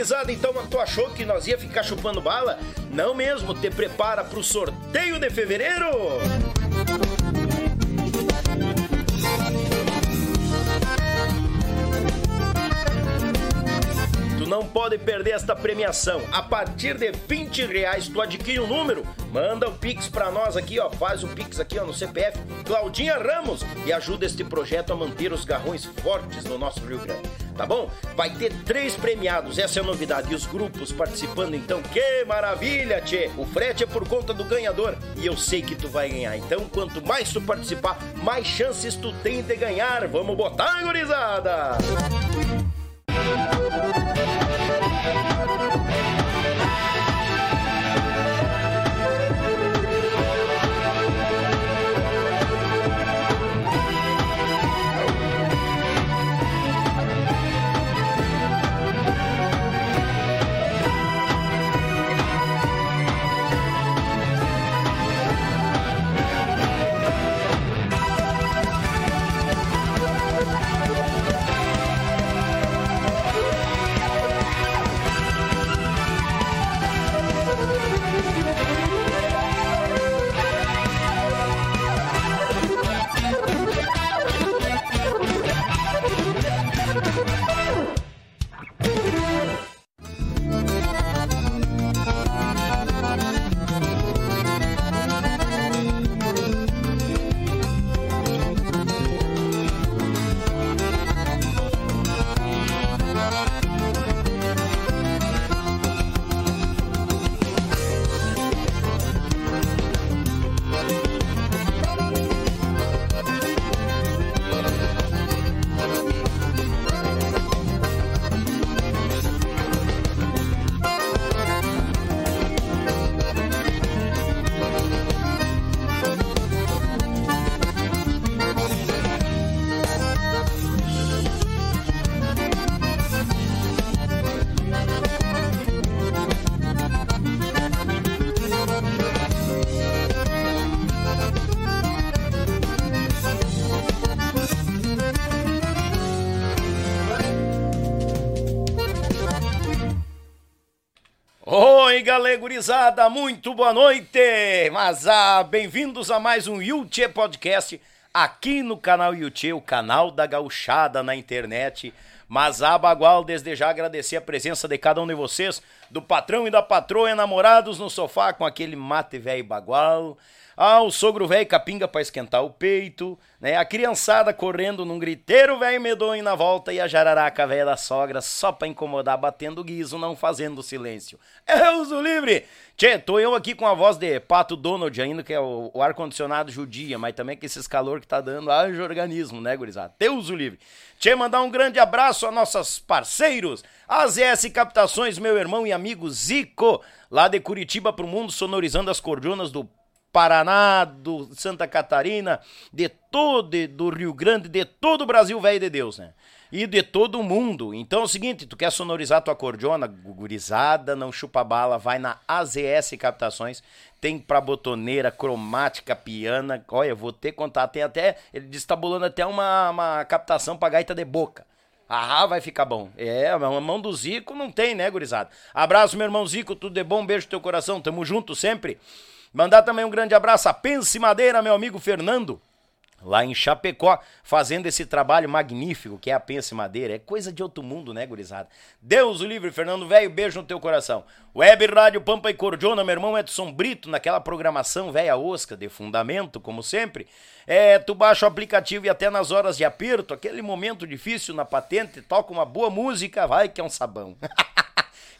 gurizada, então tu achou que nós ia ficar chupando bala? Não mesmo, te prepara pro sorteio de fevereiro! Não pode perder esta premiação. A partir de 20 reais tu adquire um número, manda o Pix para nós aqui, ó, faz o Pix aqui ó, no CPF Claudinha Ramos e ajuda este projeto a manter os garrões fortes no nosso Rio Grande. Tá bom? Vai ter três premiados, essa é a novidade. E os grupos participando, então, que maravilha, tchê! O frete é por conta do ganhador e eu sei que tu vai ganhar. Então, quanto mais tu participar, mais chances tu tem de ganhar. Vamos botar, gurizada! Oi, galera gurizada, muito boa noite! Mas ah, bem-vindos a mais um Yuchê Podcast aqui no canal Yuchê, o canal da gauchada na internet. Mas a Bagual, desde já agradecer a presença de cada um de vocês, do patrão e da patroa enamorados no sofá com aquele mate velho bagual. Ah, o sogro velho capinga para esquentar o peito, né? A criançada correndo num griteiro velho medonho na volta e a jararaca velha da sogra só pra incomodar, batendo guiso, não fazendo silêncio. É uso livre! Tchê, tô eu aqui com a voz de Pato Donald ainda, que é o, o ar-condicionado judia, mas também com esses calor que tá dando, haja organismo, né, gurizada? Deus o livre! Tchê, mandar um grande abraço a nossos parceiros, a ZS Captações, meu irmão e amigo Zico, lá de Curitiba pro mundo, sonorizando as cordionas do Paraná, do Santa Catarina, de todo do Rio Grande, de todo o Brasil, velho de Deus, né? E de todo o mundo. Então é o seguinte, tu quer sonorizar tua cordiona, gurizada, não chupa bala, vai na AZS Captações, tem pra botoneira, cromática, piana, olha, vou ter contato, tem até, ele destabulando até uma, uma captação pra gaita de boca. Ah, vai ficar bom. É, a mão do Zico não tem, né, gurizada? Abraço, meu irmão Zico, tudo de bom, beijo no teu coração, tamo junto sempre. Mandar também um grande abraço a Pense Madeira, meu amigo Fernando. lá em Chapecó, fazendo esse trabalho magnífico que é a Pense Madeira. É coisa de outro mundo, né, gurizada? Deus o livre, Fernando Velho, beijo no teu coração. Web Rádio Pampa e Cordiona, meu irmão Edson Brito, naquela programação velha osca, de fundamento, como sempre. É, tu baixa o aplicativo e até nas horas de aperto, aquele momento difícil na patente, toca uma boa música, vai que é um sabão.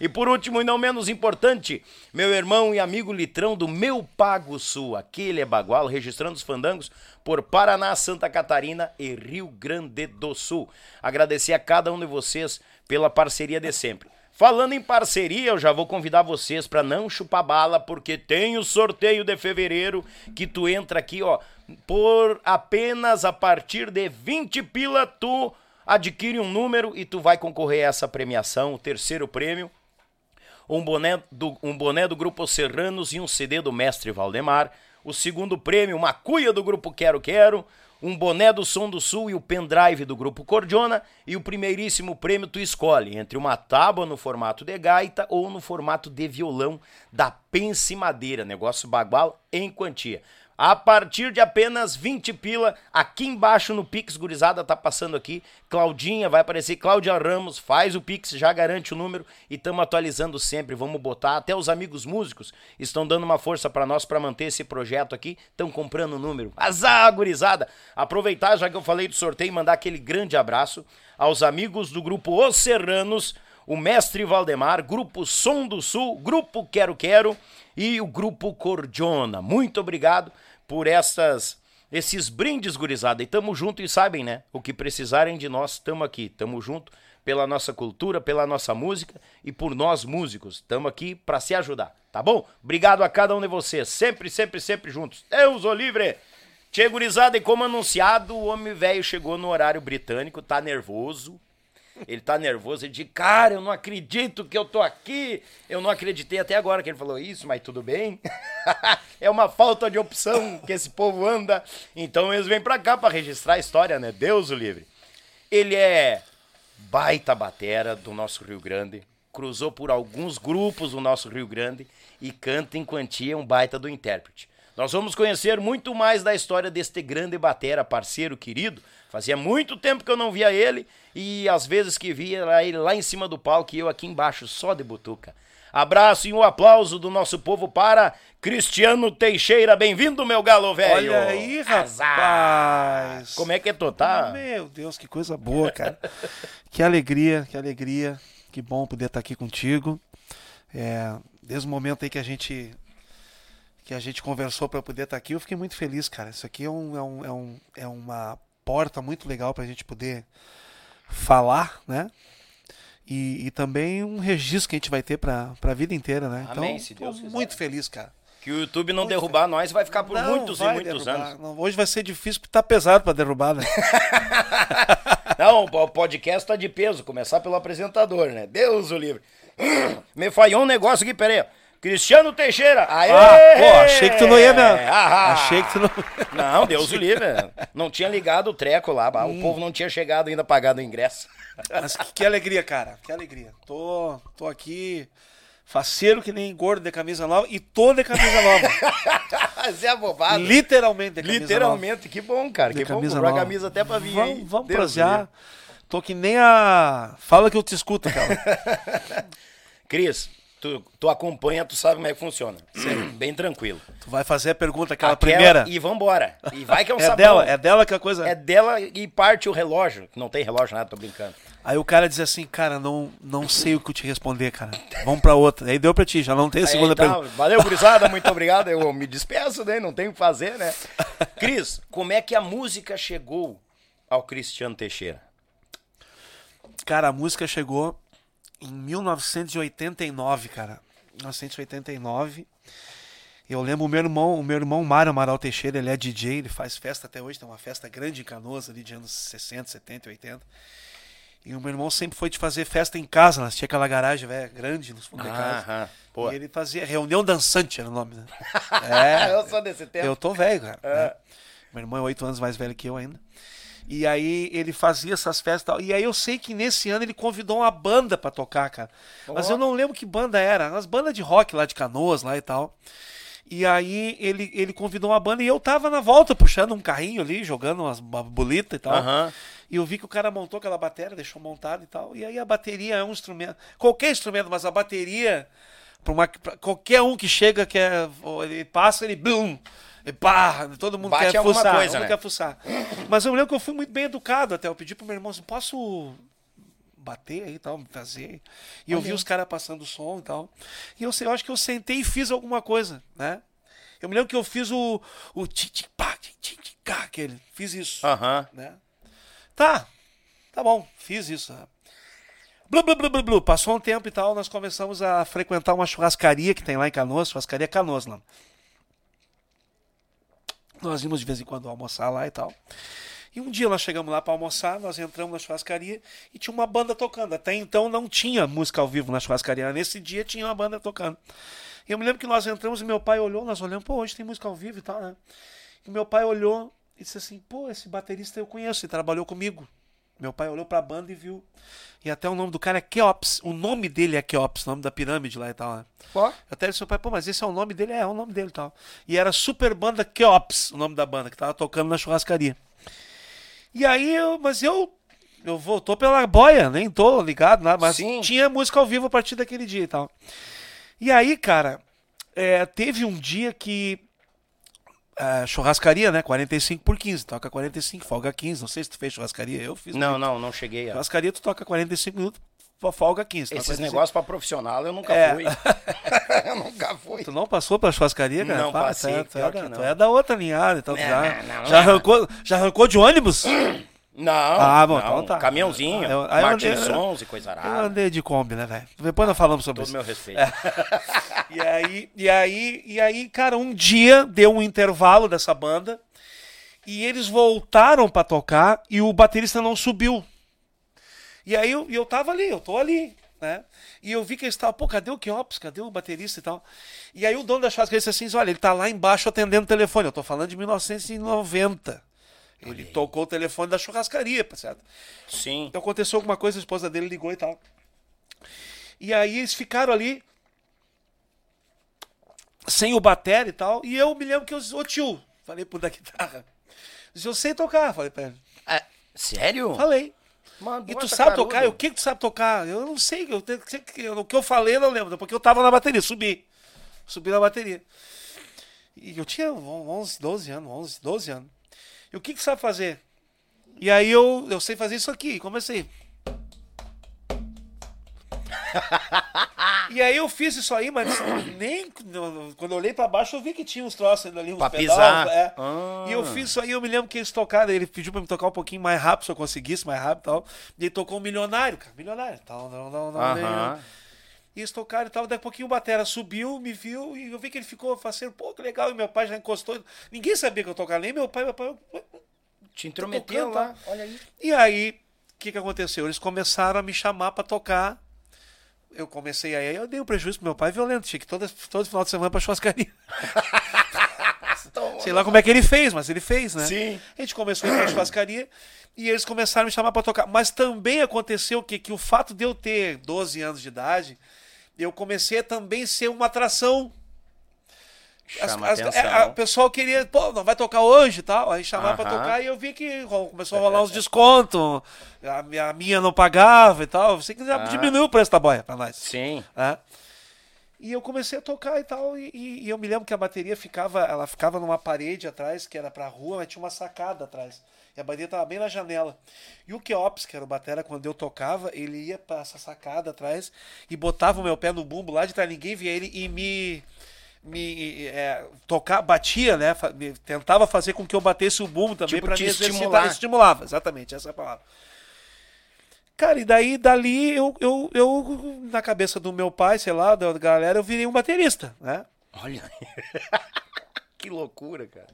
E por último e não menos importante, meu irmão e amigo litrão do meu Pago Sul, aquele é bagual, registrando os fandangos por Paraná, Santa Catarina e Rio Grande do Sul. Agradecer a cada um de vocês pela parceria de sempre. Falando em parceria, eu já vou convidar vocês para não chupar bala, porque tem o sorteio de fevereiro que tu entra aqui, ó, por apenas a partir de 20 pila tu adquire um número e tu vai concorrer a essa premiação, o terceiro prêmio um boné do, um boné do Grupo Serranos e um CD do Mestre Valdemar. O segundo prêmio, uma cuia do Grupo Quero Quero, um boné do Som do Sul e o pendrive do Grupo Cordiona. E o primeiríssimo prêmio tu escolhe entre uma tábua no formato de gaita ou no formato de violão da Pense Madeira. Negócio bagual em quantia a partir de apenas 20 pila, aqui embaixo no Pix, gurizada, tá passando aqui, Claudinha, vai aparecer Cláudia Ramos, faz o Pix, já garante o número e estamos atualizando sempre, vamos botar, até os amigos músicos estão dando uma força para nós para manter esse projeto aqui, estão comprando o número. Azar, gurizada! Aproveitar, já que eu falei do sorteio, mandar aquele grande abraço aos amigos do grupo Os Serranos, o Mestre Valdemar, Grupo Som do Sul, Grupo Quero Quero e o Grupo Cordiona. Muito obrigado por essas esses brindes, gurizada. E tamo junto e sabem, né? O que precisarem de nós, tamo aqui. Tamo junto pela nossa cultura, pela nossa música e por nós músicos. Tamo aqui para se ajudar, tá bom? Obrigado a cada um de vocês. Sempre, sempre, sempre juntos. Deus o livre! Tchê, gurizada, e como anunciado, o homem velho chegou no horário britânico, tá nervoso, ele tá nervoso, ele diz, cara, eu não acredito que eu tô aqui. Eu não acreditei até agora que ele falou isso, mas tudo bem. é uma falta de opção que esse povo anda. Então eles vêm pra cá pra registrar a história, né? Deus o livre. Ele é baita batera do nosso Rio Grande, cruzou por alguns grupos do nosso Rio Grande e canta em quantia um baita do intérprete. Nós vamos conhecer muito mais da história deste grande batera, parceiro querido. Fazia muito tempo que eu não via ele e às vezes que via era ele lá em cima do palco e eu aqui embaixo só de butuca. Abraço e um aplauso do nosso povo para Cristiano Teixeira. Bem-vindo, meu galo velho. Olha aí, rapaz. Como é que tu tá? Meu Deus, que coisa boa, cara. que alegria, que alegria. Que bom poder estar aqui contigo. É, desde o momento aí que a gente que a gente conversou para poder estar aqui, eu fiquei muito feliz, cara. Isso aqui é, um, é, um, é, um, é uma porta muito legal para a gente poder falar, né? E, e, também um registro que a gente vai ter para a vida inteira, né? Amém, então, se Deus muito feliz, cara. Que o YouTube não muito derrubar feliz. nós vai ficar por não muitos e muitos derrubar. anos. Não, hoje vai ser difícil porque tá pesado para derrubar, né? não, o podcast tá de peso, começar pelo apresentador, né? Deus o livre. Me falhou um negócio aqui, peraí. Cristiano Teixeira. Aê! Ah, pô, achei que tu não ia mesmo. Ah, achei que tu não. Não, Deus o livre. Não tinha ligado o treco lá. Hum. O povo não tinha chegado ainda pagado o ingresso. Mas que, que, alegria, cara. Que alegria. Tô, tô aqui faceiro que nem gordo de camisa nova e tô de camisa nova. Você é bobado. Literalmente de camisa Literalmente. Nova. Que bom, cara. De que camisa bom. Comprou a camisa até pra vir vamos. Vamos prosear. Tô que nem a... Fala que eu te escuto, cara. Cris, tu, tu acompanha, tu sabe como é que funciona. Bem tranquilo. Tu vai fazer a pergunta, aquela, aquela primeira. E vambora. E vai que é um é sabão. dela, é dela que a coisa. É dela e parte o relógio. Não tem relógio nada, tô brincando. Aí o cara diz assim, cara, não, não sei o que eu te responder, cara. Vamos pra outra. Aí deu pra ti, já não tem a segunda então, pergunta. Valeu, gurizada, muito obrigado. Eu me despeço, né? Não tenho o que fazer, né? Cris, como é que a música chegou ao Cristiano Teixeira? Cara, a música chegou em 1989, cara. 1989. Eu lembro o meu irmão, o meu irmão Mário Amaral Teixeira, ele é DJ, ele faz festa até hoje, tem uma festa grande em Canoas ali de anos 60, 70, 80. E o meu irmão sempre foi de fazer festa em casa, nós tinha aquela garagem véia, grande nos fundos ah, de casa. E ele fazia reunião dançante, era o nome. Né? É, eu sou desse tempo. Eu tô velho, cara. É. Né? Meu irmão é oito anos mais velho que eu ainda. E aí ele fazia essas festas. E aí eu sei que nesse ano ele convidou uma banda para tocar, cara. Mas eu não lembro que banda era. Umas bandas de rock lá de Canoas lá e tal. E aí ele, ele convidou uma banda e eu tava na volta puxando um carrinho ali, jogando umas, uma bolita e tal. Aham. E eu vi que o cara montou aquela bateria, deixou montada e tal. E aí a bateria é um instrumento, qualquer instrumento, mas a bateria, pra qualquer um que chega, que é, ele passa, ele blum, e pá, todo mundo Bate quer fuçar, coisa, todo mundo né? quer fuçar. Mas eu lembro que eu fui muito bem educado até. Eu pedi pro meu irmão assim, posso bater aí e tal, fazer. E eu vi os caras passando som e tal. E eu, sei- eu acho que eu sentei e fiz alguma coisa, né? Eu me lembro que eu fiz o, o tic pá, tic cá, aquele. Fiz isso Aham. né? Tá, tá bom, fiz isso. Blu, blu, blu, blu, blu. Passou um tempo e tal, nós começamos a frequentar uma churrascaria que tem lá em Canoas, churrascaria Canoas lá. Nós íamos de vez em quando almoçar lá e tal. E um dia nós chegamos lá para almoçar, nós entramos na churrascaria e tinha uma banda tocando. Até então não tinha música ao vivo na churrascaria. Nesse dia tinha uma banda tocando. E eu me lembro que nós entramos e meu pai olhou, nós olhamos, pô, hoje tem música ao vivo e tal, né? E meu pai olhou e disse assim, pô, esse baterista eu conheço, ele trabalhou comigo. Meu pai olhou pra banda e viu. E até o nome do cara é Keops. O nome dele é Keops, o nome da pirâmide lá e tal, né? Eu até disse ao pai, pô, mas esse é o nome dele? É, é o nome dele e tal. E era Super Banda Keops, o nome da banda, que tava tocando na churrascaria. E aí, eu, mas eu. Eu vou, tô pela boia, nem tô ligado, nada, mas Sim. tinha música ao vivo a partir daquele dia e tal. E aí, cara, é, teve um dia que. É, churrascaria, né? 45 por 15. Toca 45, folga 15. Não sei se tu fez churrascaria, eu fiz. Não, não, não cheguei a. Churrascaria, tu toca 45 minutos, folga 15. Toca Esses 45. negócios pra profissional eu nunca É. fui. eu nunca fui. Tu não passou pela churrascaria, cara? Não Pá, passei, tu, é, tu, é da, não. tu é da outra linhada, então Não, já, não, já, não. arrancou, já arrancou de ônibus? Não, Ah, bom, não. então tá. Caminhãozinho, Eu- eu Martin Sons e coisa Eu rara. andei de Kombi, né, velho? Depois nós falamos sobre Todo isso. meu respeito. E aí, e aí, e aí, cara, um dia deu um intervalo dessa banda e eles voltaram pra tocar e o baterista não subiu. E aí eu, eu tava ali, eu tô ali, né? E eu vi que eles estavam, pô, cadê o Keops? Cadê o baterista e tal? E aí o dono da churrascaria disse assim, olha, ele tá lá embaixo atendendo o telefone. Eu tô falando de 1990. Ele tocou o telefone da churrascaria, tá certo? Sim. Então aconteceu alguma coisa, a esposa dele ligou e tal. E aí eles ficaram ali sem o batera e tal. E eu me lembro que eu disse, ô tio, falei pro da guitarra. Disse, eu sei tocar, falei pra ele. Ah, sério? Falei. Mano, E tu sabe carudo. tocar? Eu, O que que tu sabe tocar? Eu não sei. Eu, tenho que- que- o que eu falei eu não lembro, porque eu tava na bateria, subi. Subi na bateria. E eu tinha 11, 12 anos, 11, 12 anos. E o que que sabe fazer? E aí eu, eu sei fazer isso aqui, comecei. e aí eu fiz isso aí, mas nem quando eu olhei pra baixo eu vi que tinha uns troços ainda ali, uns Pra pedal, pisar. é. Ah. E eu fiz isso aí, eu me lembro que eles tocaram, ele pediu pra me tocar um pouquinho mais rápido, se eu conseguisse mais rápido e tal. E ele tocou um milionário, cara, milionário. Tal, não, não, não, nem- e eles tocaram e tal, daqui a pouquinho o Batera subiu, me viu, e eu vi que ele ficou faceiro, pô, que legal, e meu pai já encostou. Ninguém sabia que eu tocava, nem meu pai, meu pai. Te intrometeu tocando, lá. tá? Olha aí. E aí, o que, que aconteceu? Eles começaram a me chamar pra tocar. Eu comecei aí, eu dei um prejuízo pro meu pai violento. Tinha que todo, todo final de semana pra churrascaria. Sei lá como é que ele fez, mas ele fez, né? Sim. A gente começou a ir pra churrascaria e eles começaram a me chamar pra tocar. Mas também aconteceu que, que o fato de eu ter 12 anos de idade, eu comecei a também ser uma atração. As- Chama as- atenção. é, a- o pessoal queria, pô, não vai tocar hoje e tal. Aí chamava pra Aham. tocar e eu vi que começou a rolar uns descontos. A minha, a minha não pagava e tal. Você que já Ah. diminuiu o preço da boia pra nós. Sim. É. E eu comecei a tocar e tal, e, e- e eu me lembro que a bateria ficava, ela ficava numa parede atrás, que era pra rua, mas tinha uma sacada atrás. E a bateria tava bem na janela. E o Keops, que era o batera, quando eu tocava, ele ia pra essa sacada atrás e botava o meu pé no bumbo lá de trás, ninguém via ele e me me é, tocar, batia, né? me- tentava fazer com que eu batesse o bumbo também Tipo, te me estimular. Estimulava, exatamente, essa é a palavra. Cara, e daí, dali, eu, eu, eu, na cabeça do meu pai, sei lá, da galera, eu virei um baterista, né? Olha que loucura, cara.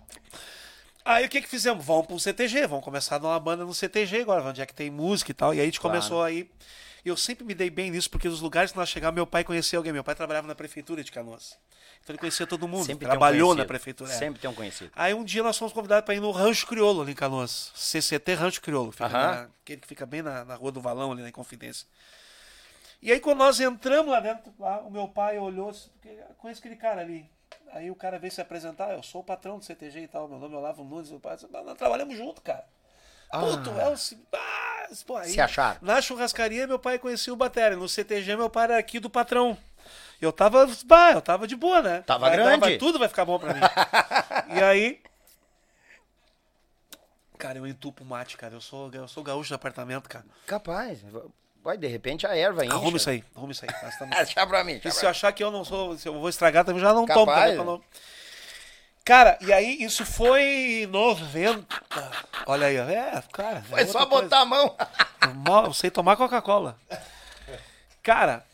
Aí o que que fizemos? Vamos para um CTG, vamos começar a dar uma banda no CTG agora, onde é que tem música e tal. E aí a gente Claro. começou aí. Eu sempre me dei bem nisso, porque nos lugares que nós chegávamos, meu pai conhecia alguém. Meu pai trabalhava na prefeitura de Canoas. Então ele conhecia todo mundo, Sempre tem um trabalhou na prefeitura. é. Sempre tem um conhecido. Aí um dia nós fomos convidados para ir no Rancho Crioulo, ali em Canoas. CCT Rancho Crioulo. Fica Aham. na- aquele que fica bem na, na Rua do Valão, ali na Inconfidência. E aí quando nós entramos lá dentro, lá, o meu pai olhou, porque eu conheço aquele cara ali. Aí o cara veio se apresentar, eu sou o patrão do CTG e tal, meu nome é Olavo Nunes, eu nós trabalhamos junto, cara. Pô, tu é o... Ah, pô, aí, Se acharam. Na churrascaria, meu pai conhecia o Batéria, no CTG, meu pai era aqui do patrão. Eu tava, bah, eu tava de boa, né? Tava vai, grande. Vai, tudo vai ficar bom pra mim. e aí... Cara, eu entupo mate, cara. Eu sou, eu sou gaúcho de apartamento, cara. Capaz. Vai, de repente a erva enche. Arruma isso aí, arruma isso aí. Nós estamos- Deixa pra mim. e se eu achar que eu não sou, se eu vou estragar também, já não Capaz. tomo Cara, e aí isso foi em 90. Olha aí. É, cara. Foi é só coisa. botar a mão. Mal- Eu sei tomar Coca-Cola. Cara,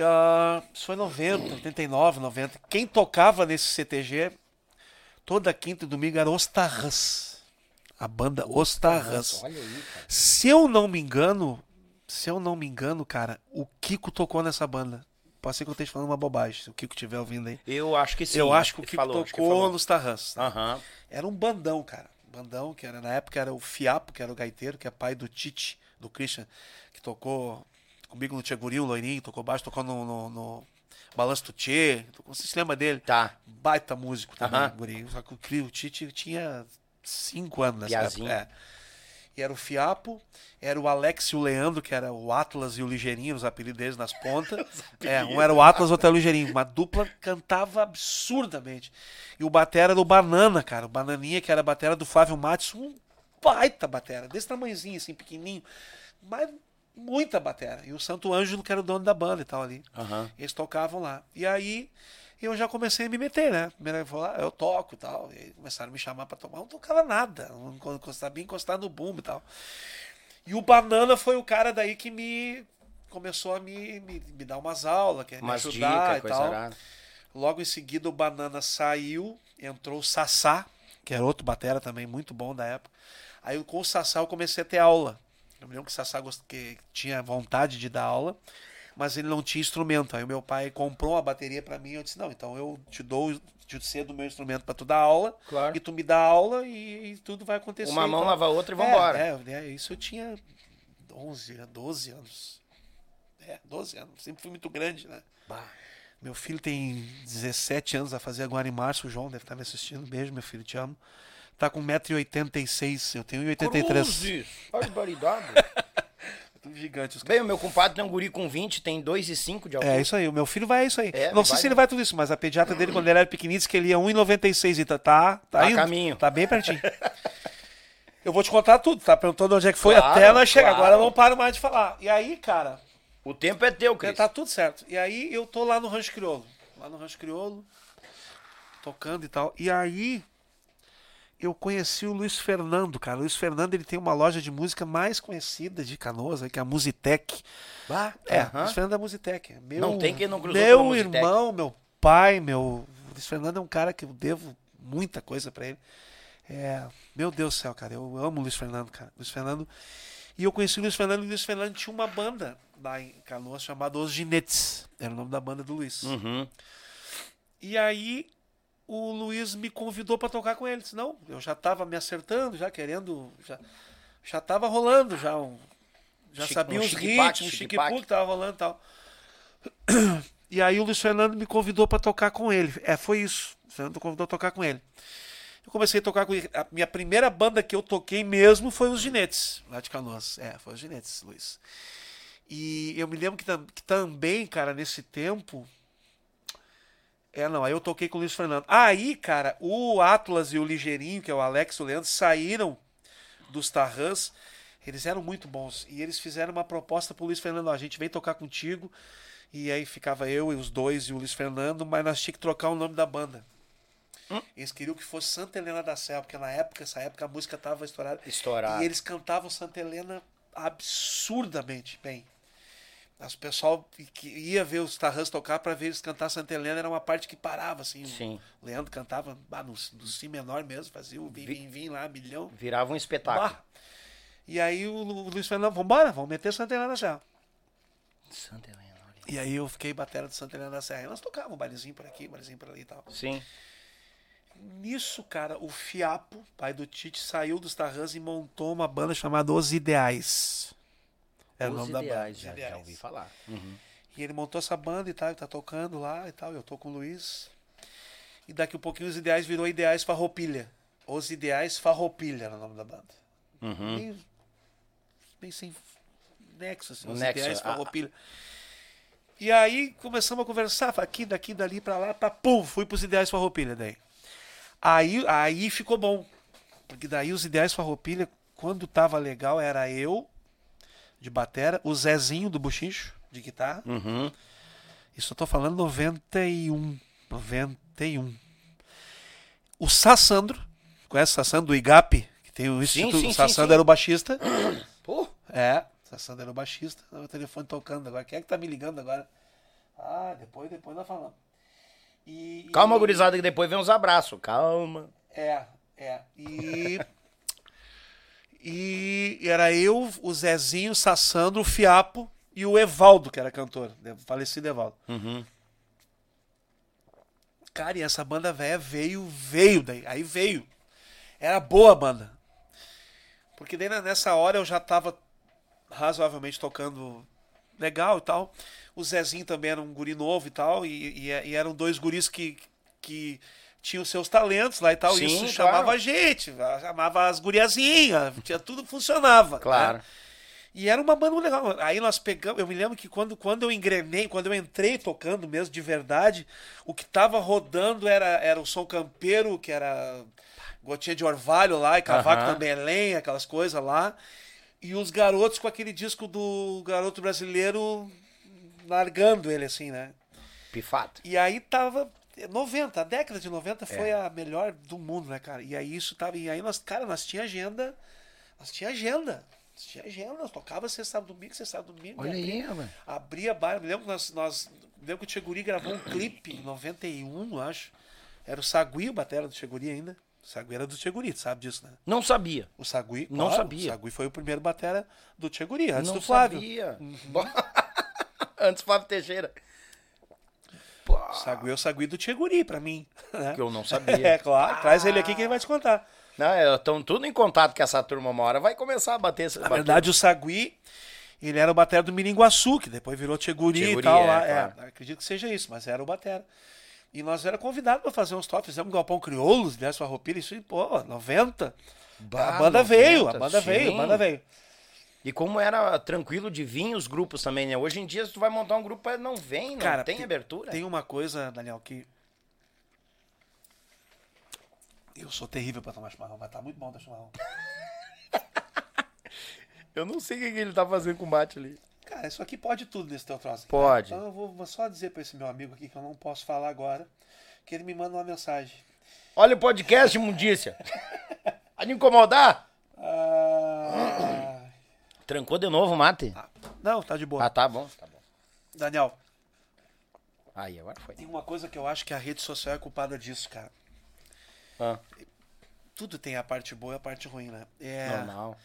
ah, isso foi 90, 89, 90. Quem tocava nesse CTG toda quinta e domingo era Os Tarrãs. A banda Os Tarrãs. Cara. Se eu não me engano, se eu não me engano, cara, o Kiko tocou nessa banda. Pode ser que eu esteja falando uma bobagem, se o Kiko estiver ouvindo aí. Eu acho que sim. eu acho que o Kiko falou, tocou nos Tarrãs. Aham. Era um bandão, cara. Bandão, que era na época era o Fiapo, que era o gaiteiro, que é pai do Tite, do Christian, que tocou comigo no Tia Guri, o loirinho, tocou baixo, tocou no, no, no Balanço do Tchê. Você se lembra dele? Tá. Baita músico também, guri. Só que o Tite tinha cinco anos nessa Piazinho. época. É. E era o Fiapo, era o Alex e o Leandro, que era o Atlas e o Ligeirinho, os apelidos deles nas pontas. é, um era o Atlas, outro era o Ligeirinho. Uma dupla cantava absurdamente. E o batera era o Banana, cara. O Bananinha, que era a batera do Flávio Matos, um baita batera, desse tamanhozinho, assim, pequenininho. Mas muita batera. E o Santo Ângelo, que era o dono da banda e tal ali. Aham. Eles tocavam lá. E aí eu já comecei a me meter, né? Primeiro eu falei, ah, eu toco e tal. E aí começaram a me chamar pra tomar. Eu não tocava nada. Não sabia encostar no bumbo e tal. E o Banana foi o cara daí que me começou a me, me, me dar umas aulas, quer me ajudar dicas, e tal. arada. Logo em seguida o Banana saiu, entrou o Sassá, que era outro batera também muito bom da época. Aí com o Sassá eu comecei a ter aula. Eu me lembro que o Sassá que tinha vontade de dar aula, mas ele não tinha instrumento. Aí o meu pai comprou uma bateria pra mim, eu disse: "Não, então eu te dou te cedo o meu instrumento pra tu dar aula, Claro. e tu me dá aula e, e tudo vai acontecer". Uma mão Então, lava a outra e vambora. É, é, é, isso eu tinha 11, 12 anos. É, 12 anos. Sempre fui muito grande, né? Bah. Meu filho tem 17 anos, vai fazer agora em março. O João deve estar me assistindo. Beijo, meu filho, te amo. Tá com 1,86m. Eu tenho 1,83m. Cruzes. Barbaridade. Tudo gigante. Os Bem, o meu compadre tem um guri com 20, tem 2,5 de altura. É isso aí, o meu filho vai isso aí. É, não sei vai, se ele vai tudo isso, mas a pediatra dele, quando ele era pequenininho, disse que ele ia 1,96 e tá, tá, tá Tá a indo. caminho. Tá bem pertinho. Eu vou te contar tudo, tá perguntando onde é que foi Claro, até nós chegar. claro. Agora eu não paro mais de falar. E aí, cara, O tempo é teu, Cris. tá tudo certo. E aí eu tô lá no Rancho Crioulo. Lá no Rancho Crioulo, tocando e tal. E aí eu conheci o Luiz Fernando, cara. O Luiz Fernando ele tem uma loja de música mais conhecida de Canoas, que é a Musitec. Bah, É, aham. Luiz Fernando da Musitec. Meu, Não tem quem não cruzou Meu irmão, meu pai, meu. O Luiz Fernando é um cara que eu devo muita coisa pra ele. É, meu Deus do céu, cara. Eu amo o Luiz Fernando, cara. Luiz Fernando. E eu conheci o Luiz Fernando e o Luiz Fernando tinha uma banda lá em Canoas chamada Os Ginetes. Era o nome da banda do Luiz. Uhum. E aí o Luiz me convidou pra tocar com ele. Disse, não, eu já tava me acertando, já querendo. Já, já tava rolando, já um. Já Chique- sabia um os ritmos, chique-paque. chique que tava rolando e tal. E aí o Luiz Fernando me convidou pra tocar com ele. É, foi isso. O Fernando me convidou a tocar com ele. Eu comecei a tocar com ele. A minha primeira banda que eu toquei mesmo foi os Ginetes, lá de Canoas. É, foi os Ginetes, Luiz. E eu me lembro que, que também, cara, nesse tempo. É, não, aí eu toquei com o Luiz Fernando. Aí, cara, o Atlas e o Ligeirinho, que é o Alex e o Leandro, saíram dos Tarrãs. Eles eram muito bons. E eles fizeram uma proposta pro Luiz Fernando: ó, a gente vem tocar contigo. E aí ficava eu e os dois e o Luiz Fernando, mas nós tínhamos que trocar o nome da banda. Eles queriam que fosse Santa Helena da Serra, porque na época, essa época a música tava estourada. Estourada. E eles cantavam Santa Helena absurdamente bem. As- O pessoal que ia ver os Tarrãs tocar para ver eles cantar Santa Helena era uma parte que parava, assim. Sim. O Leandro cantava ah, no, no Si menor mesmo, fazia o vim, vim, vim lá, milhão. Virava um espetáculo. Bah. E aí o, Lu- o Luiz Fernando, vambora, vamos meter Santa Helena já. Santa Helena, olha. E aí eu fiquei batera de Santa Helena da Serra. E nós tocávamos um bailezinho por aqui, um bailezinho por ali e tal. Sim. Nisso, cara, o Fiapo, pai do Tite, saiu dos Tarrãs e montou uma banda chamada Os Ideais. Era o Os nome da banda. já, já ouvi falar. Uhum. E ele montou essa banda e tal, e tá tocando lá e tal. Eu tô com o Luiz. E daqui a pouquinho os ideais virou Ideais Farroupilha. Os Ideais Farroupilha era o nome da banda. Uhum. Meio, meio sem nexo, assim, O os nexo, Ideais Farroupilha. E aí começamos a conversar, aqui, daqui, dali pra lá, pra pum, fui pros Ideais Farroupilha daí. Aí, aí ficou bom. Porque daí os Ideais Farroupilha, quando tava legal, era eu, de batera, o Zezinho do Buchincho, de guitarra. Uhum. Isso eu tô falando 91. 91. O Sassandro, conhece o Sassandro do IGAP? Que tem o Instituto. sim, sim, Sassandro sim. era o baixista. Pô, É, o Sassandro era o baixista. O telefone tocando agora. Quem é que tá me ligando agora? Ah, depois, depois nós falamos. E, calma, e- gurizada, que depois vem uns abraços. Calma. É, é. E. e era eu, o Zezinho, o Sassandro, o Fiapo e o Evaldo, que era cantor. o Falecido Evaldo. Uhum. Cara, e essa banda velha veio, veio daí. Aí veio. Era boa a banda. Porque daí nessa hora eu já tava razoavelmente tocando legal e tal. O Zezinho também era um guri novo e tal. E, e- e eram dois guris que, que tinham seus talentos lá e tal. Sim, isso claro. chamava a gente, chamava as guriazinhas. Tinha, tudo funcionava. né? Claro. E era uma banda legal. Aí nós pegamos, eu me lembro que quando, quando eu engrenei, quando eu entrei tocando mesmo de verdade, o que tava rodando era, era o som campeiro, que era gotinha de orvalho lá, e cavaco Aham. também é lenha, aquelas coisas lá. E os garotos com aquele disco do garoto brasileiro largando ele assim, né? Pifado. E aí tava 90, a década de 90 foi a melhor do mundo, né, cara? E aí isso tava, e aí nós, cara, nós tinha agenda, nós tinha agenda. Nós tinha agenda, nós tocava sexta, sábado, domingo, sexta, sábado, domingo. Olha abria, aí, mano. Abria bar, me lembro que nós, nós me lembro que o Tcheguri gravou um clipe em 91, eu acho. Era o Sagui, o batera do Tcheguri ainda. O Sagui era do Tcheguri, tu sabe disso, né? Não sabia. O Sagui, Não claro, sabia. O Sagui foi o primeiro batera do Tcheguri, antes não do Flávio. sabia. Uhum. Antes Flávio Teixeira. O Sagui é o Sagui do Tcheguri, pra mim. né? Que eu não sabia. É, claro. Traz ele aqui que ele vai te contar. Não, estão tudo em contato com essa turma uma hora. Vai começar a bater. Na bater- verdade, o Sagui, ele era o batera do Miringuaçu, que depois virou Tcheguri e tal. é, lá. claro. É, acredito que seja isso, mas era o batera. E nós era convidados para fazer uns toques. Fizemos Galpão Crioulos, Verso Farroupilha, isso, aí, pô, 90. Bah, a banda 90, veio, a banda sim. veio, a banda veio. E como era tranquilo de vir os grupos também, né? Hoje em dia, se tu vai montar um grupo, não vem, não Cara, tem tem- abertura. Tem uma coisa, Daniel, que. Eu sou terrível para tomar chimarrão, mas tá muito bom da chimarrão. Eu não sei o que que ele tá fazendo com o mate ali. Cara, isso aqui pode tudo nesse teu troço. aqui, Pode. né? Então eu vou, só dizer para esse meu amigo aqui que eu não posso falar agora, que ele me manda uma mensagem. Olha o podcast, imundícia. Vai me incomodar? Ah, Trancou de novo o mate? não, tá de boa. Ah, tá bom, tá bom. Daniel, Aí, agora foi. tem uma coisa que eu acho que a rede social é culpada disso, cara. Ah, Tudo tem a parte boa e a parte ruim, né? É, normal.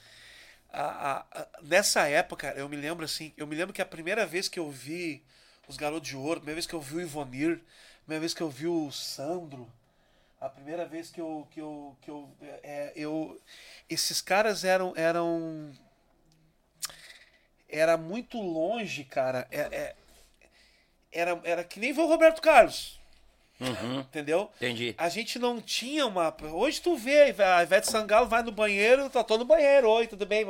a- a- a- nessa época, eu me lembro assim, eu me lembro que a primeira vez que eu vi os Garotos de Ouro, a primeira vez que eu vi o Ivonir, a primeira vez que eu vi o Sandro, a primeira vez que eu que eu que eu, é, eu esses caras eram eram era muito longe, cara. É, é- era era que nem ver o Roberto Carlos, Uhum, entendeu? entendi. A gente não tinha uma. Hoje tu vê, a Ivete Sangalo vai no banheiro, tá todo no banheiro, oi, tudo bem?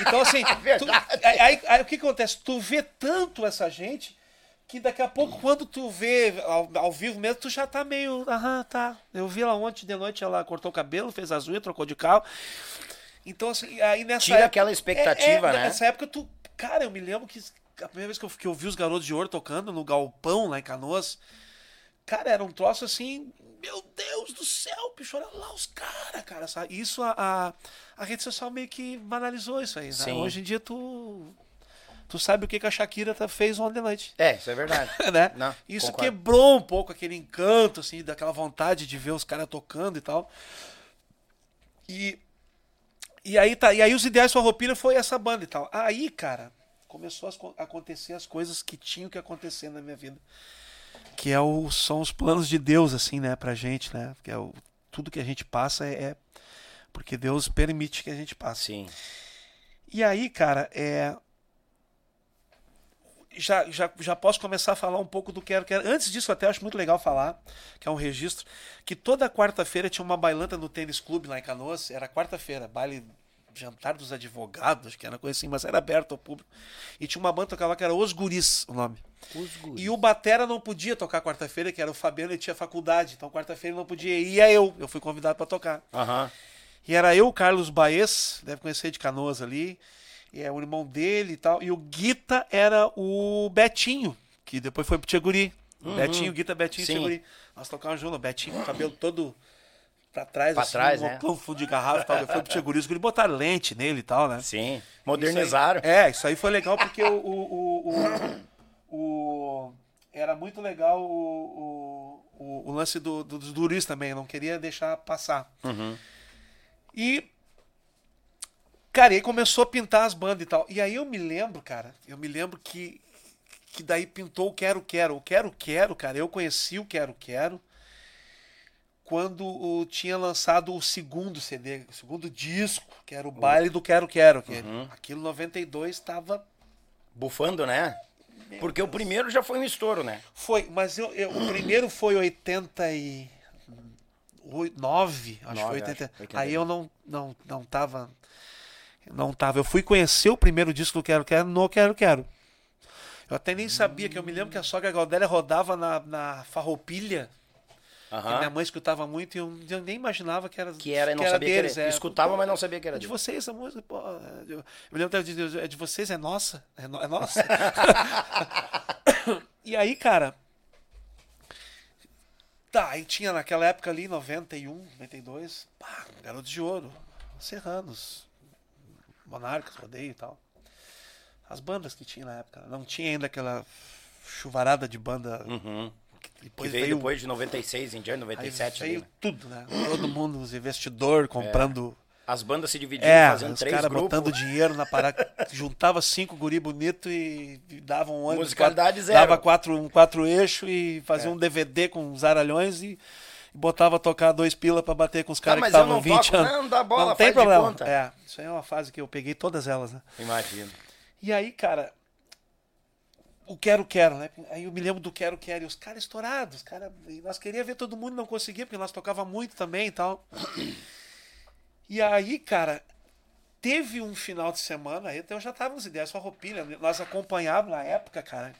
Então, assim, tu- Verdade. aí, aí- aí o que acontece? Tu vê tanto essa gente que daqui a pouco, quando tu vê ao, ao vivo mesmo, tu já tá meio. Aham, tá. Eu vi ela ontem de noite, ela cortou o cabelo, fez as unhas, trocou de carro. Então, assim, aí nessa Tira época- aquela expectativa, é, é, né? Nessa época, tu. Cara, eu me lembro que a primeira vez que eu, que eu vi os garotos de ouro tocando no Galpão, lá em Canoas. Cara, era um troço assim. Meu Deus do céu, bicho, olha lá os caras, cara. Sabe? Isso a, a, a rede social meio que banalizou isso aí. Né? Hoje em dia tu. Tu sabe o que, que a Shakira tá- fez ontem à noite. É, isso é verdade. né? Não, Isso concordo. quebrou um pouco aquele encanto, assim, daquela vontade de ver os caras tocando e tal. E, e aí tá, e aí os ideais Farroupilha foi essa banda e tal. Aí, cara, começou a co- acontecer as coisas que tinham que acontecer na minha vida. Que é o, são os planos de Deus, assim, né, pra gente, né? Que é o, tudo que a gente passa é, é porque Deus permite que a gente passe. Sim. E aí, cara, é. Já, já, já posso começar a falar um pouco do Quero Quero. Antes disso, até acho muito legal falar, que é um registro, que toda quarta-feira tinha uma bailanta no tênis clube lá em Canoas. Era quarta-feira, baile jantar dos advogados, acho que era coisa assim, mas era aberto ao público. E tinha uma banda que tocava que era Os Guris, o nome. Os guris. E o Batera não podia tocar quarta-feira, que era o Fabiano, ele tinha faculdade. Então quarta-feira não podia ir. Ia eu, eu fui convidado para tocar. Aham. E era eu, Carlos Baez, deve conhecer de Canoas ali. É o irmão dele e tal. E o Guita era o Betinho, que depois foi pro Tcheguri. Betinho, Guita, Betinho e Sim. Tcheguri. Nós tocávamos junto, Betinho com o cabelo todo pra trás, Pra assim, trás, um né? fundo de garrafa e tal. Depois foi pro Tcheguri, os guri botaram lente nele e tal, né? Sim. Isso Modernizaram. aí- é, isso aí foi legal porque o. o, o, o- era muito legal o, o, o, lance do, do- dos duris também, não queria deixar passar. Uhum. E. Cara, e aí começou a pintar as bandas e tal. E aí eu me lembro, cara, eu me lembro que. Que daí pintou o Quero Quero. O Quero Quero, cara, eu conheci o Quero Quero quando o, tinha lançado o segundo CD, o segundo disco, que era o baile do Quero Quero. Que Aquilo 92 estava. Bufando, né? Porque o primeiro já foi um estouro, né? Foi, mas eu, eu- o primeiro foi 89, acho que Nove, foi 80. acho, 89. Aí eu não, não, não tava. Não tava. Eu fui conhecer o primeiro disco do Quero Quero no Quero Quero. Eu até nem sabia, que eu me lembro que a sogra Gaudélia rodava na, na farroupilha. que Aham. minha mãe escutava muito e eu, eu nem imaginava que era Que era, não sabia deles. que era. é. Escutava, Pô, mas não sabia que era É de vocês essa música, pô. é de- Eu me lembro de dizer, é de vocês, é nossa. É, no- é nossa. e aí, cara. Tá, aí tinha naquela época ali, 91, 92, pá, Garotos de Ouro, Serranos, Monarcas, Rodeio e tal. As bandas que tinha na época. Não tinha ainda aquela chuvarada de banda. Uhum. Depois veio, veio, depois de 96 em diante, aí 97 ali, veio né? tudo, né? Todo mundo, os investidores comprando. As bandas se dividiam, É, fazendo os três caras grupos. botando dinheiro na parada. juntava cinco guri bonito e e davam um ônibus. Musicalidade quatro, zero. Dava quatro, um quatro eixo e fazia É. um DVD com os aralhões e botava a tocar dois pila pra bater com os caras que mas eu estavam não 20 toco, anos. não, dá bola, não tem faz de problema. conta. É, isso aí é uma fase que eu peguei todas elas, né? Imagino. E aí, cara, o Quero Quero, né? Aí eu me lembro do Quero Quero e os caras estourados, os cara, e nós queríamos ver todo mundo, não conseguia, porque nós tocava muito também e tal. E aí, cara, teve um final de semana, então eu já tava nas ideias, só roupinha, nós acompanhávamos na época, cara,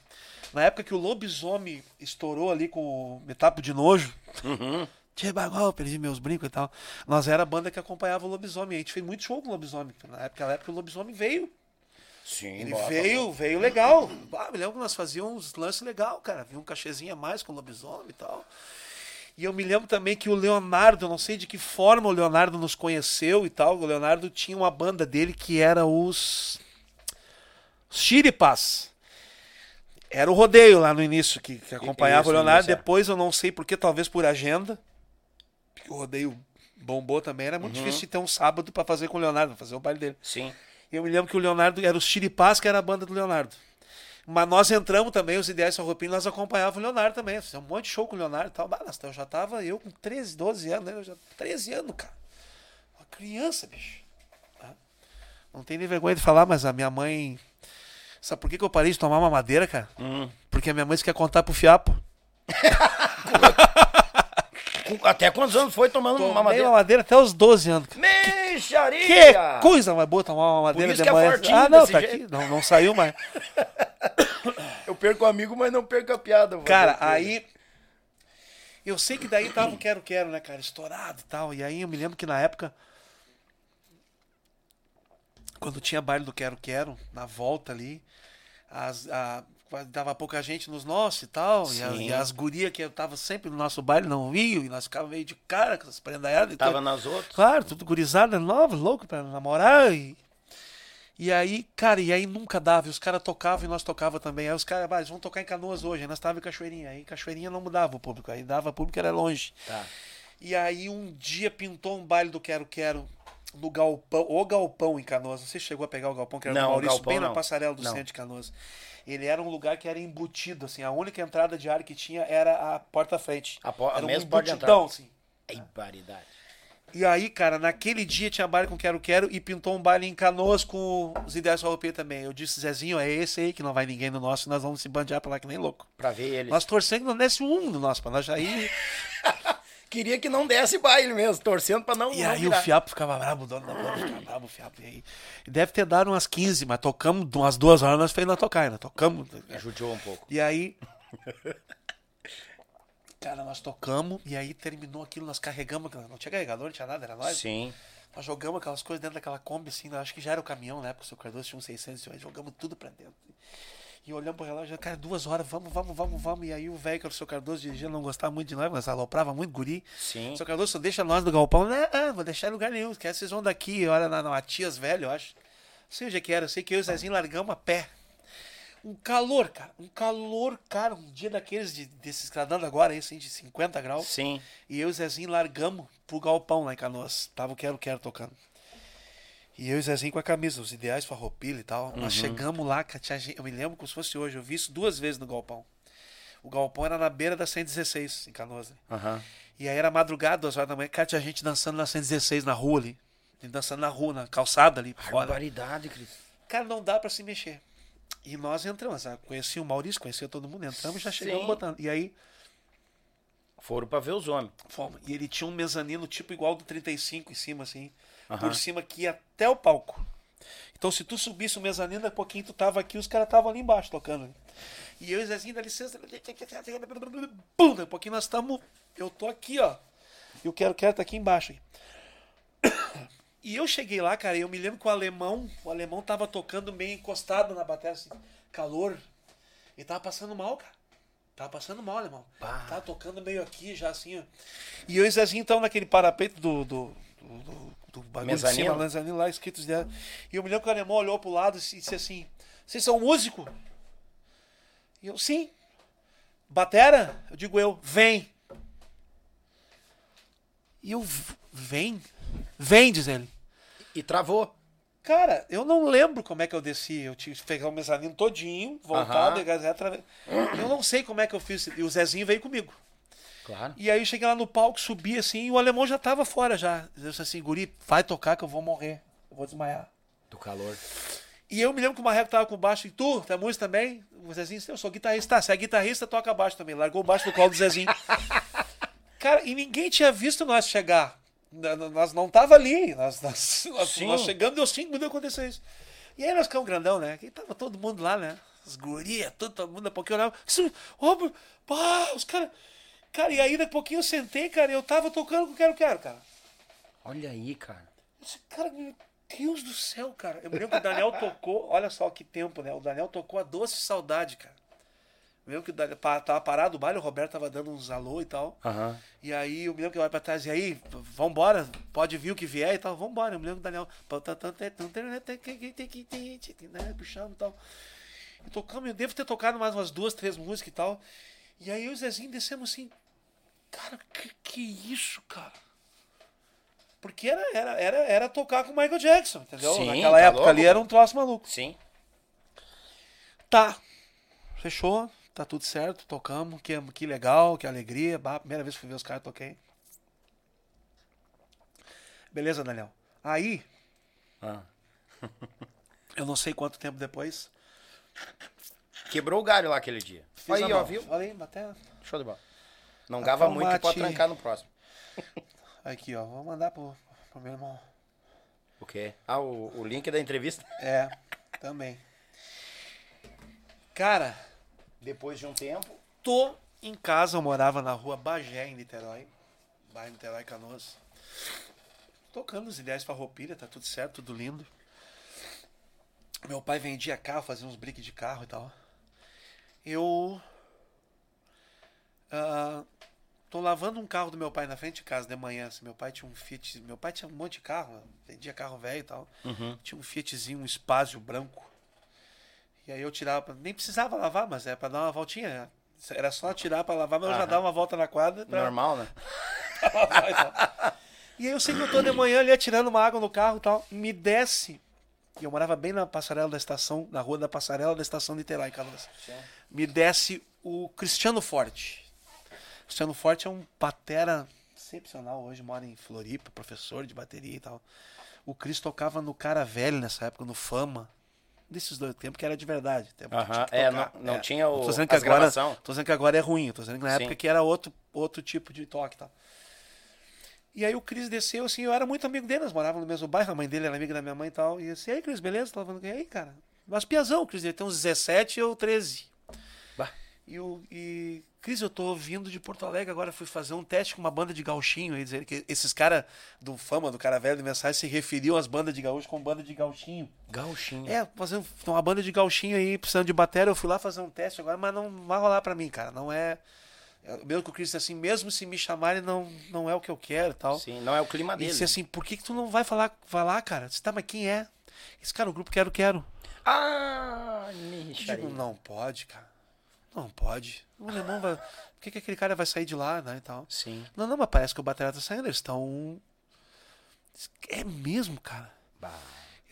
na época que o Lobisomem estourou ali com o Metapo de Nojo, Uhum. Bagual, perdi meus brincos e tal. Nós era a banda que acompanhava o Lobisomem, a gente fez muito show com o Lobisomem, na época, naquela época o Lobisomem veio, Sim, ele bota, veio, veio legal. Ah, me lembro que nós fazíamos uns lances legal, cara. Vinha um cachezinho a mais com o lobisomem e tal. E eu me lembro também que o Leonardo, eu não sei de que forma o Leonardo nos conheceu e tal. O Leonardo tinha uma banda dele que era os. os Chiripas. Era o rodeio lá no início que, que acompanhava Isso, o Leonardo. é. Depois eu não sei porque, talvez por agenda. Porque o rodeio bombou também. Era muito difícil de ter um sábado pra fazer com o Leonardo, fazer o baile dele. Sim. Eu me lembro que o Leonardo era os Chiripás, que era a banda do Leonardo. Mas nós entramos também, os Ideais São Roupinho, nós acompanhávamos o Leonardo também. Fizemos um monte de show com o Leonardo e tal. Nós- eu já tava, eu com 13, 12 anos, né? Eu já, 13 anos, cara. Uma criança, bicho. Tá? Não tem nem vergonha de falar, mas a minha mãe. Sabe por que, que eu parei de tomar uma madeira, cara? Hum. Porque a minha mãe quer contar pro fiapo. Até quantos anos foi tomando uma Tomei madeira? uma madeira até os 12 anos. Mexaria! Que coisa mais boa tomar uma madeira isso de é manhã. fortinho ah, não, tá jeito. aqui. Não, não saiu mais. Eu perco o amigo, mas não perco a piada. Cara, aí. Eu sei que daí tava o Quero Quero, né, cara? Estourado e tal. E aí eu me lembro que na época. Quando tinha baile do Quero Quero, na volta ali, as, a, dava pouca gente nos nossos e tal. E, as, Sim. e as gurias que estavam sempre no nosso baile não iam. E nós ficávamos meio de cara com essas prendaiadas Tava coisa. nas outras. Claro, tudo gurizada nova, louco pra namorar. E, e aí, cara, e aí nunca dava. E os caras tocavam e nós tocava também. Aí os caras, ah, vão tocar em Canoas hoje. Aí nós tava em Cachoeirinha. Aí Cachoeirinha não mudava o público. Aí dava público, era longe. Tá. E aí um dia pintou um baile do Quero Quero no Galpão, o Galpão em Canoas. Se chegou a pegar o Galpão, que era Não, do o Maurício, Galpão bem na não. passarela do Não. centro de Canoas. Ele era um lugar que era embutido, assim. A única entrada de ar que tinha era a porta-frente. A po- a era um mesma porta de embutidão, entrada. assim. É baridade. E aí, cara, naquele dia tinha baile com Quero Quero e pintou um baile em Canoas com os Ideias Farroupilha também. Eu disse, Zezinho, é esse aí que não vai ninguém no nosso, nós vamos se bandear pra lá que nem louco. Pra ver eles. Nós torcendo que não desse um no nosso, pra nós já ir. Queria que não desse baile mesmo, torcendo pra não. E não aí virar. o Fiapo ficava bravo, o dono da banda ficava bravo, o Fiapo. E aí, deve ter dado umas 15, mas tocamos umas duas horas, nós fez na tocar ainda. Tocamos. Judiou um pouco. E aí. Cara, nós tocamos e aí terminou aquilo, nós carregamos, não tinha carregador, não tinha nada, era nós. Sim. Nós jogamos aquelas coisas dentro daquela Kombi, assim, acho que já era o caminhão, né? Porque o seu Cardoso tinha uns 600 reais, jogamos tudo pra dentro. E olhamos pro relógio, cara, duas horas, vamos, vamos, vamos, vamos. E aí o velho, que era o seu Cardoso, dirigindo, não gostava muito de nós, mas aloprava muito guri. Sim. O seu Cardoso só deixa nós do galpão. Não, ah, vou deixar em lugar nenhum, quer vocês vão daqui, olha na, na Matias velho, eu acho. Não sei onde é que era, eu sei que eu e o Zezinho largamos a pé. Um calor, cara, um calor, cara, um dia daqueles de, desses que tá dando agora, assim, de 50 graus. Sim. E eu e o Zezinho largamos pro galpão lá em Canoas. Tava o Quero Quero tocando. E eu e o Zezinho com a camisa, os ideais farroupilha e tal. Nós chegamos lá, eu me lembro como se fosse hoje. Eu vi isso duas vezes no galpão. O galpão era na beira da 116, em Canoas. né? Aham. E aí era madrugada, duas horas da manhã. Cara, tinha gente dançando na 116 na rua ali. Dançando na rua, na calçada ali. Barbaridade, Cris. Cara, não dá pra se mexer. E nós entramos, sabe? Conhecia o Maurício, conhecia todo mundo. Entramos e já chegamos Sim. botando. E aí Foram pra ver os homens. Fomos. E ele tinha um mezanino tipo igual do 35 em cima, assim. Aham. Por cima que ia até o palco. Então se tu subisse o mezanino, daqui a pouquinho tu tava aqui, os caras estavam ali embaixo tocando. E eu e Zezinho, dá licença. Pum, daqui a pouquinho nós estamos. Eu tô aqui, ó. E o Quero Quero tá aqui embaixo. E eu cheguei lá, cara, e eu me lembro que o alemão, o alemão tava tocando meio encostado na bateria, assim, calor. E tava passando mal, cara. Tava passando mal, alemão. Pá. Tava tocando meio aqui, já assim, ó. E eu e Zezinho, então, naquele parapeito do, do, do, do, do bagulho Mezanino? de cima, mezanino lá, escritos dela. E eu me lembro que o alemão olhou pro lado e disse assim, vocês são músico? E eu, sim. Batera? Eu digo eu, vem. E eu, "V- vem? Vem, diz ele. E travou. Cara, eu não lembro como é que eu desci. Eu tive que pegar o mezanino todinho, voltar, Aham. pegar através. Eu não sei como é que eu fiz. E o Zezinho veio comigo. Claro. E aí eu cheguei lá no palco, subi assim, e o alemão já tava fora já. Eu disse assim, guri, vai tocar que eu vou morrer. Eu vou desmaiar. Do calor. E eu me lembro que o Marreco tava com baixo. E tu, tu é músico também? O Zezinho disse, eu sou guitarrista. Tá, se é guitarrista, toca baixo também. Largou o baixo do colo do Zezinho. Cara, e ninguém tinha visto nós chegar. Nós não tava ali. Nós, nós, nós, nós chegamos, deu cinco minutos aconteceu isso. E aí nós ficamos grandão, né? E tava todo mundo lá, né? As gurias, todo, todo mundo, pouquinho eu olhava. "Isso, Ô, os caras. Cara, e aí daqui a pouquinho eu sentei, cara, e eu tava tocando com o Quero Quero, cara. Olha aí, cara. Cara, meu Deus do céu, cara. Eu me lembro que o Daniel tocou, olha só que tempo, né? O Daniel tocou a Doce Saudade, cara. Eu lembro que o Daniel tava parado o baile, o Roberto tava dando uns alô e tal. E aí eu me lembro que eu olho pra trás, e aí, vambora, pode vir o que vier e tal, vambora. Eu me lembro que o Daniel. né, Puxando e tal. E tocamos, eu devo ter tocado mais umas duas, três músicas e tal. E aí eu e o Zezinho descemos assim. Cara, que que isso, cara? Porque era, era, era, era tocar com o Michael Jackson, entendeu? Sim, Naquela tá época louco. ali era um troço maluco. Sim. Tá. Fechou. Tá tudo certo. Tocamos. Que, que legal, que alegria. Bah, primeira vez que fui ver os caras, toquei. Beleza, Daniel. Aí, Ah. eu não sei quanto tempo depois. Quebrou o galho lá aquele dia. fiz aí, ó, viu? Olha aí, bateu. Show de bola. Não gava muito que pode trancar no próximo. Aqui, ó. Vou mandar pro, pro meu irmão. O quê? Ah, o, o link da entrevista. É, também. Cara, Depois de um tempo. tô em casa, eu morava na rua Bagé, em Niterói. Bairro Niterói Canoas. Tocando os ideias farroupilha, tá tudo certo, tudo lindo. Meu pai vendia carro, fazia uns briques de carro e tal. Eu. Ah, tô lavando um carro do meu pai na frente de casa de manhã. assim, meu pai tinha um Fiat. Meu pai tinha um monte de carro, vendia carro velho e tal. Tinha um Fiatzinho, um Spazio branco. E aí eu tirava, nem precisava lavar, mas é pra dar uma voltinha. Era só tirar pra lavar, mas eu já dava uma volta na quadra. Pra Normal, né? e aí eu sei que eu tô de manhã ali atirando uma água no carro e tal. Me desce. E eu morava bem na passarela da estação, na rua da passarela da estação de Niterói, Canoas. Me desce o Cristiano Forte. Cristiano Forte é um patera excepcional hoje, mora em Floripa, professor de bateria e tal. O Cris tocava no Cara Velho nessa época, no Fama. Desses dois tempos que era de verdade. Tempo tinha que é, não- não tinha o- Tô dizendo que agora, gravação. Tô dizendo que agora é ruim. Tô dizendo que na Sim. época que era outro, outro tipo de toque e tal. E aí o Cris desceu, assim, eu era muito amigo dele, nós morávamos no mesmo bairro, a mãe dele era amiga da minha mãe e tal. E disse, e aí, Cris, beleza? Tava falando, e aí, cara? Mas piazão, o Cris, ele tem uns 17 ou 13. E, o, e Cris, eu tô vindo de Porto Alegre agora, fui fazer um teste com uma banda de gauchinho aí, dizer que esses caras do Fama, do Cara Velho, do Mensagem, se referiam às bandas de gaúcho como banda de gauchinho. Gauchinho. É, fazendo uma banda de gauchinho aí, precisando de bateria, eu fui lá fazer um teste agora, mas não vai rolar pra mim, cara, não é... é, Mesmo que o Cris disse assim, mesmo se me chamarem, não, não é o que eu quero e tal. Sim, não é o clima E dele. disse assim, por que, que tu não vai falar, falar, cara? Disse, tá, mas quem é? Esse cara, o grupo Quero Quero. Ah, Michael. digo, não pode, cara. Não pode. O alemão vai. Por que, que aquele cara vai sair de lá, né? E tal. Sim. Não, não, mas parece que o bateria tá saindo. Eles estão. É mesmo, cara. Bah.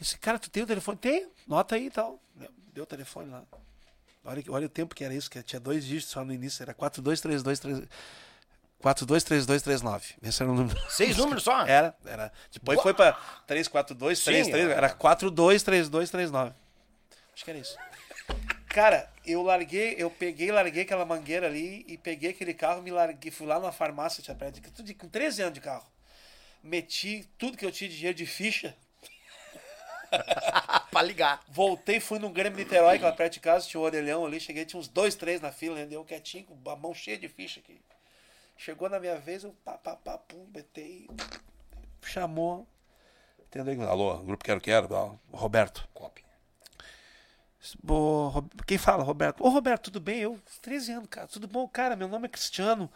Esse cara, tu tem o telefone? Tem, nota aí e tal. Deu o telefone lá. Olha, olha o tempo que era isso, que tinha dois dígitos só no início, era 423239. 423239. Esse era o número. Seis números só? Era, era. Depois foi pra 342, Sim, 33, é. era 423239. Acho que era isso. Cara, eu larguei, eu peguei, larguei aquela mangueira ali e peguei aquele carro, me larguei, fui lá na farmácia, tinha perto, tudo com 13 anos de carro. Meti tudo que eu tinha de dinheiro de ficha, pra ligar. voltei, fui no Grêmio Niterói, que lá perto de casa, tinha um orelhão ali, cheguei, tinha uns dois, três na fila, né? deu quietinho, com a mão cheia de ficha aqui. Chegou na minha vez, eu pá, pá, pá, pum, betei, chamou. Entendeu? Alô, grupo Quero Quero. Roberto. Copy. Quem fala, Roberto? Ô, Roberto, tudo bem? Eu, 13 anos, cara. Tudo bom? Cara, meu nome é Cristiano.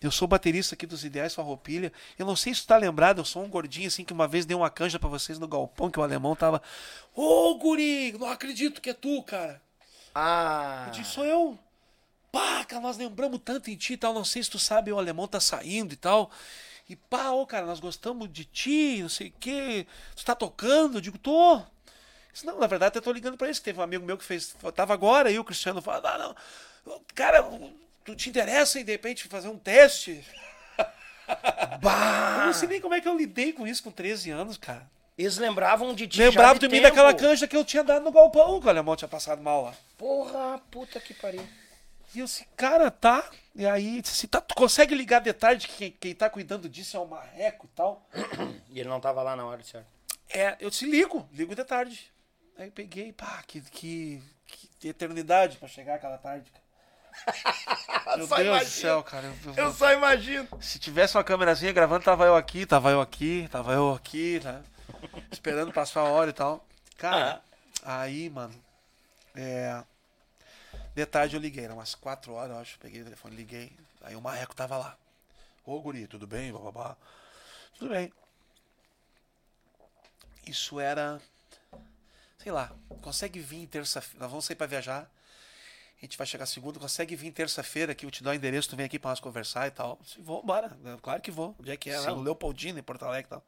Eu sou baterista aqui dos Ideais Farroupilha. Eu não sei se tu tá lembrado, eu sou um gordinho assim que uma vez dei uma canja pra vocês no galpão, que o alemão tava. Ô, guri, não acredito que é tu, cara. Ah. Eu disse, sou eu. Pá, cara, nós lembramos tanto em ti e tal. Não sei se tu sabe, o alemão tá saindo e tal. E pá, ô, cara, nós gostamos de ti, não sei o quê. Tu tá tocando? Eu digo, tô. Disse, não, na verdade, eu tô ligando pra isso. Teve um amigo meu que fez. Tava agora aí, o Cristiano falou, ah, não. Cara, tu te interessa em de repente fazer um teste? Bah. Eu não sei nem como é que eu lidei com isso com 13 anos, cara. Eles lembravam de ti. Lembrava já de mim daquela canja que eu tinha dado no galpão, que o alemão tinha passado mal lá. Porra, puta que pariu. E eu disse, cara, tá. E aí, disse, tá, tu consegue ligar de tarde que quem, quem tá cuidando disso é o marreco e tal? E ele não tava lá na hora, certo? É, eu disse, ligo, ligo de tarde. Aí peguei, pá, que, que, que eternidade pra chegar aquela tarde. cara. Meu Só Deus do imagino. céu, cara. eu- eu- Eu só imagino. se tivesse uma câmerazinha gravando, tava eu aqui, tava eu aqui, tava eu aqui, né? Esperando passar a hora e tal. Cara, aí, mano, é. De tarde eu liguei, eram umas 4 horas, eu acho. Peguei o telefone, liguei. Aí o Marreco tava lá. Ô, guri, tudo bem? Bababá. Tudo bem. Isso era. Sei lá, consegue vir terça-feira. Nós vamos sair pra viajar. A gente vai chegar segunda, consegue vir terça-feira que eu te dou o endereço, tu vem aqui pra nós conversar e tal. Disse, Vou, bora. Claro que vou. Onde é que é? Lá Sim. no Leopoldino, em Porto Alegre e tal.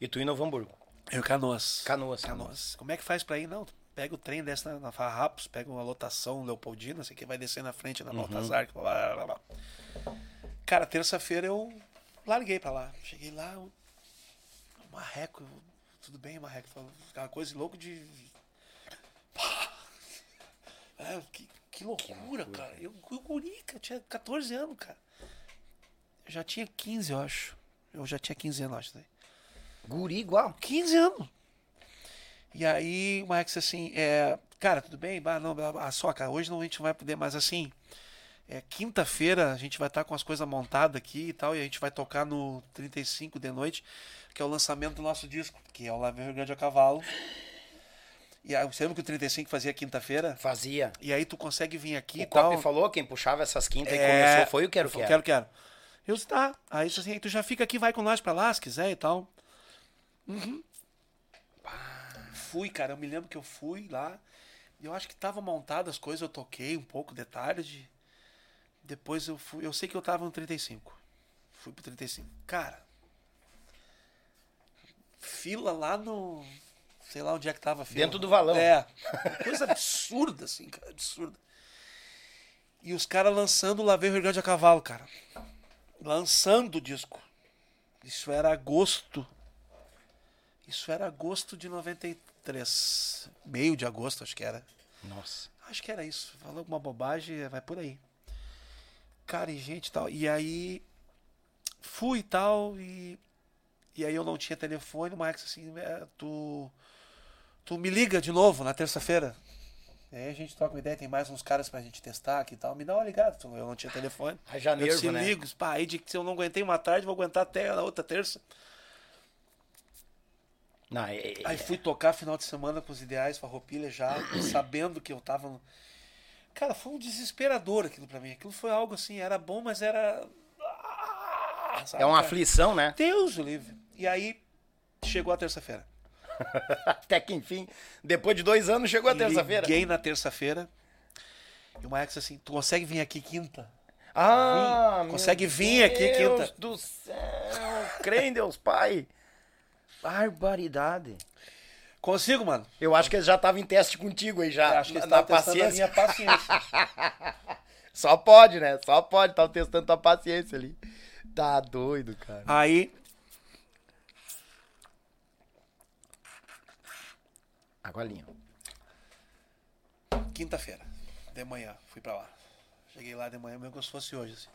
E tu em Novo Hamburgo. Eu, Canoas. Canoas. Canoas. Como é que faz pra ir? Não, pega o trem, desce na, na Farrapos, pega uma lotação Leopoldina, sei que vai descer na frente na Baltazar. blá, blá, blá, blá. Cara, terça-feira eu larguei pra lá. Cheguei lá, eu... Marreco, tudo bem, Marreco? Aquela coisa louco de. Pá! É, que, que loucura, cara. Eu, eu guri, cara, eu tinha 14 anos, cara. Eu já tinha 15, eu acho. Eu já tinha 15 anos, acho. Né? Guri igual. 15 anos. E aí o Max assim, é, cara, tudo bem? Bah, não, blá, blá, ah, só, cara, hoje não a gente não vai poder, mas assim, é, quinta-feira a gente vai estar com as coisas montadas aqui e tal, e a gente vai tocar no 35 de noite, que é o lançamento do nosso disco, que é o Lá o Rio Grande a Cavalo. E aí, você lembra que o 35 fazia quinta-feira? Fazia. E aí tu consegue vir aqui O e tal. Cop falou, quem puxava essas quintas e É, começou foi o Quero eu Quero. Quero, quero. Eu disse, tá. Aí assim, "Aí tu já fica aqui, vai com nós pra lá, se quiser e tal. Uhum. Fui, cara, eu me lembro que eu fui lá. E eu acho que tava montado as coisas, eu toquei um pouco de tarde. Depois eu fui, eu sei que eu tava no 35. Fui pro 35. Cara, fila lá no. Sei lá onde é que tava a fila. Dentro do valão. É. Coisa absurda, assim, cara. Absurda. E os caras lançando o Lavei o Rio Grande a cavalo, cara. lançando o disco. Isso era agosto. Isso era agosto de 93. Meio de agosto, acho que era. Nossa. Acho que era isso. Falou alguma bobagem, vai por aí. Cara, e gente e tal. E aí fui e tal, e, e aí eu não tinha telefone, o Max assim, é, tu, tu me liga de novo na terça-feira. E aí a gente troca uma ideia, tem mais uns caras pra gente testar aqui e tal. Me dá uma ligada, eu não tinha telefone. Aí já eu nervo, disse, né? ligo, pá, aí de que se eu não aguentei uma tarde, vou aguentar até a outra terça. Não, é- é- Aí fui tocar final de semana com os ideais, farroupilha já, sabendo que eu tava no... Cara, foi um desesperador aquilo pra mim. Aquilo foi algo assim, era bom, mas era... Ah, sabe, é uma cara? aflição, né? Deus o livre. E aí, chegou a terça-feira. Até que enfim, depois de dois anos, chegou a terça-feira. Liguei na terça-feira. E o Max assim, tu consegue vir aqui quinta? Ah, Vim. Consegue vir aqui, Deus quinta. do céu, crê em Deus Pai. Barbaridade. Consigo, mano? Eu acho que ele já tava em teste contigo aí já. Acho que ele na tava testando a minha paciência. Só pode, né? Só pode. Tava testando tua paciência ali. Tá doido, cara. aí, Agolinha. quinta-feira, de manhã, fui pra lá. Cheguei lá de manhã, mesmo como se fosse hoje, assim.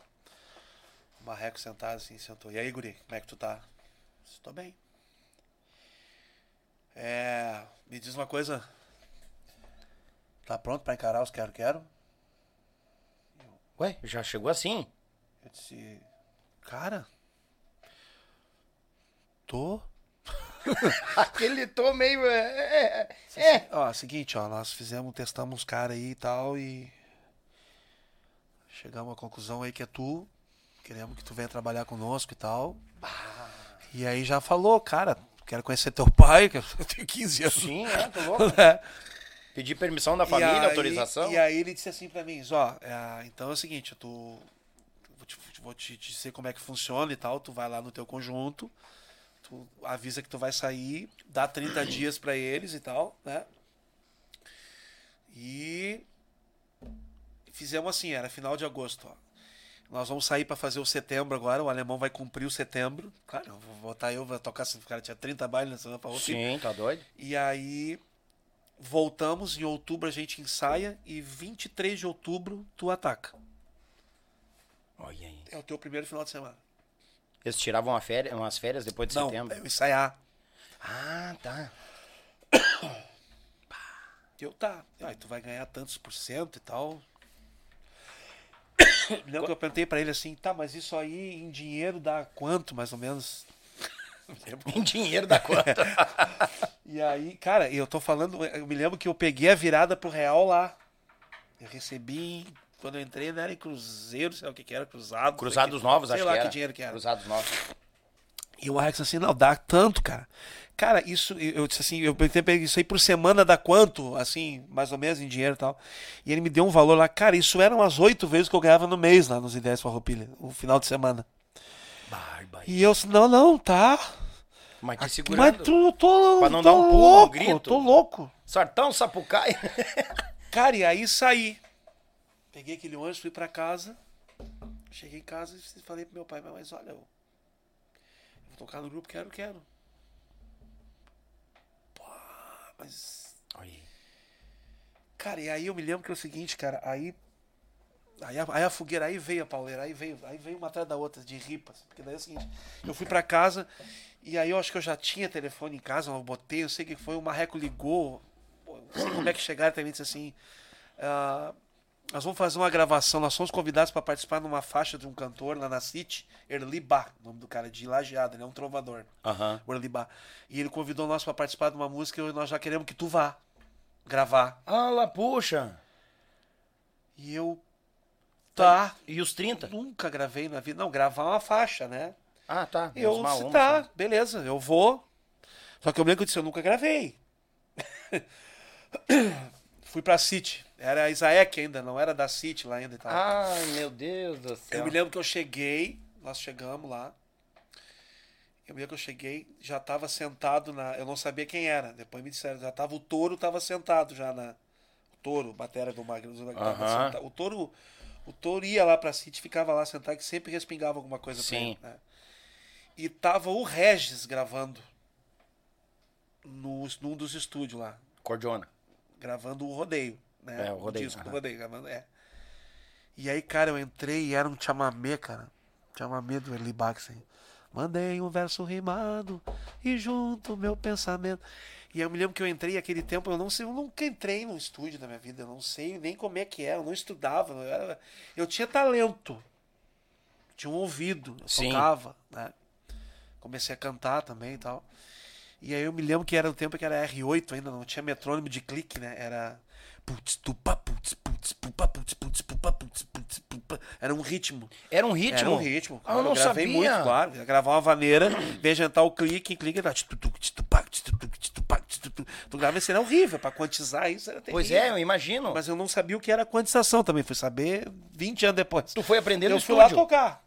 O Marreco sentado assim, sentou. E aí, guri, como é que tu tá? Estou bem. É, me diz uma coisa. Tá pronto pra encarar os quero-quero? Ué, já chegou assim? Eu disse, cara, tô. Aquele tô meio. É, é, é. Ó, seguinte, ó, nós fizemos, testamos uns caras aí e tal e chegamos à conclusão aí que é tu, queremos que tu venha trabalhar conosco e tal. E aí já falou, cara, quero conhecer teu pai, que eu tenho 15 anos. Sim, é, tô louco. né? Pedir permissão da família, aí- autorização. E aí ele disse assim pra mim, ó, é, então é o seguinte, eu tô, vou, te, vou te dizer como é que funciona e tal, tu vai lá no teu conjunto, tu avisa que tu vai sair, dá 30 dias pra eles e tal, né? E fizemos assim, era final de agosto, ó. Nós vamos sair pra fazer o setembro agora, o alemão vai cumprir o setembro. Claro, eu vou botar eu, vou tocar, o cara tinha 30 bailes na semana pra outra. Sim, tá doido? E aí voltamos, em outubro a gente ensaia e 23 de outubro tu ataca. Olha aí. É o teu primeiro final de semana. Eles tiravam uma férias, umas férias depois de Não, setembro. é eu ensaiar. Ah, tá. Eu tá. Aí tu vai ganhar tantos por cento e tal. Lembro que eu perguntei pra ele assim, tá, mas isso aí em dinheiro dá quanto, mais ou menos? Em dinheiro da conta. E aí, cara, eu tô falando, eu me lembro que eu peguei a virada pro real lá. Eu recebi, quando eu entrei, não era em cruzeiro, sei lá o que que era, cruzado. Cruzados que- Novos, sei acho lá que era. dinheiro que era. Cruzados Novos. E o Alex assim, não, dá tanto, cara. Cara, isso, eu disse assim, eu perguntei isso aí por semana dá quanto, assim, mais ou menos em dinheiro e tal. E ele me deu um valor lá, cara, isso eram umas oito vezes que eu ganhava no mês lá nos Ideias Farroupilha, o final de semana. Barba. E eu disse, não, não, tá. Mas te Mas segurando. tu, tô, Pra não tô dar um pulo, um louco, grito. tô louco. Sartão, sapucaia. Cara, e aí saí. Peguei aquele ônibus, fui pra casa. Cheguei em casa e falei pro meu pai, mas olha, eu vou tocar no grupo, quero, quero. Pô, mas Olha aí. Cara, e aí eu me lembro que é o seguinte, cara, aí. Aí a, aí a fogueira, aí veio a pauleira, aí veio, aí veio uma atrás da outra, de ripas. Porque daí é o seguinte, eu fui pra casa e aí eu acho que eu já tinha telefone em casa, eu botei, eu sei que foi, o Marreco ligou, não sei como é que chegaram também, disse assim, ah, nós vamos fazer uma gravação, nós somos convidados para participar numa faixa de um cantor lá na City, Erli Bach, o nome do cara, de Lajeado, ele é um trovador. Aham. o Erli Bach. E ele convidou nós para participar de uma música e nós já queremos que tu vá gravar. Ah lá, puxa. E eu. Tá. E os 30? Nunca gravei na vida. Não, gravar uma faixa, né? Ah, tá. Eu disse, tá, só. beleza, eu vou. Só que eu lembro que eu disse, eu nunca gravei. Fui pra City. Era a Isaek ainda, não era da City lá ainda e tal. Ai, meu Deus do céu. eu me lembro que eu cheguei, nós chegamos lá. Eu me lembro que eu cheguei, já tava sentado na. Eu não sabia quem era. Depois me disseram, já tava o touro, tava sentado já na. O touro, batera do Magno. Aham. O touro. O touro ia lá pra City, ficava lá sentado, que sempre respingava alguma coisa pra Sim. ele. Né? E tava o Regis gravando no, num dos estúdios lá. Cordiona. Gravando o rodeio. Né? É, o rodeio, disco do aham. rodeio, gravando, é. E aí, cara, eu entrei e era um chamamé, cara. Chamamé do Eli Baxen. Mandei um verso rimado e junto meu pensamento. E eu me lembro que eu entrei aquele tempo, eu não sei, eu nunca entrei num estúdio na minha vida, eu não sei nem como é que é, eu não estudava, eu, era- eu tinha talento, tinha um ouvido, eu Sim. tocava, né? Comecei a cantar também e tal. E aí eu me lembro que era o tempo que era R8 ainda, não tinha metrônomo de clique, né? Era. Putz, tupa, putz, putz, pupa, putz, putz, pupa, putz, putz, pupa. Era um ritmo. Era um ritmo? Era um ritmo. Ah, eu não gravei sabia. muito, claro. Eu gravava uma vaneira, veja o clique, clique, tá, tu grava isso, era horrível. Pra quantizar isso era terrível. Pois é, eu imagino. Mas eu não sabia o que era quantização também. Fui saber 20 anos depois. Tu foi aprender no eu fui lá tocar.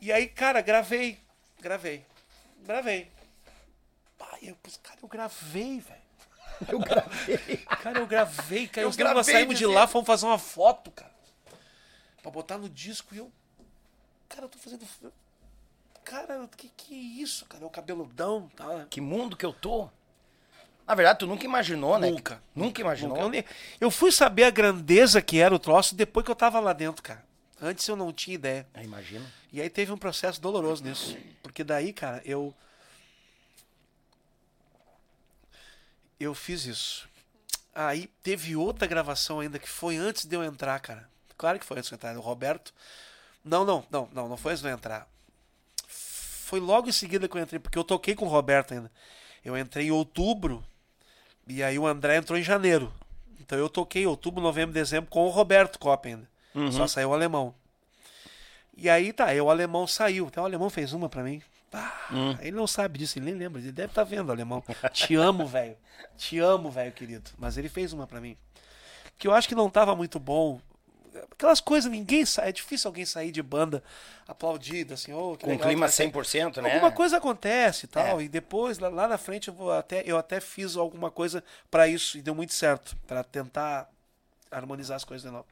E aí, cara, gravei. Gravei. Gravei. Pai, eu, cara, eu gravei, velho. Eu gravei. Cara, eu gravei, cara. Eu gravei, nós saímos de lá, fomos fazer uma foto, cara. Pra botar no disco e eu. Cara, eu tô fazendo. Cara, que que é isso, cara? É o cabeludão, tá? Que mundo que eu tô. Na verdade, tu nunca imaginou, né? Nunca. Nunca imaginou. Eu, nem- eu fui saber a grandeza que era o troço depois que eu tava lá dentro, cara. Antes eu não tinha ideia. Eu imagino. E aí teve um processo doloroso nisso. Porque daí, cara, eu. Eu fiz isso. Aí teve outra gravação ainda que foi antes de eu entrar, cara. Claro que foi antes de eu entrar. O Roberto. Não, não, não, não, não foi antes de eu entrar. Foi logo em seguida que eu entrei, porque eu toquei com o Roberto ainda. Eu entrei em outubro e aí o André entrou em janeiro. Então eu toquei outubro, novembro, dezembro com o Roberto Kopp ainda. Só saiu o alemão. E aí tá, aí o alemão saiu. Até o alemão fez uma pra mim. Ah, Ele não sabe disso, ele nem lembra. Ele deve estar vendo, alemão. Te amo, velho. Te amo, velho, querido. Mas ele fez uma pra mim. Que eu acho que não tava muito bom. Aquelas coisas, ninguém sai. É difícil alguém sair de banda aplaudido, assim, oh, Com legal, clima vai sair. 100%, né? Alguma coisa acontece e tal. É. E depois, lá, lá na frente, eu, vou até, eu até fiz alguma coisa pra isso e deu muito certo. Pra tentar harmonizar as coisas de novo.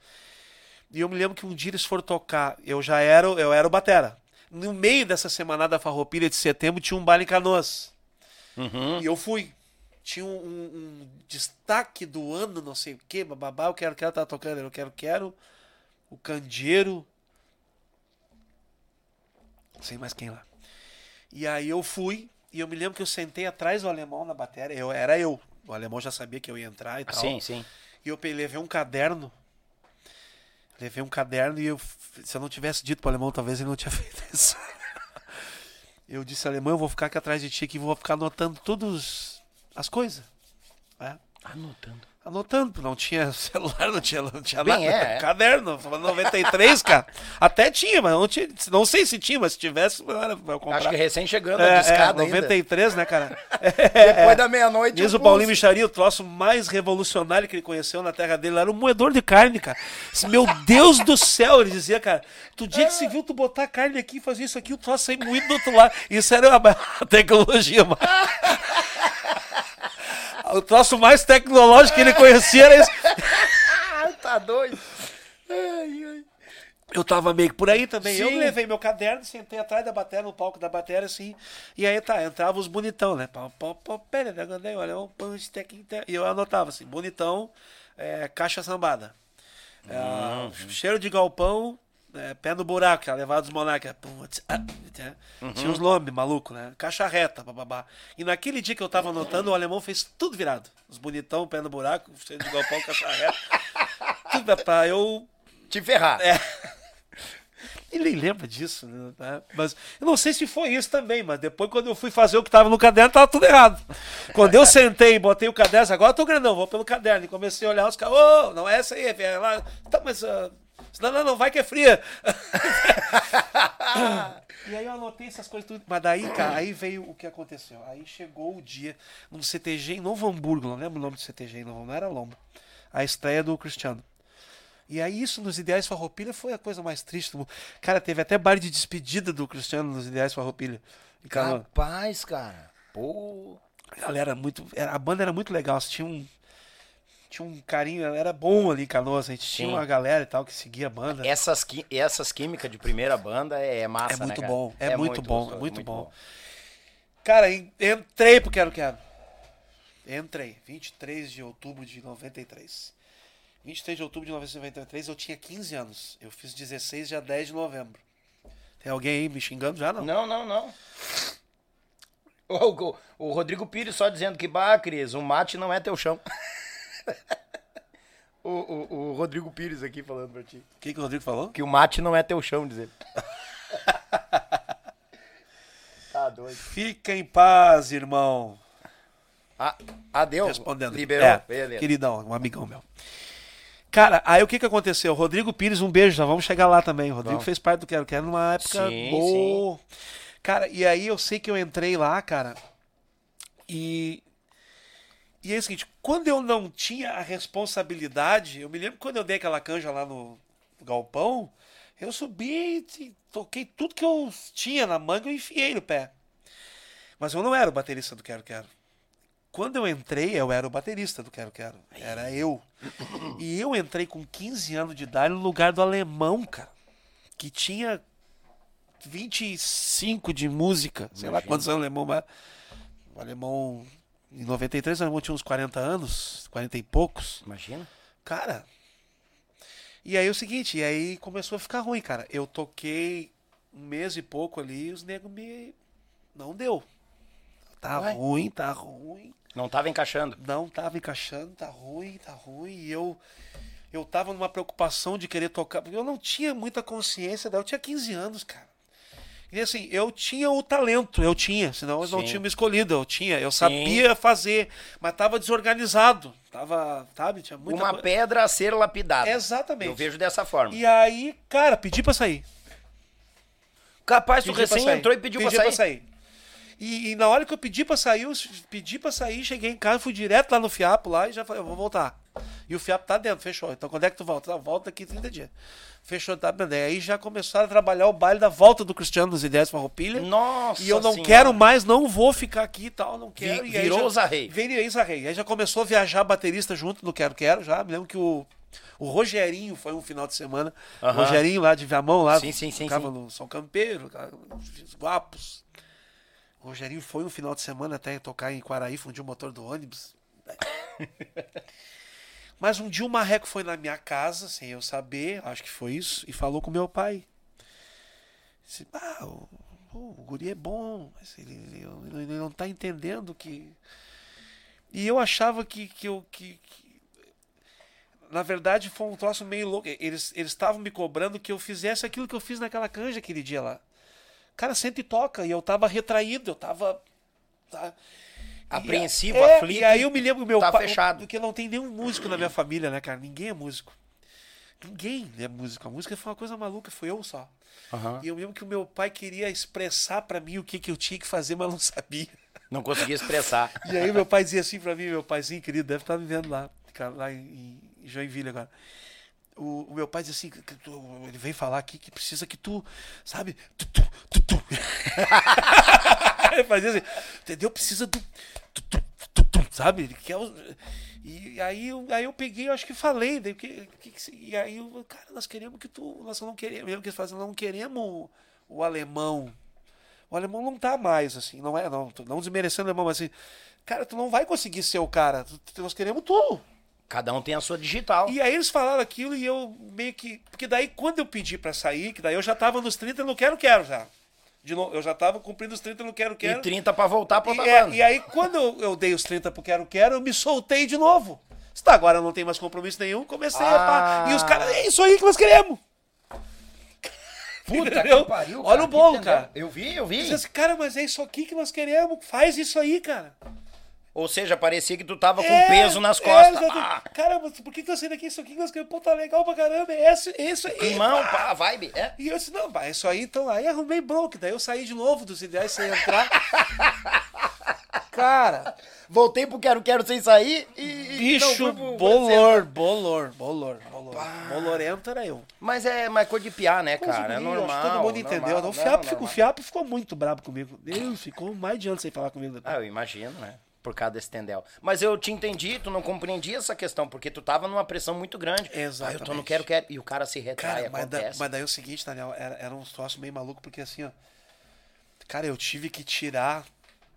E eu me lembro que um dia eles foram tocar. Eu já era, eu era o Batera. No meio dessa semana da Farroupilha de setembro tinha um baile em Canoas. Uhum. E eu fui. Tinha um, um- destaque do ano, não sei o que, bababá, eu quero, quero, tá tocando, eu quero, quero. O Candeeiro. Não sei mais quem lá. E aí eu fui, e eu me lembro que eu sentei atrás do alemão na bateria. Eu, era eu. O alemão já sabia que eu ia entrar e tal. Sim, sim. E eu levei um caderno. Levei um caderno e eu, se eu não tivesse dito pro alemão, talvez ele não tinha feito isso. Eu disse, alemão, eu vou ficar aqui atrás de ti que vou ficar anotando todas as coisas. né? Anotando. Anotando, não tinha celular, não tinha, não tinha Bem, nada. é, é. Caderno, falando 93, cara. Até tinha, mas não, tinha, não sei se tinha, mas se tivesse, eu era eu comprar. Acho que recém chegando é, a é, discada ainda. 93, né, cara? Depois da meia-noite. Diz o Paulinho. Micharia, o troço mais revolucionário que ele conheceu na terra dele era um moedor de carne, cara. Meu Deus do céu, ele dizia, cara. Tu dia que se viu tu botar carne aqui, fazer isso aqui, o troço sair moído do outro lado. Isso era uma tecnologia, mano. O troço mais tecnológico que ele conhecia era isso. Tá doido. Ai, ai. Eu tava meio que por aí também. Eu Sim. levei meu caderno, sentei atrás da bateria, no palco da bateria, assim. E aí tá, entrava os bonitão, né? Pau, pau, pau, pera, olha, um punch, tec. E eu anotava assim, bonitão, é, caixa sambada. É, Cheiro de galpão, é, pé no buraco, que era levar dos monarcas. Putz, ah, né? Tinha uns nomes maluco, né? Caixa reta, bababá. E naquele dia que eu tava anotando, o alemão fez tudo virado. Os bonitão, pé no buraco, cheiro de galpão, caixa reta. Tudo pra eu Te ferrar. é. Ele nem lembra disso, né? Mas eu não sei se foi isso também, mas depois quando eu fui fazer o que tava no caderno, tava tudo errado. Quando eu sentei e botei o caderno, agora eu tô grandão, vou pelo caderno. E comecei a olhar os caras, ô, não é essa aí, é lá. Tá, mas. ah, não, não, não, vai que é fria. e aí eu anotei essas coisas tudo. Mas daí, cara, aí veio o que aconteceu. Aí chegou o dia, num CTG em Novo Hamburgo, não lembro o nome do CTG em Novo Hamburgo, não era Lombo. A estreia do Cristiano. E aí isso nos Ideais Farroupilha foi a coisa mais triste do mundo. Cara, teve até bar de despedida do Cristiano nos Ideais Farroupilha. E, cara, Capaz, cara. Pô. a galera muito, era, a banda era muito legal, tinha um tinha um carinho, era bom ali em Canoas, a gente tinha Sim. uma galera e tal que seguia a banda. Essas, essas químicas de primeira banda é massa, É né, muito cara? bom, é muito bom, é gostoso, muito bom. Cara, en- entrei pro Quero Quero. Entrei, 23 de outubro de 93. 23 de outubro de 1993, eu tinha 15 anos. Eu fiz 16 dia 10 de novembro. Tem alguém aí me xingando já, não? Não, não, não. O, o- o Rodrigo Pires só dizendo que, bah, Cris, o mate não é teu chão. o, o, o Rodrigo Pires aqui falando pra ti. O que, que o Rodrigo falou? Que o mate não é teu chão, dizer. tá doido. Fica em paz, irmão. Ah, adeus. Respondendo. Liberou. É, Beleza. queridão, um amigão meu. Cara, aí o que que aconteceu? Rodrigo Pires, um beijo, já vamos chegar lá também. O Rodrigo Vamos. fez parte do Quero Quero numa época Sim, boa. Cara, e aí eu sei que eu entrei lá, cara, e. E é o seguinte, quando eu não tinha a responsabilidade, eu me lembro quando eu dei aquela canja lá no galpão, eu subi e toquei tudo que eu tinha na manga e enfiei no pé. Mas eu não era o baterista do Quero Quero. Quando eu entrei, eu era o baterista do Quero Quero. Era eu. E eu entrei com 15 anos de idade no lugar do alemão, cara. Que tinha 25 de música. Sei lá Imagina. quantos anos o alemão. mas- O alemão. Em 93, o alemão tinha uns 40 anos, 40 e poucos. Imagina. Cara. E aí é o seguinte, e aí começou a ficar ruim, cara. Eu toquei um mês e pouco ali e os negros me. Não deu. Tá Ué? ruim, tá ruim. Não tava encaixando. Não tava encaixando, tá ruim, tá ruim. E eu. Eu tava numa preocupação de querer tocar. Porque eu não tinha muita consciência, eu tinha 15 anos, cara. E assim, eu tinha o talento, eu tinha, senão eles não Sim. tinham me escolhido, eu tinha, eu sabia fazer, mas tava desorganizado, tava, sabe, tinha muita Uma pedra a ser lapidada. Exatamente. Eu vejo dessa forma. E aí, cara, pedi pra sair. Capaz, tu Pedi pra recém sair. entrou e pediu Pedi pra sair. E, e na hora que eu pedi pra sair, eu pedi pra sair, cheguei em casa, fui direto lá no Fiapo lá e já falei, eu vou voltar. E o Fiapo tá dentro, fechou. Então quando é que tu volta? Ah, volta daqui 30 dias. Fechou, tá bem. Aí já começaram a trabalhar o baile da volta do Cristiano dos Ideias Farroupilha. Nossa E eu não Senhora. quero mais, não vou ficar aqui e tal, não quero. Vi- e aí virou já, o Zarrei. Virei Zarrei. Aí já começou a viajar baterista junto no Quero Quero já. Me lembro que o, o Rogerinho foi um final de semana. Rogerinho lá de Viamão, lá. Sim, sim, sim, Ficava no São Campeiro, guapos. O Rogerinho foi um final de semana até tocar em Quaraí, fundiu o motor do ônibus. Mas um dia o Marreco foi na minha casa, sem eu saber, acho que foi isso, e falou com meu pai. Disse, ah, o, o guri é bom, mas ele, ele- ele não tá entendendo que. E eu achava que, que eu. Que, que- Na verdade, foi um troço meio louco. Eles estavam me cobrando que eu fizesse aquilo que eu fiz naquela canja aquele dia lá. Cara, senta e toca. E eu tava retraído, eu tava. Apreensivo, é, aflito. E aí eu me lembro meu tá pai. fechado. Porque não tem nenhum músico na minha família, né, cara? Ninguém é músico. Ninguém é músico. A música foi uma coisa maluca, foi eu só. Aham. E eu lembro que o meu pai queria expressar pra mim o que, que eu tinha que fazer, mas não sabia. Não conseguia expressar. E aí meu pai dizia assim pra mim, meu paizinho querido, deve estar me vendo lá, lá em Joinville agora. O, o meu pai dizia assim, ele veio falar aqui que precisa que tu, sabe, tu, tu, tu, tu. ele fazia assim, entendeu? Precisa do tu, tu, tu, tu, sabe? Ele quer e aí, aí eu peguei, eu acho que falei, daí, que, que, e aí eu, cara, nós queremos que tu, nós não queremos, mesmo que eles fazem, não queremos o, alemão, o alemão não tá mais, assim, não é, não, não desmerecendo o alemão, mas assim, cara, tu não vai conseguir ser o cara, nós queremos tu. Cada um tem a sua digital. E aí eles falaram aquilo e eu meio que, porque daí quando eu pedi pra sair, que daí eu já tava nos 30 no quero, quero já. De novo, eu já tava cumprindo os 30 no quero, E quero. 30 pra voltar pra E, outra é, banda. e aí, quando eu, eu dei os 30 pro Quero Quero, eu me soltei de novo. Está, agora eu não tenho mais compromisso nenhum, comecei a pá. Ah. E os caras, é isso aí que nós queremos. Puta Entendeu? que pariu, Olha o bolo, entendeu? cara. Eu vi, eu vi. Diz assim, cara, mas é isso aqui que nós queremos. Faz isso aí, cara. Ou seja, parecia que tu tava com É, peso nas é, costas. exato. ah, Cara, mas por que, que eu saí daqui? Isso aqui que nós queremos. Pô, tá legal pra caramba. É esse, é isso aí. climão, pá, vibe. É. E eu disse, não, pá, é isso aí, então. Aí arrumei bronca. Daí eu saí de novo dos ideais sem entrar. cara, Voltei pro quero, quero sem sair e. não bicho, bolor, bolor, bolor, bolor. Bolorento era eu. Mas é mais cor de piar, né, cara? É normal. todo mundo entendeu. normal, o, Fiapo não, ficou, o. Fiapo ficou muito brabo comigo. Ele ficou mais de ano sem falar comigo. Ah, eu imagino, né? Por causa desse tendel. Mas eu te entendi, tu não compreendia essa questão, porque tu tava numa pressão muito grande. Ah, eu tô, não quero, quero. E o cara se retrai, Cara, mas, da- mas daí é o seguinte, Daniel, era, era um troço meio maluco, porque assim, ó. Cara, eu tive que tirar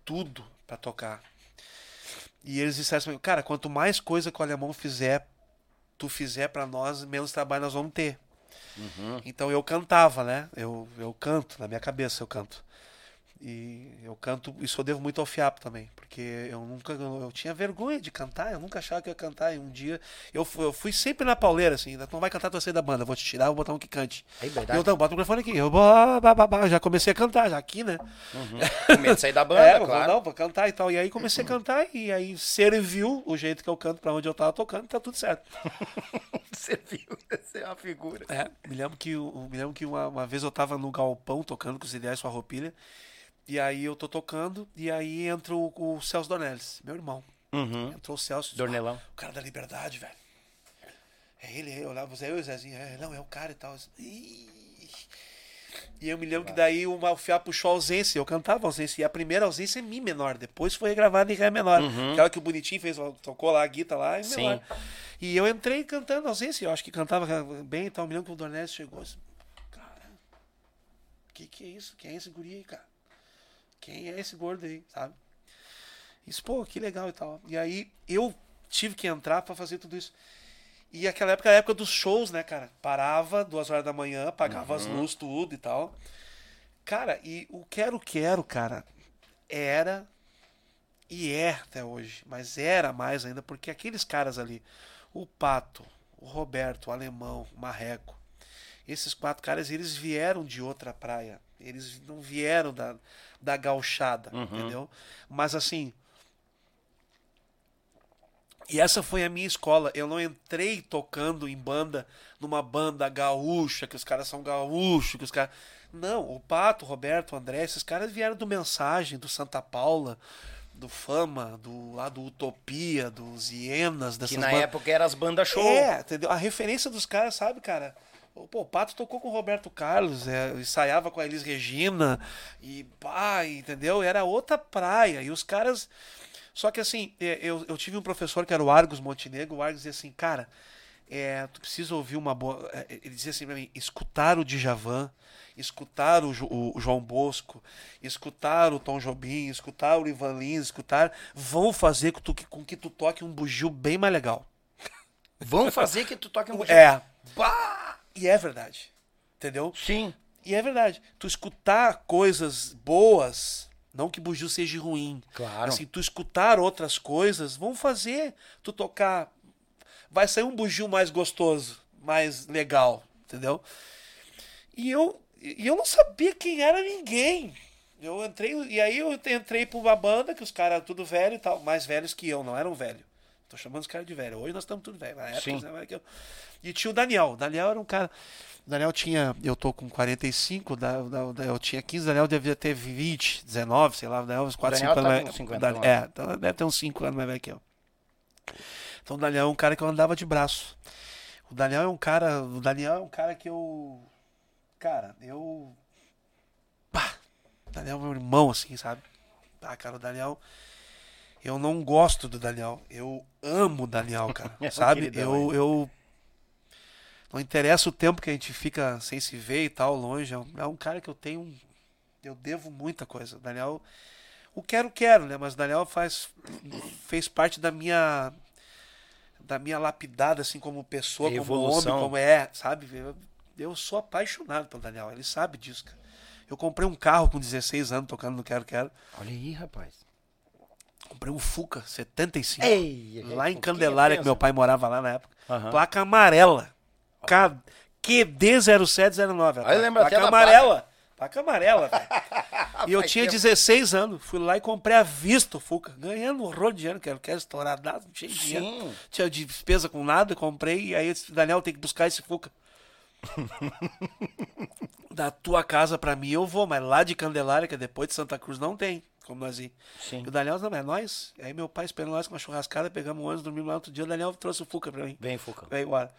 tudo pra tocar. E eles disseram assim, cara, quanto mais coisa que o alemão fizer, tu fizer pra nós, menos trabalho nós vamos ter. Uhum. Então eu cantava, né? Eu, eu canto, na minha cabeça eu canto. E eu canto, isso eu devo muito ao Fiapo também, porque eu nunca, eu tinha vergonha de cantar, eu nunca achava que eu ia cantar. E um dia, eu fui, eu fui sempre na pauleira, assim, tu não vai cantar, tu vai sair da banda, vou te tirar, vou botar um que cante. É verdade. Eu, então, bota o microfone aqui, eu bah, bah, bah, bah, já comecei a cantar, já aqui, né? Com medo de sair da banda, é, eu vou- claro. não, vou cantar e tal. E aí comecei a cantar, e aí serviu o jeito que eu canto pra onde eu tava tocando, tá tudo certo. Você viu? Você é uma figura. É, me lembro que, me lembro que uma, uma vez eu tava no galpão tocando com os ideais Farroupilha. E aí eu tô tocando, e aí entra o, o Celso Dornelles, meu irmão. Uhum. Entrou o Celso. Dornelão. "Ah, O cara da liberdade, velho. É ele, eu olhava, você, eu e o Zezinho. É, não, é o cara e tal. Ih. E eu me lembro que daí o Malfiá puxou a ausência, eu cantava a ausência. E a primeira ausência é Mi menor, depois foi gravada em Ré menor. Aquela que o Bonitinho fez, tocou lá a guitarra lá em Sim. menor. E eu entrei cantando a ausência, eu acho que cantava bem e tal. Eu me lembro que o Dornelles chegou assim, cara, que que é isso? Quem é esse guri aí, cara? Quem é esse gordo aí, sabe? Isso, pô, que legal e tal. E aí eu tive que entrar pra fazer tudo isso. E aquela época era a época dos shows, né, cara? Parava duas horas da manhã, apagava as luzes, tudo e tal. Cara, e o Quero Quero, cara, era e é até hoje, mas era mais ainda, porque aqueles caras ali, o Pato, o Roberto, o Alemão, o Marreco, esses quatro caras, eles vieram de outra praia. Eles não vieram da, da gauchada, entendeu? Mas assim. E essa foi a minha escola. Eu não entrei tocando em banda, numa banda gaúcha, que os caras são gaúchos, que os caras. Não, o Pato, o Roberto, o André, esses caras vieram do Mensagem, do Santa Paula, do Fama, do lá do Utopia, dos Hienas, dessas Que na bandas. época era as bandas show. É, entendeu? A referência dos caras, sabe, cara? O Pô, o Pato tocou com o Roberto Carlos, é, ensaiava com a Elis Regina, e pá, entendeu? Era outra praia. E os caras. Só que assim, é, eu, eu tive um professor que era o Argos Montenegro, o Argos dizia assim, cara, é, tu precisa ouvir uma boa. é, Ele dizia assim pra mim, escutar o Djavan, escutar o, Jo- o João Bosco, escutar o Tom Jobim, escutar o Ivan Lins, escutar, vão fazer com, tu, com que tu toque um bugio bem mais legal. Vão fazer que tu toque um bugio. É. Bah! E é verdade. Entendeu? Sim. E é verdade. Tu escutar coisas boas, não que bugio seja ruim. Claro. Assim, tu escutar outras coisas vão fazer tu tocar. Vai sair um bugio mais gostoso, mais legal, entendeu? E eu, e eu não sabia quem era ninguém. Eu entrei, e aí eu entrei pra uma banda que os caras eram tudo velho e tal, mais velhos que eu, não eram velho. Tô chamando os caras de velho. Hoje nós estamos tudo velho. Na época, mais que eu. E tinha o Daniel. O Daniel era um cara. O Daniel tinha. Eu tô com 45, da, da, da- eu tinha 15, o Daniel devia ter 20, 19, sei lá. O Daniel, uns 4, Daniel 5 tá anos mais. 50 Dan- anos. É, então deve ter uns 5 anos mais velho que eu. Então o Daniel é um cara que eu andava de braço. O Daniel é um cara. O Daniel é um cara que eu. Cara, eu. Pá! O Daniel é meu irmão, assim, sabe? Ah, cara, o Daniel. Eu não gosto do Daniel. Eu amo o Daniel, cara. É sabe? Eu, eu. Não interessa o tempo que a gente fica sem se ver e tal, longe. É um, é um cara que eu tenho. Eu devo muita coisa. O Daniel. O quero, quero, né? Mas o Daniel faz, fez parte da minha. Da minha lapidada, assim, como pessoa, como Evolução. homem, como é, sabe? Eu, eu sou apaixonado pelo Daniel. Ele sabe disso, cara. Eu comprei um carro com 16 anos tocando no Quero Quero. Olha aí, rapaz. Comprei um Fuca 75. Ei, lá em quem Candelária, que meu pai morava lá na época. Aham. Placa amarela. K... QD0709. Aí lembra placa amarela. Placa amarela, velho. E eu tinha tempo. 16 anos. Fui lá e comprei a vista o Fuca. Ganhando um horror de dinheiro, quero, quero estourar nada, não tinha dinheiro. Sim. Tinha despesa com nada, comprei. E aí esse Daniel tem que buscar esse Fuca. da tua casa pra mim eu vou, mas lá de Candelária, que é depois de Santa Cruz, não tem como nós. Sim. E o Daniel não é nós. Aí meu pai esperando nós com uma churrascada, pegamos um ônibus, dormimos lá outro dia. O Daniel trouxe o Fuca pra mim. Vem, Fuca. Veio embora.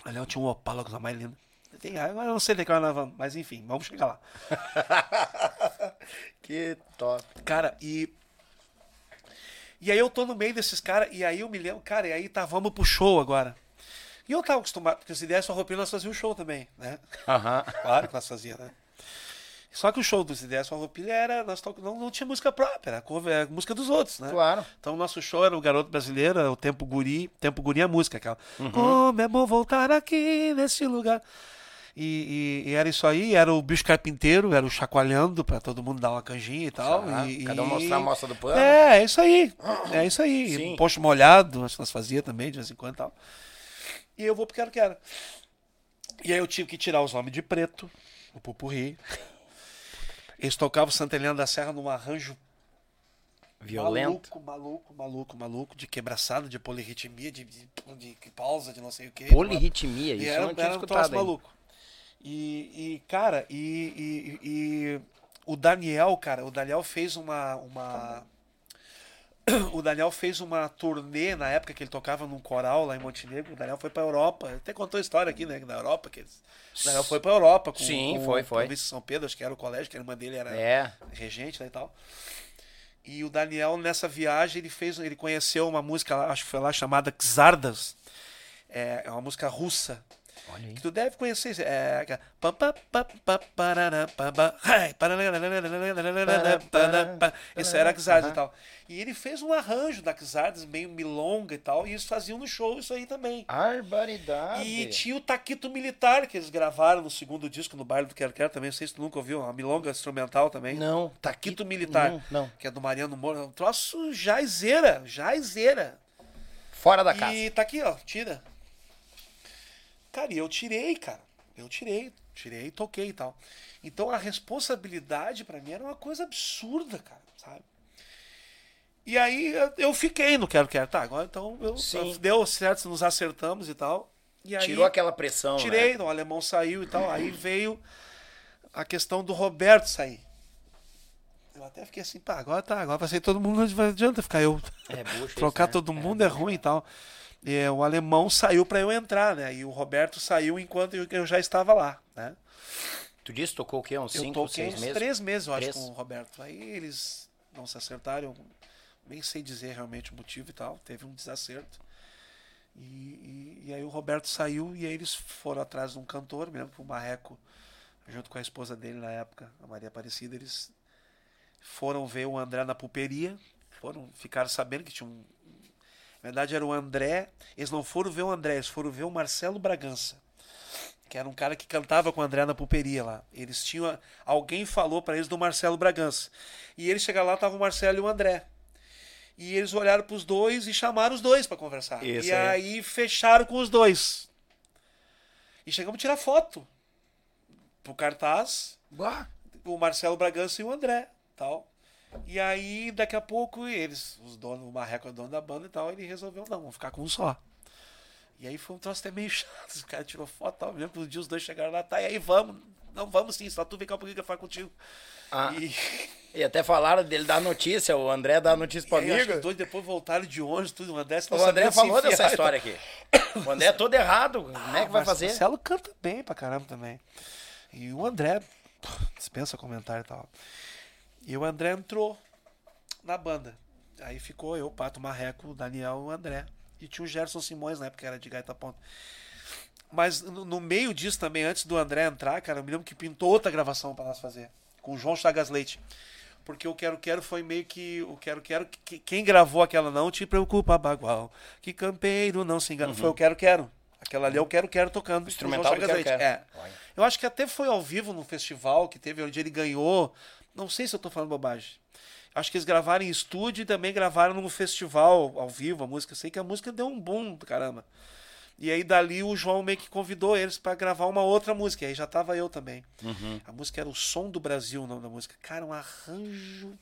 O Daniel tinha um Opala com a mais linda. Tem, agora eu não sei de que nós vamos, mas enfim, vamos chegar lá. Que top. Cara, e E aí eu tô no meio desses caras, e aí eu me lembro, cara, e aí tá, vamos pro show agora. E eu tava acostumado, porque se desse uma roupinha, nós fazíamos show também, né? Claro que nós fazíamos, né? Só que o show do Se Desse Uma Roupilha era. Nós to... não, não tinha música própria, era, cover, era música dos outros, né? Claro. Então o nosso show era o Garoto Brasileiro, era o Tempo Guri. Tempo Guri é a música, aquela. Como é bom voltar aqui nesse lugar. E, e- e era isso aí, era o bicho carpinteiro, era o chacoalhando pra todo mundo dar uma canjinha e tal. Ah, e, cada um mostrar a mostra do pano. É, é isso aí. É isso aí. Sim. Posto molhado, acho que nós fazia também de vez em quando e tal. E eu vou porque quero, quero. E aí eu tive que tirar os homens de preto, o pupurri. Eles tocavam Santa Helena da Serra num arranjo Violento. maluco, maluco, maluco, maluco, de quebraçada, de polirritmia, de, de, de pausa, de não sei o quê. Polirritmia, isso era, eu não tinha era um troço maluco. E, e, cara, e, e- e o Daniel, cara, o Daniel fez uma, uma. O Daniel fez uma turnê na época que ele tocava num coral lá em Montenegro. O Daniel foi pra Europa. Ele até contou a história aqui, né? Na Europa. Que eles... O Daniel foi pra Europa com, Sim, com foi, o foi. Província de São Pedro, acho que era o colégio, que a irmã dele era É. regente lá e tal. E o Daniel, nessa viagem, ele fez, ele conheceu uma música, lá, acho que foi lá, chamada Czardas. É, é uma música russa. Olha aí. Que tu deve conhecer. É, Esse era Czardas e tal. E ele fez um arranjo da Czardas, meio milonga e tal, e eles faziam no show isso aí também. Barbaridade. E tinha o Taquito Militar, que eles gravaram no segundo disco, no baile do Quero Quero também. Não sei se tu nunca ouviu, uma milonga instrumental também. Não. Taquito Militar, Não, não. que é do Mariano Moura. Um troço jaizeira, jaizeira. Fora da casa. E tá aqui, ó, tira. Cara, e eu tirei, cara. Eu tirei, tirei, toquei e tal. Então a responsabilidade pra mim era uma coisa absurda, cara, sabe? E aí eu- fiquei no Quero Quero. Tá, agora então eu, Sim. deu certo, nos acertamos e tal. E aí, Tirou aquela pressão, Tirei, né? o alemão saiu e tal. Aí veio a questão do Roberto sair. Eu até fiquei assim, pá, agora tá, agora vai sair todo mundo, não adianta ficar eu. É bucha Trocar isso, né? todo mundo é, ruim e tal. E, é, o alemão saiu pra eu entrar, né? E o Roberto saiu enquanto eu, eu já estava lá, né? Tu disse tocou o quê? Uns eu 5, toquei 6 uns meses? três meses, eu Três. acho, com o Roberto. Aí eles não se acertaram, nem sei dizer realmente o motivo e tal. Teve um desacerto. E, e- e aí o Roberto saiu e aí eles foram atrás de um cantor, me lembro que o Marreco, junto com a esposa dele na época, a Maria Aparecida, eles foram ver o André na pulperia, foram, ficaram sabendo que tinha um. Na verdade era o André, eles não foram ver o André, eles foram ver o Marcelo Bragança que era um cara que cantava com o André na pulperia lá. Eles tinham. Alguém falou pra eles do Marcelo Bragança. E eles chegaram lá, tava o Marcelo e o André. E eles olharam pros dois e chamaram os dois pra conversar. Isso e aí. aí fecharam com os dois. E chegamos a tirar foto pro cartaz, Bah. o Marcelo Bragança e o André, tal. E aí, daqui a pouco, eles, os donos, o Marreco é o dono da banda e tal, ele resolveu, não, vamos ficar com um só. E aí foi um troço até meio chato, o cara tirou foto tal, mesmo um dia os dois chegaram lá, tá, e aí vamos, não, vamos sim, só tu vem cá um pouquinho que eu falo contigo. Ah, E, e até falaram dele dar notícia, o André dá notícia pro e amigo. os dois depois voltaram de ônibus, tudo, o André, O André falou dessa história aqui. O André é todo errado. Como é que vai fazer? Marcelo canta bem pra caramba também. E o André, dispensa comentário e tal. E o André entrou na banda. Aí ficou eu, Pato Marreco, o Daniel e o André. E tinha o Gerson Simões na época, que era de Gaita Ponta. Mas no, no meio disso também, antes do André entrar, cara, eu me lembro que pintou outra gravação pra nós fazer. Com o João Chagas Leite. Porque o Quero Quero foi meio que. O Quero Quero. que- Quem gravou aquela não te preocupa, bagual. Que campeiro não se engana. Foi o Quero Quero. Aquela ali é o Quero Quero tocando. o Uhum. Instrumental do Chagas Quero Leite. Quero. É. Eu acho que até foi ao vivo no festival que teve onde ele ganhou. Não sei se eu tô falando bobagem. Acho que eles gravaram em estúdio e também gravaram num festival ao vivo a música. Sei que a música deu um boom do caramba. E aí dali o João meio que convidou eles pra gravar uma outra música. E aí já tava eu também. Uhum. A música era O Som do Brasil, o nome da música. Cara, um arranjo.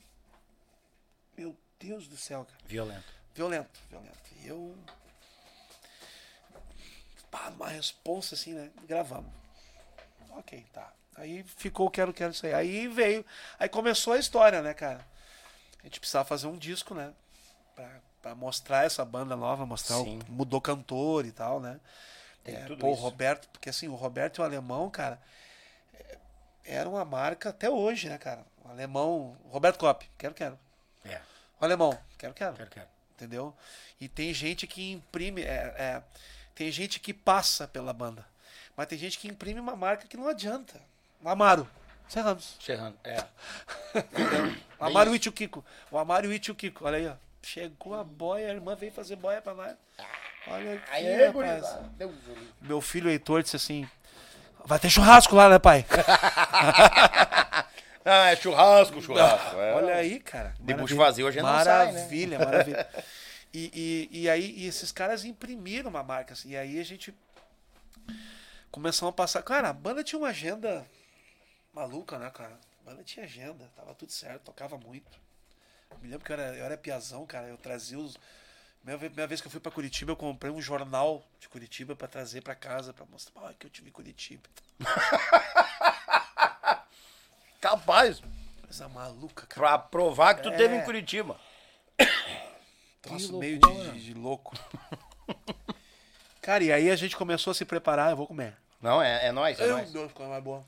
Meu Deus do céu, cara. Violento. Violento, violento. E eu. Pá, uma responsa assim, né? Gravamos. Ok, tá. Aí ficou o Quero Quero isso aí. Aí veio. Aí começou a história, né, cara? A gente precisava fazer um disco, né? Pra, pra mostrar essa banda nova, mostrar Sim. o. Mudou cantor e tal, né? Tem É, tudo pô, o. Roberto, porque assim, o Roberto e o alemão, cara, é, era uma marca até hoje, né, cara? O alemão. Roberto Kopp, quero, quero. É. Ô, alemão, quero, quero. Quero, quero. Entendeu? E tem gente que imprime. é, é, tem gente que passa pela banda. Mas tem gente que imprime uma marca que não adianta. O Amaro. Serramos. Serrano. É. O Amaro e o Kiko. O Amaro e o Kiko. Olha aí, ó. Chegou a boia, a irmã veio fazer boia pra nós. Olha aqui, Aí, rapaz. gurizada. Deus. Meu filho Heitor disse assim: Vai ter churrasco lá, né, pai? Ah, é churrasco, churrasco. é. Olha aí, cara. De bucho Maravilha. vazio a gente não sai, né? Maravilha, maravilha. E, e, e aí, e esses caras imprimiram uma marca. assim, e aí a gente começamos a passar. Cara, a banda tinha uma agenda maluca, né, cara? A banda tinha agenda, tava tudo certo, tocava muito. Me lembro que eu era, eu era piazão, cara. Eu trazia os. Primeira vez, primeira vez que eu fui pra Curitiba, eu comprei um jornal de Curitiba pra trazer pra casa, pra mostrar ah, que eu tive em Curitiba. Capaz. Coisa maluca, cara. Pra provar que tu teve É. em Curitiba. Troço Que meio de, de- de louco. Cara, e aí a gente começou a se preparar, eu vou comer. Não, é, é nóis, é Meu nóis. Deus, coisa mais boa.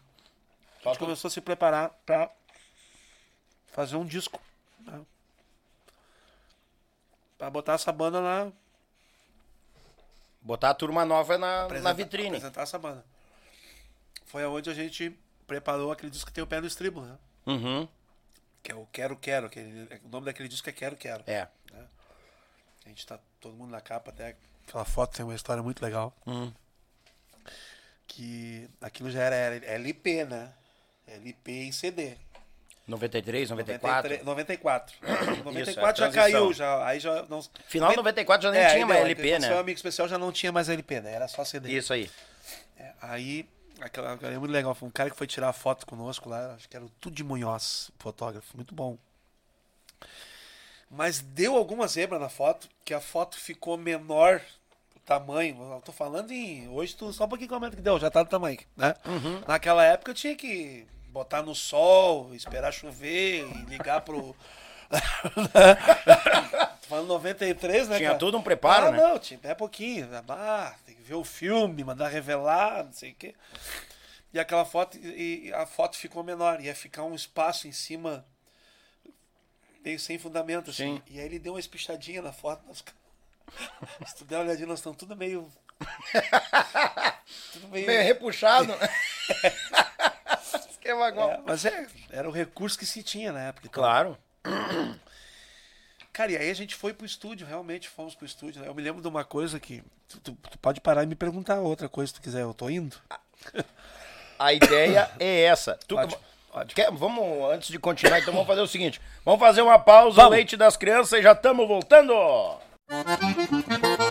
A gente começou a se preparar pra fazer um disco. Né? Pra botar essa banda na. Botar a turma nova na, na vitrine. Apresentar essa banda. Foi aonde a gente preparou aquele disco que tem o pé no estribo, né? Uhum. Que é o Quero Quero. Aquele, o nome daquele disco é Quero Quero. É. A gente tá todo mundo na capa até. Aquela foto tem uma história muito legal. Hum. Que aquilo já era LP, né? LP em CD. 93, 94. 93, 94. Isso, 94 a já transição. caiu, já, aí já não. Final de 94 já nem É, tinha mais deu, LP, aí, né? Seu amigo especial já não tinha mais LP, né? Era só CD. Isso aí. É, aí, aquela, é muito legal. Foi um cara que foi tirar foto conosco lá, acho que era o Tudo Munhoz, fotógrafo, muito bom. Mas deu alguma zebra na foto, que a foto ficou menor o tamanho. Eu tô falando em. Hoje tu só um pouquinho comenta que deu, já tá do tamanho, né? Uhum. Naquela época eu tinha que botar no sol, esperar chover e ligar pro. Falando 93, né? Tinha cara? tudo um preparo, ah, né? Não, tinha, é pouquinho. Ah, tem que ver o filme, mandar revelar, não sei o quê. E aquela foto, e a foto ficou menor, ia ficar um espaço em cima, meio sem fundamento, assim. Sim. E aí ele deu uma espichadinha na foto. Nós... Se tu der uma olhadinha, nós estamos tudo meio. tudo meio. Meio repuxado. Igual. É, mas é, era o recurso que se tinha na época. então. Claro. Cara, e aí a gente foi pro estúdio, realmente fomos pro estúdio. né? Eu me lembro de uma coisa que. Tu, tu- tu pode parar e me perguntar outra coisa se tu quiser, eu tô indo. A ideia é essa. Tu- Ótimo, ótimo. Quer- vamos, antes de continuar, então vamos fazer o seguinte. Vamos fazer uma pausa, Vamos. leite das crianças e já estamos voltando. Do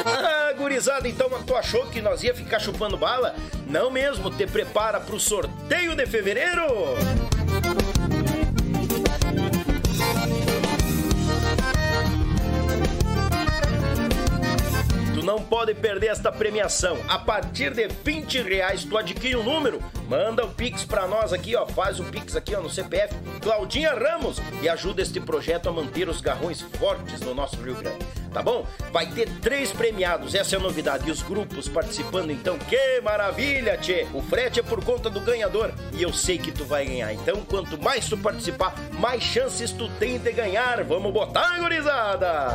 Gurizada, então tu achou que nós ia ficar chupando bala? Não mesmo, te prepara pro sorteio de fevereiro! Tu não pode perder esta premiação. A partir de 20 reais tu adquire um número, manda o Pix pra nós aqui, ó. Faz o Pix aqui, ó, no CPF Claudinha Ramos e ajuda este projeto a manter os garrões fortes no nosso Rio Grande. Tá bom? Vai ter três premiados, essa é a novidade. E os grupos participando, então, que maravilha, tchê! O frete é por conta do ganhador e eu sei que tu vai ganhar. Então, quanto mais tu participar, mais chances tu tem de ganhar. Vamos botar, gurizada!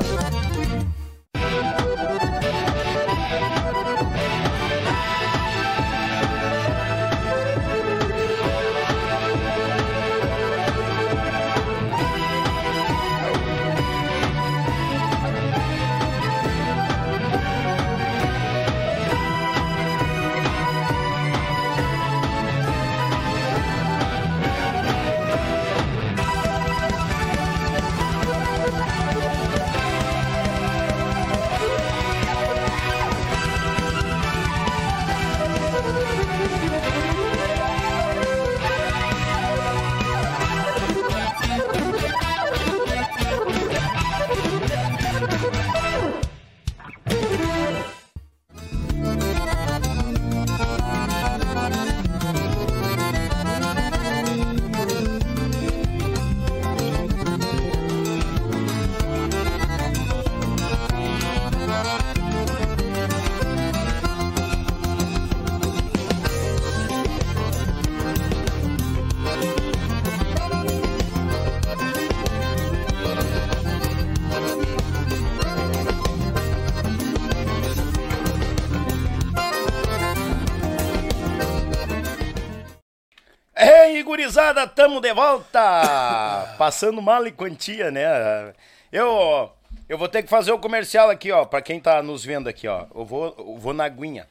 Gurizada, tamo de volta! Passando mal e quantia, né? Eu, eu vou ter que fazer o comercial aqui, ó, pra quem tá nos vendo aqui, ó. Eu vou, eu vou na aguinha,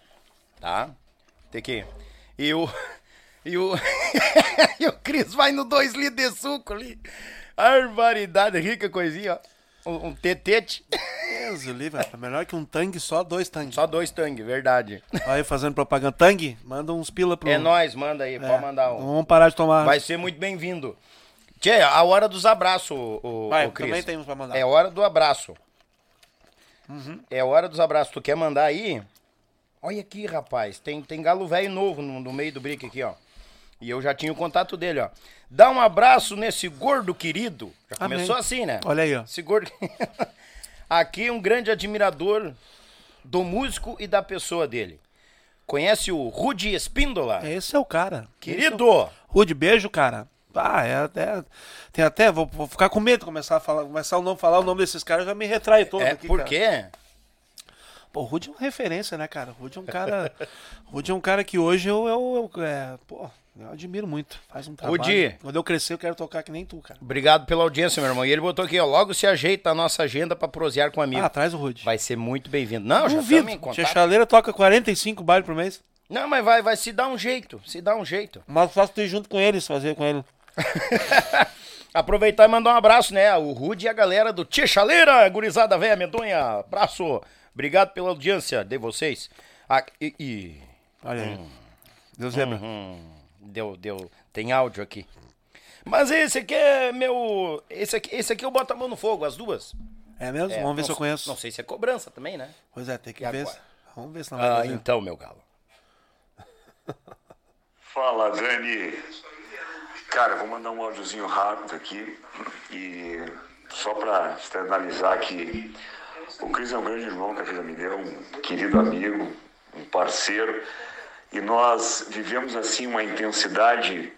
tá? Tem que... E o... E o... e o Cris vai no 2 litros de suco ali. Barbaridade, rica coisinha, ó. Um, um tetete. Deus, livre, é melhor que um tangue, só dois tangues. Só dois tangue, verdade. Aí fazendo propaganda. Tangue, manda uns pila pro. É nóis, manda aí, pode mandar um. vamos parar de tomar. Vai ser muito bem-vindo. Tchê, a hora dos abraços, o, Vai, o Cris. também temos pra mandar. É hora do abraço. É hora dos abraços. Tu quer mandar aí? Olha aqui, rapaz. Tem, tem galo velho novo no, no meio do brick aqui, ó. E eu já tinha o contato dele, ó. Dá um abraço nesse gordo querido. Já Amém. começou assim, né? Olha aí, ó. Esse gordo. aqui um grande admirador do músico e da pessoa dele. Conhece o Rudy Espíndola? Esse é o cara. Querido! Rude, beijo, cara. Ah, é até. Tem até. Vou, vou ficar com medo de começar a falar, começar a não falar o nome desses caras, já me retrai todo É, aqui. por cara. quê? Pô, o Rude é uma referência, né, cara? O Rude é um cara. o Rude é um cara que hoje eu, eu, eu, é, pô, eu admiro muito. Faz um trabalho. Rudy. Quando eu crescer, eu quero tocar que nem tu, cara. Obrigado pela audiência, meu irmão. E ele botou aqui, ó. Logo se ajeita a nossa agenda pra prosear com amigo. Ah, traz o Rude. Vai ser muito bem-vindo. Não, já estamos em Tia contato. Chaleira toca 45 bailes por mês. Não, mas vai, vai se dar um jeito. Se dá um jeito. Mas faço tu ir junto com eles, fazer com ele. Aproveitar e mandar um abraço, né? O Rude e a galera do Tia Chaleira, gurizada velha medonha. Abraço. Obrigado pela audiência de vocês. Ah, e, e- Olha aí. Deus lembra. hum, deu, deu. Tem áudio aqui. Mas esse aqui é meu. Esse aqui, esse aqui eu boto a mão no fogo, as duas. É mesmo? É, Vamos ver não se eu sei- conheço. Não sei se é cobrança também, né? Pois é, tem que E ver. se- Vamos ver se não vai Ah, fazer. então, meu galo. Fala, Dani. Cara, vou mandar um áudiozinho rápido aqui e só para externalizar que o Cris é um grande irmão que a vida me deu, um querido amigo, um parceiro, e nós vivemos assim uma intensidade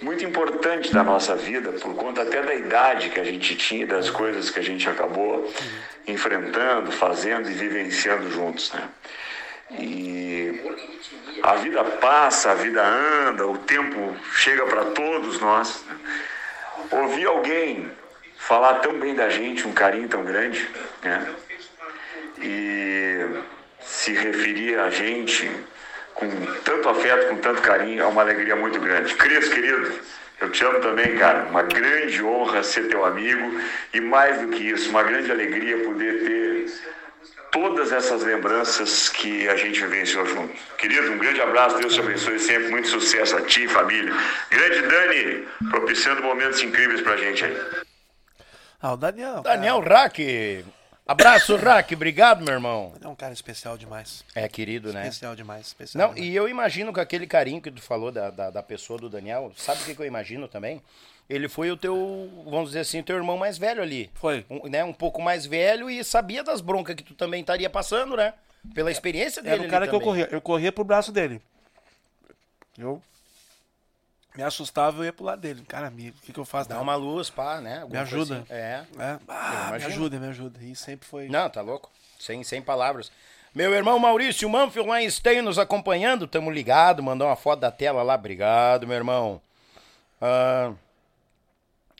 muito importante da nossa vida, por conta até da idade que a gente tinha, das coisas que a gente acabou enfrentando, fazendo e vivenciando juntos, né? E a vida passa, a vida anda, o tempo chega para todos nós. Ouvir alguém falar tão bem da gente, um carinho tão grande, né? E se referir a gente com tanto afeto, com tanto carinho, é uma alegria muito grande. Cris, querido, eu te amo também, cara. Uma grande honra ser teu amigo e mais do que isso, uma grande alegria poder ter todas essas lembranças que a gente vivenciou junto. Querido, um grande abraço, Deus te abençoe sempre, muito sucesso a ti e família. Grande Dani, propiciando momentos incríveis pra gente aí. Ah, o Daniel. Daniel Rack. Abraço, Rack. Obrigado, meu irmão. É um cara especial demais. É, querido, né? Especial demais. Especial Não, demais. e eu imagino com aquele carinho que tu falou da, da, da pessoa do Daniel, sabe o que, que eu imagino também? Ele foi o teu, vamos dizer assim, o teu irmão mais velho ali. Foi. Um, né, um pouco mais velho e sabia das broncas que tu também estaria passando, né? Pela experiência dele. Era o cara que eu também. corria. Eu corria pro braço dele. Eu me assustava, eu ia pro lado dele. Cara, amigo, o que, que eu faço? Dá uma luz, pá, né? Me Alguma coisa ajuda. assim. É. É. Ah, me ajuda, me ajuda. E sempre foi. Não, tá louco. Sem, sem palavras. Meu irmão Maurício Manfield lá em Esteio nos acompanhando. Tamo ligado, mandou uma foto da tela lá. Obrigado, meu irmão. Ah,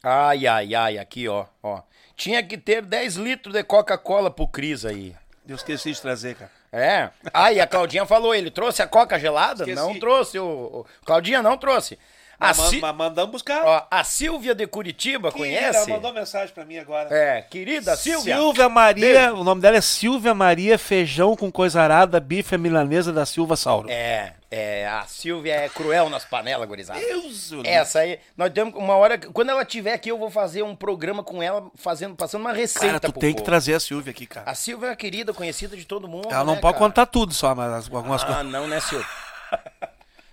Ai, ai, ai, aqui, ó, ó. Tinha que ter 10 litros de Coca-Cola pro Cris aí. Eu esqueci de trazer, cara. É. Ah, e a Claudinha falou, ele trouxe a Coca gelada? Esqueci. Não trouxe. O, o- Claudinha não trouxe. A, Mas, Si- mas mandamos buscar. ó, a Silvia de Curitiba, conhece? Ela mandou mensagem pra mim agora. É, querida Silvia. Silvia Maria, o nome dela é Silvia Maria Feijão com coisa arada, bife milanesa da Silva Sauro. É, é, a Silvia é cruel nas panelas, gurizada. Deus, eu- Essa aí, nós temos uma hora, quando ela tiver aqui, eu vou fazer um programa com ela, fazendo, passando uma receita Cara, tu pro tem que povo. trazer a Silvia aqui, cara. A Silvia é uma querida, conhecida de todo mundo, Ela não né, pode cara? contar tudo só, mas as- algumas Ah, coisas. não, né, Silvia?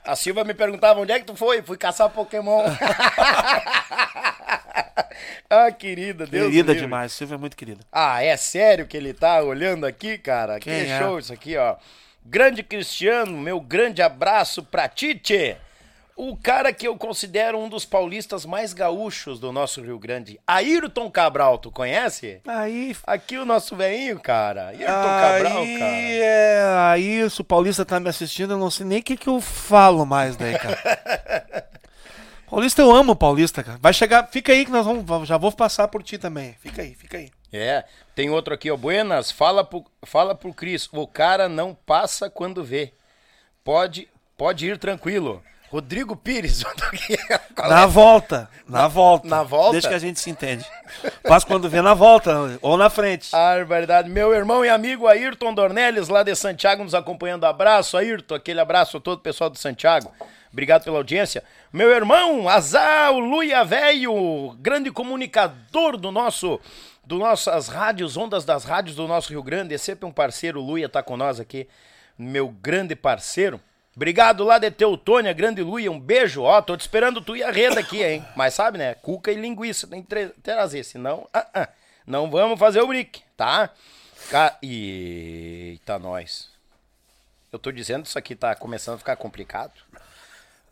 A Silvia me perguntava, onde é que tu foi? Fui caçar Pokémon. ah, querida, Deus Querida livre. demais, Silvia é muito querida. Ah, é sério que ele tá olhando aqui, cara? Quem que é? show isso aqui, ó. Grande Cristiano, meu grande abraço pra Tite. O cara que eu considero um dos paulistas mais gaúchos do nosso Rio Grande. Ayrton Cabral, tu conhece? Aí, Aqui o nosso velhinho, cara. Ayrton Cabral, aí, cara. é, aí, se o Paulista tá me assistindo, eu não sei nem o que, que eu falo mais daí, cara. Paulista, eu amo Paulista, cara. Vai chegar, fica aí que nós vamos, já vou passar por ti também. Fica aí, fica aí. É, tem outro aqui, ó. Buenas, fala pro, fala pro Cris. O cara não passa quando vê. Pode, pode ir tranquilo. Rodrigo Pires. Qual Na é? volta, na volta. Na volta? Deixa que a gente se entende. Passa quando vê na volta ou na frente. Ah, verdade. Meu irmão e amigo Ayrton Dornelles, lá de Santiago, nos acompanhando. Abraço, Ayrton. Aquele abraço a todo o pessoal de Santiago. Obrigado pela audiência. Meu irmão, Azar, o Luia Velho, grande comunicador do nosso, do nossas rádios, ondas das rádios do nosso Rio Grande. É sempre um parceiro, o Luia tá com nós aqui. Meu grande parceiro. Obrigado lá de Teutônia, grande Luia, um beijo. Ó, tô te esperando tu e a rede aqui, hein? Mas sabe, né? Cuca e linguiça tem que tra- trazer, senão, ah, ah, não vamos fazer o brick, tá? Ca... Eita, nós. Eu tô dizendo que isso aqui tá começando a ficar complicado.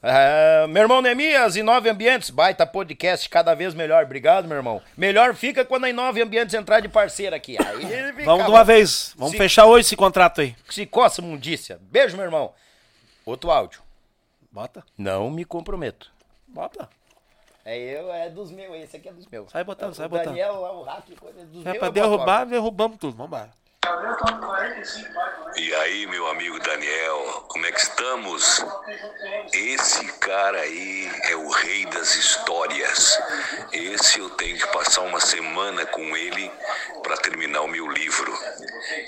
Ah, meu irmão Nemias, Inove Ambientes, baita podcast, cada vez melhor. Obrigado, meu irmão. Melhor fica quando a Inove Ambientes entrar de parceira aqui. Aí fica Vamos de uma vez. Vamos Sim. fechar hoje esse contrato aí. Se coça, mundícia. Beijo, meu irmão. Outro áudio. Bota. Não me comprometo. Bota. É eu, é dos meus, esse aqui é dos meus. Sai botando, O sai botando. Daniel lá, o hack, coisa dos É meus. pra eu boto derrubar, derrubamos tudo. Vambora. E aí, meu amigo Daniel, como é que estamos? Esse cara aí é o rei das histórias. Esse eu tenho que passar uma semana com ele para terminar o meu livro.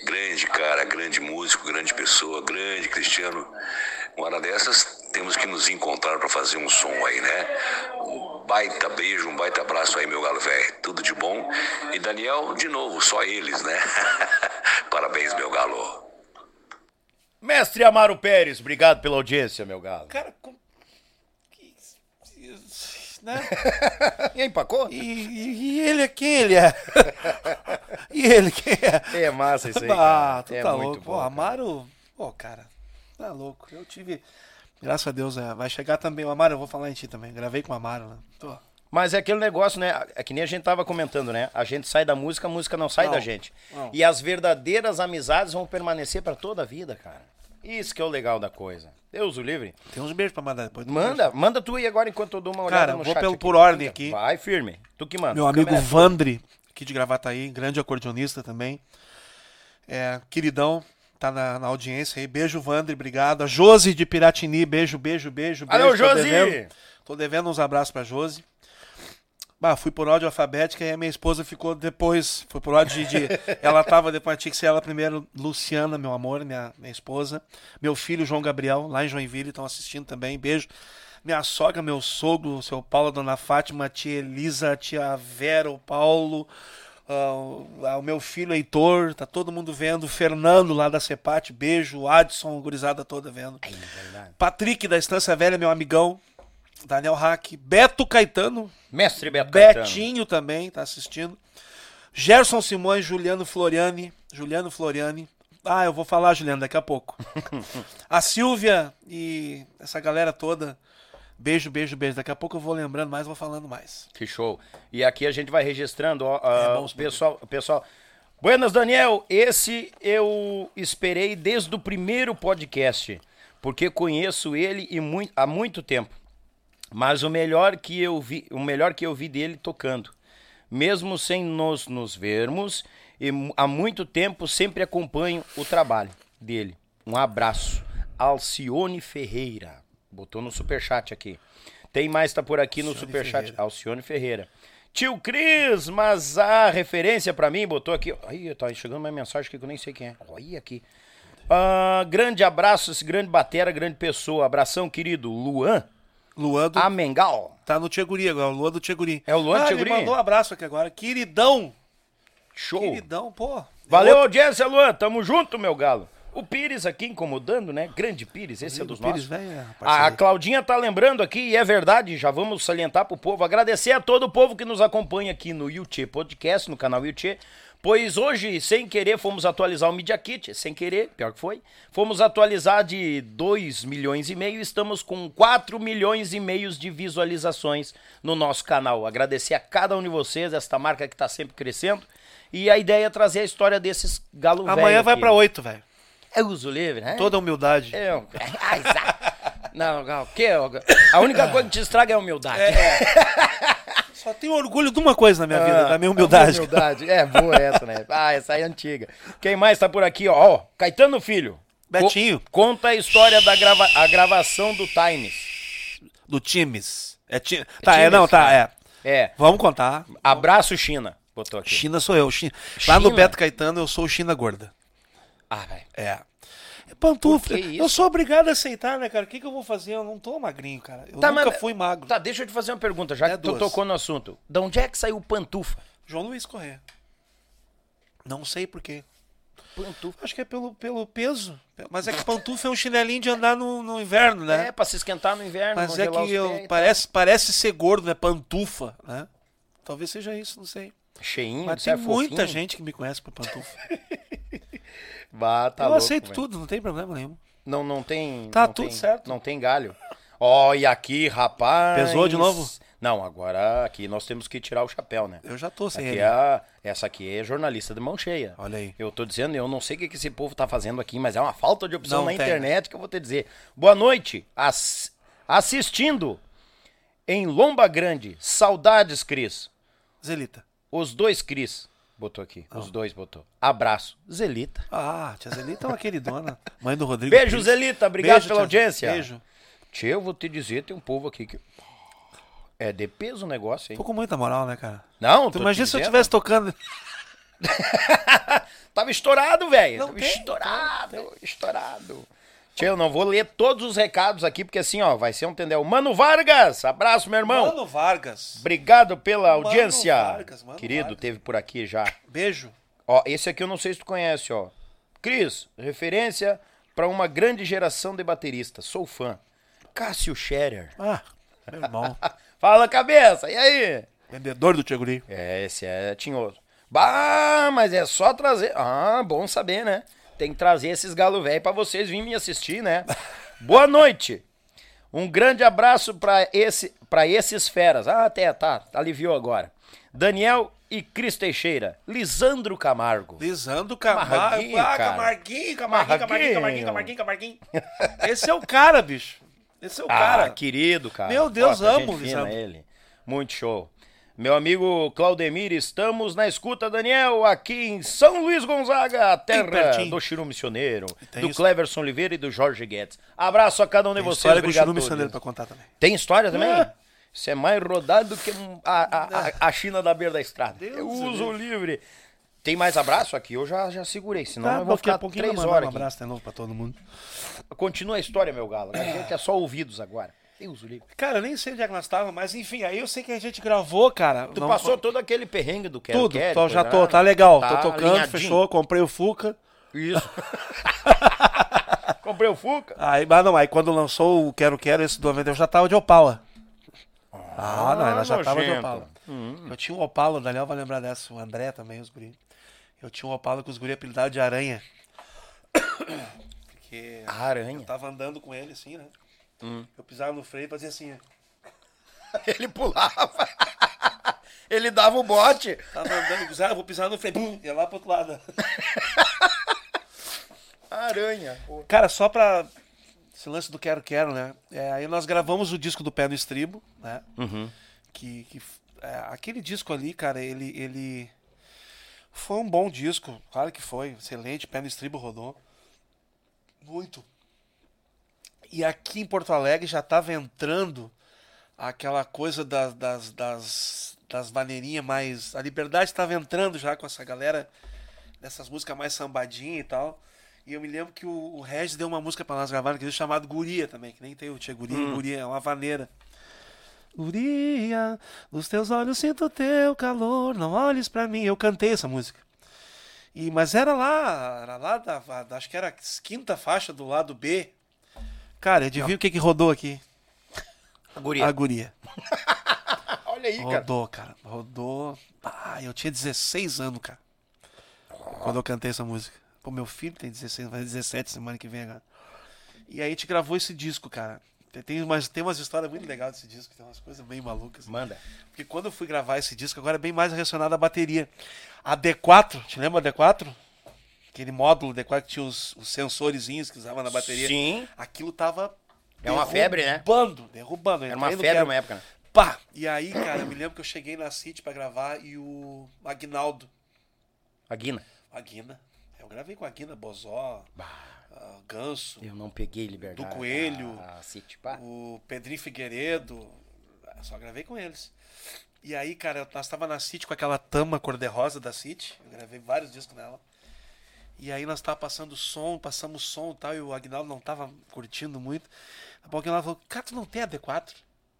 Grande cara, grande músico, grande pessoa, grande Cristiano. Uma hora dessas temos que nos encontrar para fazer um som aí, né? Um baita beijo, um baita abraço aí, meu galo velho. Tudo de bom. E Daniel, de novo, só eles, né? Parabéns, meu galo. Mestre Amaro Pérez, obrigado pela audiência, meu galo. Cara, com... que- né? E empacou? E, e- e ele é quem ele é? e ele quem é? É massa isso aí. Ah, cara. tu é tá muito louco. bom. Pô. Amaro, pô, cara, tá louco. Eu tive. Graças a Deus, é, vai chegar também. O Amaro, eu vou falar em ti também. Gravei com o Amaro, né? Tô. Mas é aquele negócio, né? É que nem a gente tava comentando, né? A gente sai da música, a música não sai Não, da gente. não. E as verdadeiras amizades vão permanecer pra toda a vida, cara. Isso que é o legal da coisa. Deus o livre. Tem uns beijos pra mandar depois. Manda, manda tu aí agora enquanto eu dou uma olhada Cara, no vou chat pelo- aqui. por ordem aqui. Vai firme. Tu que manda. Meu amigo Câmera- Vandre, aqui de Gravataí, grande acordeonista também. É, queridão, tá na, na audiência aí. Beijo, Vandre, obrigado. A Josi de Piratini, beijo, beijo, beijo. beijo. Valeu, Tô Josi! devendo- Tô devendo uns abraços pra Josi. Bah, fui por ordem alfabética e a minha esposa ficou depois. Foi por ordem de. de- ela tava depois, tinha que ser ela primeiro, Luciana, meu amor, minha, minha esposa. Meu filho, João Gabriel, lá em Joinville, estão assistindo também. Beijo. Minha sogra, meu sogro, seu Paulo, dona Fátima, tia Elisa, tia Vera, o Paulo, ah, o- ah, o meu filho Heitor, tá todo mundo vendo. Fernando lá da Cepate, beijo. Adson, gurizada toda vendo. Patrick da Estância Velha, meu amigão. Daniel Hack. Beto Caetano, Mestre Beto Caetano. Betinho também tá assistindo. Gerson Simões, Juliano Floriani. Juliano Floriani. Ah, eu vou falar, Juliano, daqui a pouco. a Silvia e essa galera toda. Beijo, beijo, beijo. Daqui a pouco eu vou lembrando mais, vou falando mais. Que show. E aqui a gente vai registrando, ó, ah, É bom o pessoal, pessoal. Buenas, Daniel. Esse eu esperei desde o primeiro podcast, porque conheço ele e mui- há muito tempo. Mas o melhor que eu vi, o melhor que eu vi dele tocando, mesmo sem nos nos vermos, e há muito tempo sempre acompanho o trabalho dele. Um abraço. Alcione Ferreira. Botou no superchat aqui. Tem mais, tá por aqui no Alcione superchat. Ferreira. Alcione Ferreira. Tio Cris, mas a referência pra mim, botou aqui. Aí, tá chegando uma mensagem aqui que eu nem sei quem é. Olha aqui. Ah, grande abraço, esse grande batera, grande pessoa. Abração, querido. Luan Luan do, Amengal. tá no Tcheguri agora, o Luan do Tcheguri. É o Luan do ah, Tcheguri? Ele mandou um abraço aqui agora. Queridão. Show. Queridão, pô. Valeu, Outro- audiência, Luan. Tamo junto, meu galo. O Pires aqui incomodando, né? Grande Pires, esse é dos Pires, nossos. é A. Claudinha tá lembrando aqui, e é verdade, já vamos salientar pro povo, agradecer a todo o povo que nos acompanha aqui no Yuchê Podcast, no canal Yuchê, pois hoje, sem querer, fomos atualizar o Media Kit, sem querer, pior que foi, fomos atualizar de 2 milhões e meio, estamos com 4 milhões e meio de visualizações no nosso canal. Agradecer a cada um de vocês, esta marca que tá sempre crescendo, e a ideia é trazer a história desses galo velho Amanhã vai pra oito, velho. É uso livre, né? Toda humildade. É, um- Ai, zá. Não, o quê? A única coisa que te estraga é a humildade. Só tenho orgulho de uma coisa na minha vida, Ah, da minha humildade. humildade. É boa essa, né? Ah, essa aí é antiga. Quem mais tá por aqui, ó? Ó, Caetano Filho. Betinho. Co- conta a história da grava a gravação do Times. Do Times. É ti... Tá, é, Times, não, tá, tá. é. É. Vamos contar. Abraço, China. Botou aqui. China sou eu. China. Lá no China? Beto Caetano eu sou o China gorda. Ah, velho. É. É Pantufa. Eu sou obrigado a aceitar, né, cara? O que, que eu vou fazer? Eu não tô magrinho, cara. Eu Tá, nunca mas- fui magro. Tá, deixa eu te fazer uma pergunta, já É que tu tocou no assunto. De onde é que saiu pantufa? João Luiz Corrêa. Não sei por quê. Pantufa. Acho que é pelo, pelo peso. Mas é que pantufa é um chinelinho de andar no, no inverno, né? É, pra se esquentar no inverno. Mas é que eu, pés parece, parece ser gordo, né? Pantufa, né? Talvez seja isso, não sei. Cheinho, Mas tem é muita fofinho. gente que me conhece por pantufa. Bah, tá eu louco, aceito velho. tudo, não tem problema nenhum. Não, não tem. Tá não tudo tem- certo. Não tem galho. Ó, e aqui, rapaz. Pesou de novo? Não, agora aqui nós temos que tirar o chapéu, né? Eu já tô sem Aqui ele. é essa aqui é jornalista de mão cheia. Olha aí. Eu tô dizendo, eu não sei o que esse povo tá fazendo aqui, mas é uma falta de opção Não na tem, né? internet que eu vou te dizer. Boa noite. Ass- assistindo em Lomba Grande. Saudades, Cris. Zelita. Os dois Cris. Botou aqui. Os dois botou. Abraço. Zelita. Ah, tia Zelita é uma queridona. Mãe do Rodrigo. Beijo, Pires. Zelita. Obrigado Beijo, pela tia- audiência. Beijo. Tchê, eu vou te dizer, tem um povo aqui que. É de peso o negócio, hein? Tô com muita moral, né, cara? Não, Tu tô imagina se eu estivesse tocando. Tava estourado, velho. Tava tem, estourado, estourado. Tchê, eu não vou ler todos os recados aqui, porque assim, ó, vai ser um entendeu? Mano Vargas, abraço, meu irmão. Mano Vargas. Obrigado pela audiência. Vargas, Mano Querido, Vargas. teve por aqui já. Beijo. Ó, esse aqui eu não sei se tu conhece, ó. Cris, referência pra uma grande geração de bateristas. Sou fã. Cássio Scherer. Ah, meu irmão. Fala, cabeça, e aí? Vendedor do Tcheguri. É, esse é tinhoso. Bah, mas é só trazer. Ah, bom saber, né? Tem que trazer esses galo velho pra vocês virem me assistir, né? Boa noite. Um grande abraço pra esse para esses feras. Ah, até tá, aliviou agora. Daniel e Cris Teixeira, Lisandro Camargo. Lisandro Camargo. Marraguinho, Ah. Camarguinho, Camarguinho, Camarguinho. Camarguinho, Camarguinho, Camarguinho. Esse é o cara, bicho. Esse é o Ah, cara. querido, cara. Meu Deus, Bota amo, Lisandro. ele. Muito show. Meu amigo Claudemir, estamos na escuta, Daniel, aqui em São Luís Gonzaga, terra do Chiru Missioneiro, tem do isso. Cleverson Oliveira e do Jorge Guedes. Abraço a cada um de Tem vocês. história com o obrigado Chiru Missioneiro pra contar também. Tem história também? É. Isso é mais rodado do que a, a, a- China da beira da estrada. Deus eu do uso livre. Tem mais abraço aqui? Eu já, já segurei, senão eu vou Tá, daqui a ficar pouquinho três eu vou horas um aqui. abraço de novo pra todo mundo. Continua a história, meu galo. A gente é só ouvidos agora. Livre. Cara, eu nem sei onde é que nós estávamos, mas enfim, aí eu sei que a gente gravou, cara. Tu passou todo aquele perrengue do Quero tudo. Quero, Tô, já tô, né? tá legal. Tá tô tocando, alinhadinho. fechou, comprei o Fuca. Isso. Comprei o Fuca. Aí, mas não, aí quando lançou o Quero Quero, esse do eu já tava de Opala. Ah, não, ela já tava de. Opala. Eu tinha um Opala, o Daniel vai lembrar dessa, o André também, os guri. Eu tinha um Opala com os guri apelidados de Aranha. Porque eu Aranha. tava andando com ele assim, né? Eu pisava no freio e fazia assim. Ele pulava. Ele dava o bote. Tava andando, pisava, vou pisar no freio, pum, ia lá pro outro lado. Aranha. Cara, só pra. Esse lance do Quero Quero, né? É, aí nós gravamos o disco do Pé no Estribo, né? Que. que é, aquele disco ali, cara, ele, ele. Foi um bom disco, claro que foi. Excelente, Pé no Estribo rodou. Muito. E aqui em Porto Alegre já tava entrando aquela coisa das, das, das, das maneirinhas mais. A liberdade tava entrando já com essa galera dessas músicas mais sambadinha e tal. E eu me lembro que o, o Regis deu uma música pra nós gravar, que chamado Guria também, que nem tem o Tia Guria, Guria, é uma vaneira. Guria, nos teus olhos sinto teu calor, não olhes pra mim. Eu cantei essa música. E, mas era lá, era lá da, da- acho que era a quinta faixa do lado B. Cara, adivinha o que que rodou aqui? A guria. A guria. Olha aí, cara. Rodou, cara. Rodou. Ah, eu tinha 16 anos, cara. Quando eu cantei essa música. Pô, meu filho tem 16, vai 17 semana que vem agora. E aí a gente gravou esse disco, cara. Tem- Tem umas, tem umas histórias muito legais desse disco, tem umas coisas bem malucas. Manda. Porque quando eu fui gravar esse disco, agora é bem mais relacionado à bateria. A D4, te lembra a D4? Aquele módulo D4 que tinha os, os sensorizinhos que usava na bateria. Sim. Aquilo tava É uma febre, né? Derrubando, derrubando. Era uma febre uma época, né? Pá! E aí, cara, eu me lembro que eu cheguei na City pra gravar e o Aguinaldo. A Guina. A Guina. Eu gravei com a Guina, Bozó, ah, Ganso, Eu não peguei liberdade. Do Coelho. Ah, City, pá. o Pedrinho Figueiredo. Só gravei com eles. E aí, cara, nós tava na City com aquela tama cor-de-rosa da City. Eu gravei vários discos nela. E aí nós tava passando som, passamos som e tal, e o Agnaldo não tava curtindo muito. Daqui a pouco ela falou, cara, tu não tem AD4?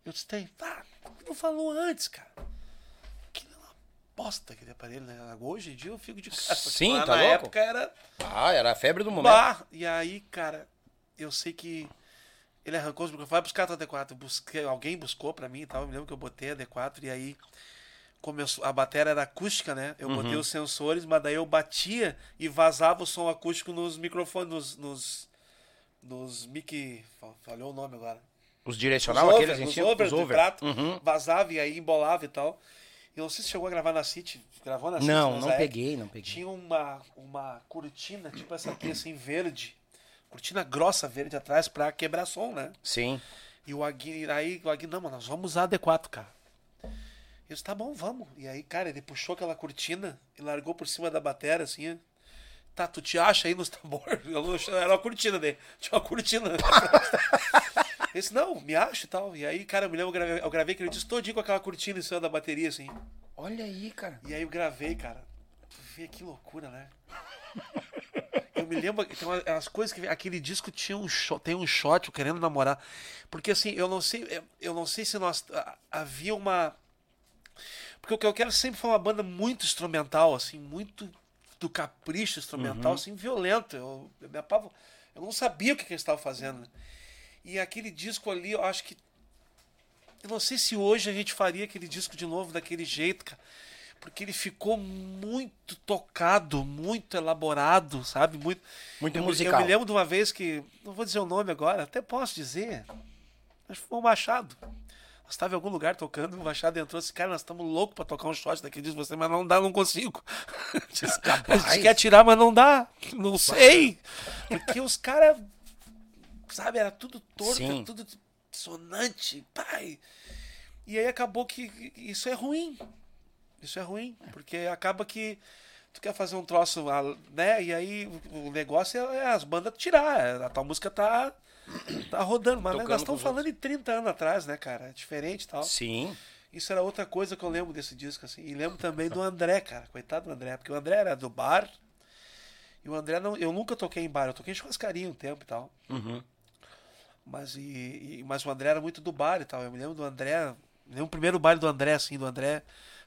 Eu disse, tem. Ah, por que não falou antes, cara? Que é uma bosta aquele aparelho, né? Hoje em dia eu fico de cara. Sim, lá tá na louco? época era... Ah, era a febre do momento. Bah! E aí, cara, eu sei que ele arrancou os microfones, vai buscar a D4. Eu Busquei, alguém buscou pra mim e tal. Eu me lembro que eu botei a D4 e aí começou, a bateria era acústica, né? Eu botei Uhum. os sensores, mas daí eu batia e vazava o som acústico nos microfones, nos. nos, nos mic. fa- Falhou o nome agora. Os Os direcional, over, aqueles os over os over. prato, Uhum. vazava e aí embolava e tal. Eu não sei se chegou a gravar na City. Gravou na City? Não, não peguei, não peguei. Tinha uma, uma cortina, tipo essa aqui, assim, verde. Cortina grossa verde atrás pra quebrar som, né? Sim. E o Agui, aí o Agui, não, mano, nós vamos usar a D4, cara. Eu disse, tá bom, vamos. E aí, cara, ele puxou aquela cortina e largou por cima da bateria, assim. Tá, tu te acha aí nos tambores? Eu Era uma cortina dele. Tinha uma cortina. Eu disse, não, me acho e tal. E aí, cara, eu me lembro, eu gravei, eu gravei aquele disco todinho com aquela cortina em cima da bateria, assim. Olha aí, cara. E aí eu gravei, cara. Vê que loucura, né? Eu me lembro, tem uma- as coisas que aquele disco tinha um shot, tem um shot, o querendo namorar, porque assim eu não sei, eu- eu não sei se nós a- havia uma, porque o que eu quero sempre foi uma banda muito instrumental, assim, muito do capricho instrumental, assim, violento. Eu, eu me apavo, eu não sabia o que, que eles estavam fazendo. E aquele disco ali, eu acho que eu não sei se hoje a gente faria aquele disco de novo daquele jeito, cara. Porque ele ficou muito tocado, muito elaborado, sabe? Muito, Muito eu, musical. Eu me lembro de uma vez que. Não vou dizer o nome agora, até posso dizer. Que foi o Machado. Nós estávamos em algum lugar tocando, o Machado entrou assim, cara, nós estamos loucos para tocar um shot daquele disco, você, mas não dá, não consigo. A gente quer tirar, mas não dá. Não sei. Porque os caras, sabe, era tudo torto, era tudo dissonante, pai. E aí acabou que isso é ruim. Isso é ruim, porque acaba que tu quer fazer um troço, ah, né? E aí o negócio é, é as bandas tirar. A tua música tá, tá rodando. Mas nós estamos os falando de 30 anos atrás, né, cara? É diferente e tal. Sim. Isso era outra coisa que eu lembro desse disco, assim. E lembro também do André, cara. Coitado do André, porque o André era do bar. E o André não. Eu nunca toquei em bar, eu toquei em churrascaria um tempo e tal. Uhum. Mas, e, e- mas o André era muito do bar e tal. Eu me lembro do André. Lembro o primeiro baile do André, assim, do André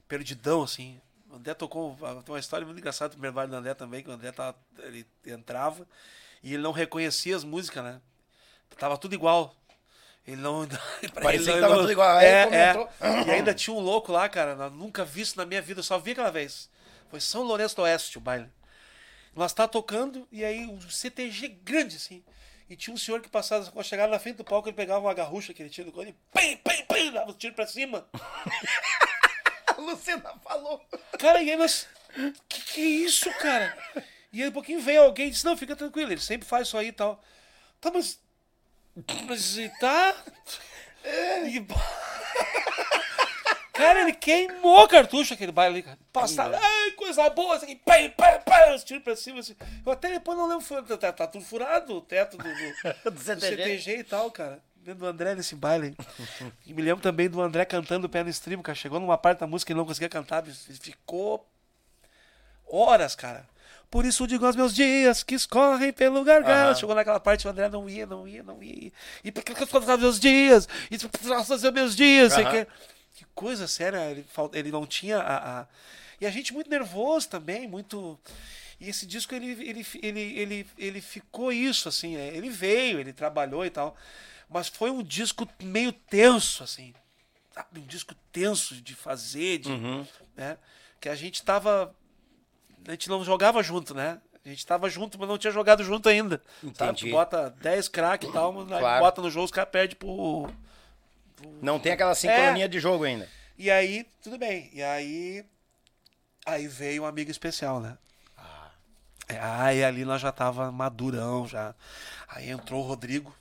perdidão, assim. O André tocou. Tem uma história muito engraçada do primeiro baile do André também, que o André tava, ele entrava e ele não reconhecia as músicas, né? Tava tudo igual. Ele não. Parecia ele que tava não- tudo igual. Aí É, comentou. é. E ainda tinha um louco lá, cara. Nunca visto na minha vida, eu só vi aquela vez. Foi São Lourenço do Oeste o baile. Nós tá tocando e aí um CTG grande, assim. E tinha um senhor que passava, quando chegava na frente do palco, ele pegava uma garrucha que ele tinha do cone e pim, pim, pim, dava os tiros pra cima. A Luciana falou. Cara, e aí nós. Que que é isso, cara? E aí um pouquinho veio alguém e disse: Não, fica tranquilo, ele sempre faz isso aí e tal. Tá, mas. Mas e tá. E... Cara, ele queimou cartucho aquele baile ali, cara. Passava, ai, coisa boa, assim, pá, pá, pá, os tiros pra cima, assim. Eu até depois não lembro, foi- tá, tá tudo furado, o teto do, do, Do CTG. CTG e tal, cara. Do André nesse baile. E me lembro também do André cantando o pé no stream, cara. Chegou numa parte da música ele não conseguia cantar, ficou horas, cara. Por isso digo aos meus dias que escorrem pelo gargalo. Aham. Chegou naquela parte, o André não ia, não ia, não ia. E por que eu fazer meus dias? E fazer meus dias, Aham. que. Que coisa séria, ele, ele não tinha a, a- E a gente muito nervoso também, muito. E esse disco ele, ele, ele, ele, ele ficou isso, assim, né? ele veio, ele trabalhou e tal. Mas foi um disco meio tenso, assim. Um disco tenso de fazer, de, Uhum. né? Que a gente tava. A gente não jogava junto, né? A gente tava junto, mas não tinha jogado junto ainda. Sabe? Entendi. Tu bota 10 crack e tal, mas Claro. bota no jogo, os caras perdem pro. Não tem aquela sincronia É. de jogo ainda. E aí, tudo bem. E aí. Aí veio um amigo especial, né? É, Aí ali nós já tava madurão, já. Aí entrou o Rodrigo.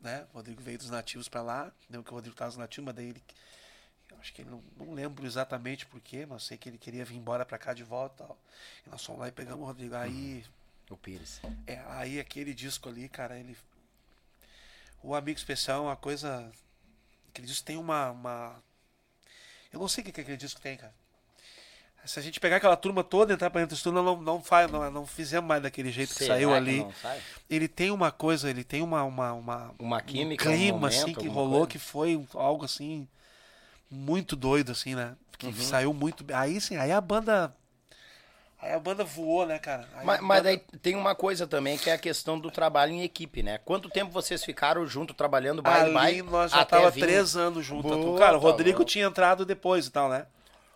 né? O Rodrigo veio dos nativos pra lá. Lembro que o Rodrigo tava nos nativos, mas daí ele. Acho que ele não, não lembro exatamente porquê, mas sei que ele queria vir embora pra cá de volta tal. E nós fomos lá e pegamos o Rodrigo. Aí. O Pires. É, aí aquele disco ali, cara, ele. O Amigo Especial é uma coisa. Aquele disco tem uma. uma... Eu não sei o que, que aquele disco tem, cara. Se a gente pegar aquela turma toda e entrar pra dentro do estúdio, não, não, faz, não, não fizemos mais daquele jeito que Será saiu que ali. sai? Ele tem uma coisa, ele tem uma. uma, uma Uma química, um um clima, momento, assim, que rolou, coisa? que foi algo assim. Muito doido, assim, né? Que Uhum. saiu muito bem. Aí sim, aí a banda. Aí a banda voou, né, cara? Aí Mas, a mas banda- daí tem uma coisa também que é a questão do trabalho em equipe, né? Quanto tempo vocês ficaram junto trabalhando baile, Ali baile, nós já até tava vir- três anos junto. Boa, cara, o tá Rodrigo louco. tinha entrado depois e tal, né?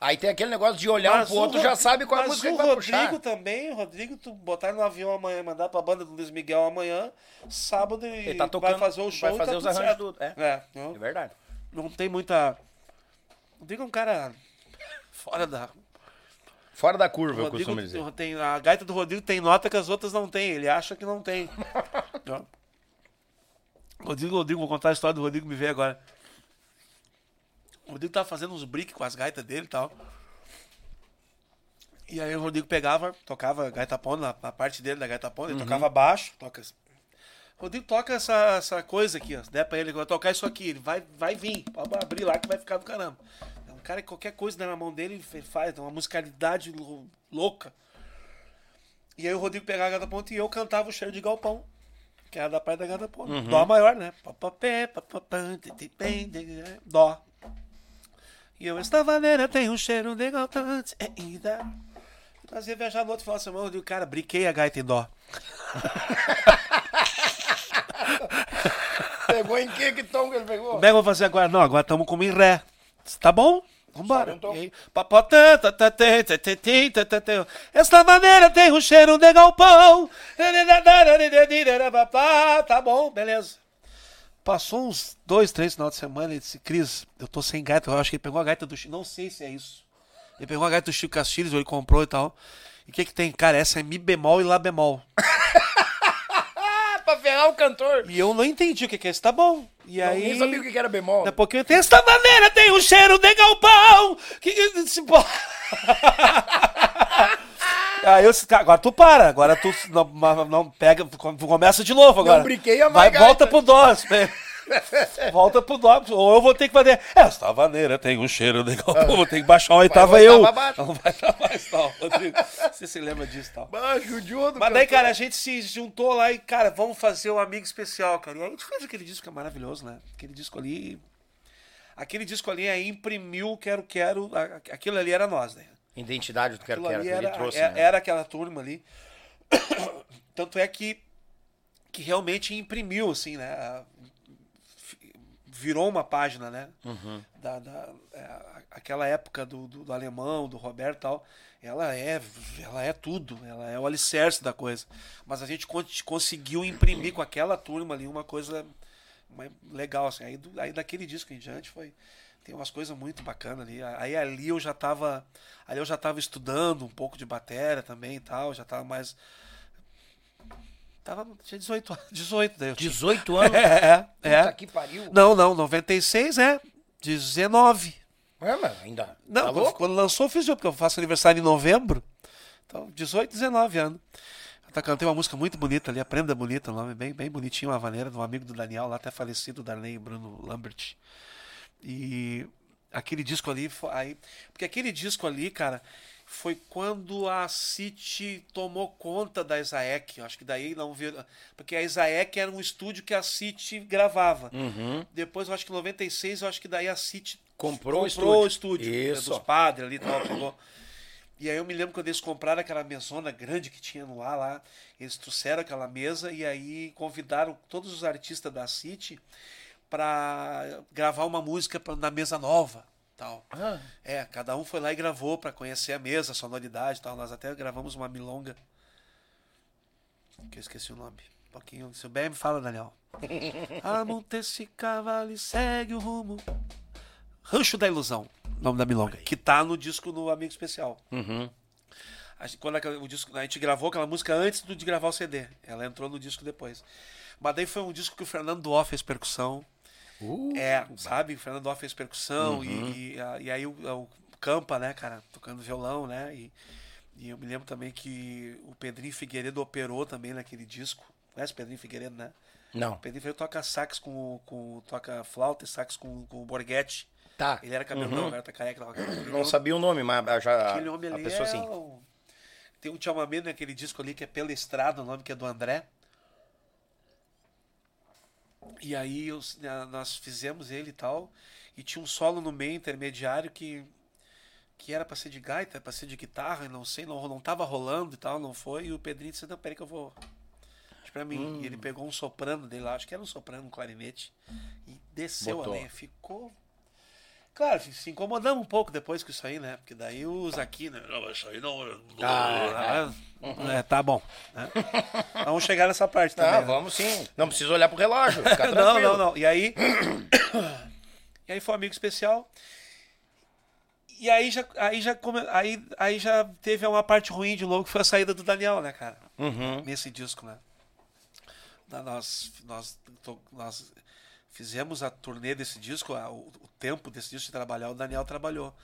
Aí tem aquele negócio de olhar um pro o outro, já Rod- sabe qual é a mas música o que vai Rodrigo puxar. também, o Rodrigo, tu botar no avião amanhã, mandar pra banda do Luiz Miguel amanhã, sábado e Ele tá tocando, vai fazer o show vai fazer tá os arranjos tudo. É, É, é verdade. não tem muita... O Rodrigo é um cara fora da... Fora da curva, O eu costumo Rodrigo dizer. tem, a gaita do Rodrigo tem nota que as outras não tem, ele acha que não tem. Ó. Rodrigo, Rodrigo, vou contar a história do Rodrigo, me veio agora. O Rodrigo tava fazendo uns briques com as gaitas dele e tal. E aí o Rodrigo pegava, tocava gaita pão na, na parte dele da gaita pão, ele tocava baixo, toca. Rodrigo toca essa, essa coisa aqui, ó. Se der pra ele, vai tocar isso aqui, ele vai, vai vir, pode abrir lá que vai ficar do caramba. É um cara que qualquer coisa na mão dele ele faz, uma musicalidade lou- louca. E aí o Rodrigo pegava a gata ponta e eu cantava o cheiro de galpão. Que era da parte da gata ponta. Dó maior, né? Dó. E eu, esta vaneira tem um cheiro de galpão. Ida. Nós ia viajar no outro final de semana. Eu digo, cara, briquei a gaita em dó. Pegou em que, que tom que ele pegou? Como é que eu vou fazer agora? Não, agora estamos como em ré. Tá bom? Vambora. Um? E tá, tá. Esta maneira tem um cheiro de galpão. Tá bom, beleza. Passou uns dois, três final de semana e disse, Cris, eu tô sem gaita. Eu acho que ele pegou a gaita do Chico. Não sei se é isso. Ele pegou a gaita do Chico Castilhos, ele comprou e tal. E o que que tem? Cara, essa é Mi bemol e Lá bemol. Pra ferrar o cantor. E eu não entendi o que que é isso. Tá bom. E aí... Ninguém sabia o que que era bemol. Daqui a pouquinho tem esta maneira, tem um cheiro de galpão. Que, que. Aí eu "Cara, agora tu para, agora tu não, não pega, com- começa de novo agora. brinquei a Vai, volta gaita. pro dó. Volta pro dó, ou eu vou ter que fazer. Esta maneira tem um cheiro de galpão, vou ter que baixar uma oitava uma eu. abaixo. Não vai pra mais, tal, Rodrigo. Você se lembra disso, tal. Baixo, judo. Mas daí, cara, a gente se juntou lá e, cara, vamos fazer um amigo especial, cara. E aí a gente fez aquele disco que é maravilhoso, né? Aquele disco ali. Aquele disco ali aí imprimiu o Quero Quero. Aquilo ali era nós, né? Identidade do Quero Quero que ele era, trouxe, é- né? era aquela turma ali. Tanto é que, que realmente imprimiu, assim, né? Virou uma página, né? Uhum. Da, da- é, aquela época do, do, do alemão, do Roberto e tal, ela é, ela é tudo, ela é o alicerce da coisa. Mas a gente con- conseguiu imprimir com aquela turma ali uma coisa uma- legal, assim. Aí, do- aí daquele disco em diante foi. Tem umas coisas muito bacanas ali. Aí ali eu já tava. Ali eu já tava estudando um pouco de bateria também e tal. Já tava mais. Tava. Tinha 18 anos. 18 daí eu tinha. 18 anos? É, é. Puta que pariu. Não, não, 96 é. 19. É, mas ainda. Não, tá quando lançou eu fiz eu, porque eu faço aniversário em novembro. Então, 18, 19 anos. Tá cantei uma música muito bonita ali, Aprenda Bonita, o nome bem, bem bonitinho, uma maneira de um amigo do Daniel, lá até falecido, Darley Bruno Lambert. E aquele disco ali, aí, porque aquele disco ali, cara, foi quando a City tomou conta da. Eu Acho que daí não viu. Porque a Isaek era um estúdio que a City gravava. Uhum. Depois, eu acho que em 96, eu acho que daí a City Comprou o comprou o estúdio. estúdio. né, Isso. Dos padres ali e tal, pegou. E aí eu me lembro quando eles compraram aquela mesona grande que tinha no ar lá, eles trouxeram aquela mesa e aí convidaram todos os artistas da City para gravar uma música pra- na mesa nova, tal. Ah. É, cada um foi lá e gravou para conhecer a mesa, a sonoridade, e tal. Nós até gravamos uma milonga que eu esqueci o nome. Um pouquinho, se o bem me fala, Daniel. Amonta esse cavalo e segue o rumo. Rancho da Ilusão, nome da milonga, que tá no disco no Amigo Especial. Uhum. A gente, quando aquela- o disco, a gente gravou aquela música antes do- de gravar o CD. Ela entrou no disco depois. Mas daí foi um disco que o Fernando Duó fez percussão. Uh, É, sabe? O Fernando Duó fez percussão e, e, a- e aí o, o Campa, né, cara, tocando violão, né? E, e eu me lembro também que o Pedrinho Figueiredo operou também naquele disco. Conhece o Pedrinho Figueiredo, né? Não. O Pedrinho Figueiredo toca sax com, com toca flauta e sax com, com o Borghetti. Tá. Ele era cabelão, agora tá careca. tava. Não sabia o nome, mas já Aquele homem a ali pessoa é sim. o- Tem um chamamento naquele disco ali que é Pela Estrada, o nome que é do André. E aí os- na- nós fizemos ele e tal. E tinha um solo no meio intermediário que, que era pra ser de gaita, pra ser de guitarra, não sei, não, não tava rolando e tal, não foi. E o Pedrinho disse, não, peraí que eu vou. Pra mim. Hum. E ele pegou um soprano dele lá, acho que era um soprano, um clarinete. E desceu Botou. a lenha. Ficou Claro, se incomodamos um pouco depois com isso aí, né? Porque daí os aqui, né? Não, isso aí não. Ah, Ah, é, tá bom. né? Vamos chegar nessa parte também. Ah, né? vamos sim. Não precisa olhar pro relógio. Não, não, não. E aí. e aí foi um amigo especial. E aí já, aí, já aí, aí já teve uma parte ruim de logo que foi a saída do Daniel, né, cara? Uhum. Nesse disco, né? Nós, nós, nós fizemos a turnê desse disco, a- o, o tempo desse disco de trabalhar, o Daniel trabalhou.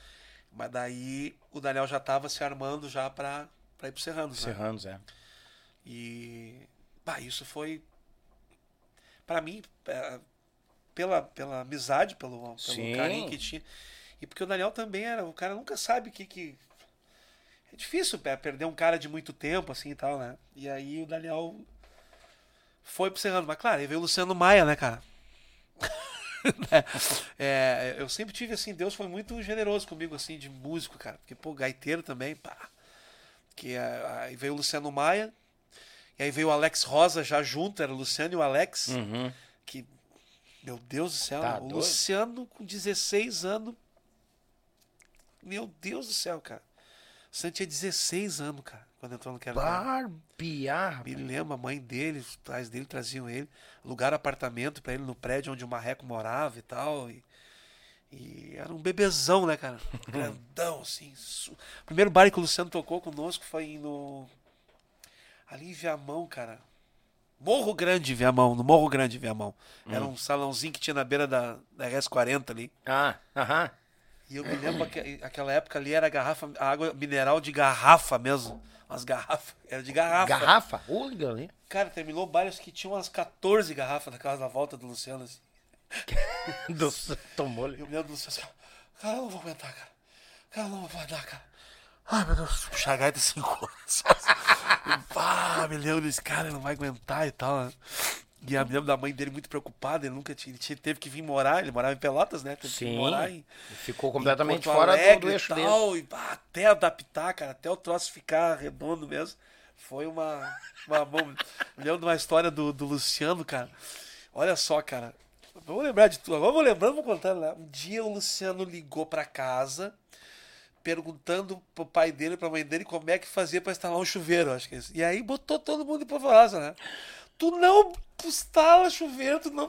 Mas daí o Daniel já estava se armando já para ir pro Serranos, né? Serranos, é. E bah, isso foi para mim é, pela, pela amizade, pelo, pelo Sim. carinho que tinha. E porque o Daniel também era, o cara nunca sabe o que que é difícil é, perder um cara de muito tempo assim e tal, né? E aí o Daniel foi pro Serrano, mas claro, aí veio o Luciano Maia, né, cara? É, eu sempre tive assim, Deus foi muito generoso comigo assim de músico, cara, porque pô, gaiteiro também, pá. Que é, aí veio o Luciano Maia, e aí veio o Alex Rosa já junto, era o Luciano e o Alex, Uhum. que meu Deus do céu, Tá o doido. Luciano com 16 anos. Meu Deus do céu, cara. O Luciano tinha 16 anos, cara, quando entrou no Quero. Barbear. Me lembro, a mãe dele, os pais dele traziam ele, lugar apartamento pra ele no prédio onde o Marreco morava e tal. E, e era um bebezão, né, cara? Grandão, assim. su- O primeiro bar que o Luciano tocou conosco foi no. Ali em Viamão, cara. Morro Grande, Viamão, no Morro Grande, Viamão. Era um salãozinho que tinha na beira da, da RS40 ali. Ah, aham. E eu me lembro que aquela época ali era garrafa, água mineral de garrafa mesmo. Umas garrafas. Era de garrafa. Garrafa? Olha ali. Cara, terminou bares que tinha umas 14 garrafas na casa da volta do Luciano. Assim. Do tomou Eu me lembro do Luciano assim, cara, eu não vou aguentar, cara. Cara, eu não vou aguentar, cara. Ai, meu Deus, puxar a gaita cinco horas. Pá, me lembro desse cara, ele não vai aguentar e tal, né? E eu me lembro da mãe dele muito preocupada, ele nunca tinha, ele teve que vir morar, ele morava em Pelotas, né? Teve que Sim. vir morar em, Ficou completamente Porto fora do, do e eixo dele. tal, e, até adaptar, cara, até o troço ficar redondo mesmo. Foi uma. uma me lembro de uma história do, do Luciano, cara. Olha só, cara. Vamos lembrar de tudo. Agora vou lembrando, vou contando, né? Um dia o Luciano ligou pra casa perguntando pro pai dele, pra mãe dele, como é que fazia pra instalar um chuveiro, acho que é isso. E aí botou todo mundo em polvorosa, né? Tu não instala chuveiro, tu não.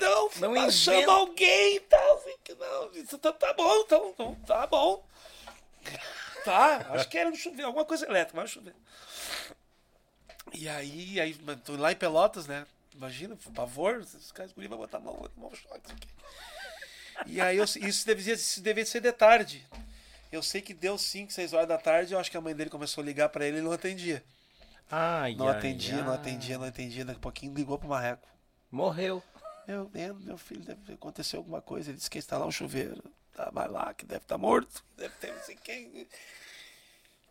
Não, Não inventa. chama alguém e tal. assim, que Não, isso tá, tá bom, então, então, tá bom. Tá, acho que era um chuveiro, alguma coisa elétrica, mas chuveiro. E aí, aí tô lá em Pelotas, né? Imagina, pavor, os caras vão botar a mão, mão choque. E aí eu, isso, devia, isso devia ser de tarde. Eu sei que deu 5, 6 horas da tarde, eu acho que a mãe dele começou a ligar pra ele e ele não atendia. Ai, Não ai, atendia, ai. não atendia, não atendia. Daqui a pouquinho ligou pro Marreco. Morreu. Meu, meu, meu filho, deve acontecer alguma coisa. Ele disse que ia instalar um chuveiro. Tá, vai lá, que deve estar morto. Deve ter não sei quem.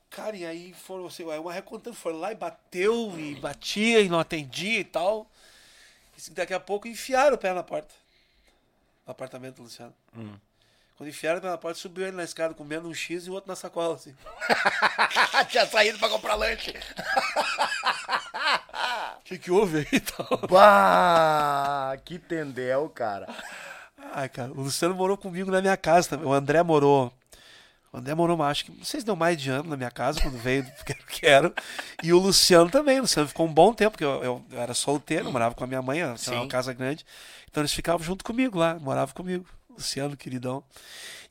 Cara, e aí foram, assim, aí o Marreco contando, foi lá e bateu, e batia, e não atendia e tal. E daqui a pouco enfiaram o pé na porta. No apartamento do Luciano. Quando enfiaram na porta, subiu ele na escada comendo um X e o outro na sacola, assim. Tinha saído pra comprar lanche. O que, que houve aí e tal? Bah, que tendel, cara. Ai, cara, o Luciano morou comigo na minha casa também. O André morou. O André morou, mais, acho que não sei se deu mais de ano na minha casa quando veio do Quero Quero. E o Luciano também. O Luciano ficou um bom tempo, porque eu, eu, eu era solteiro, morava com a minha mãe, tinha Sim. uma casa grande. Então eles ficavam junto comigo lá, moravam comigo. Luciano, queridão.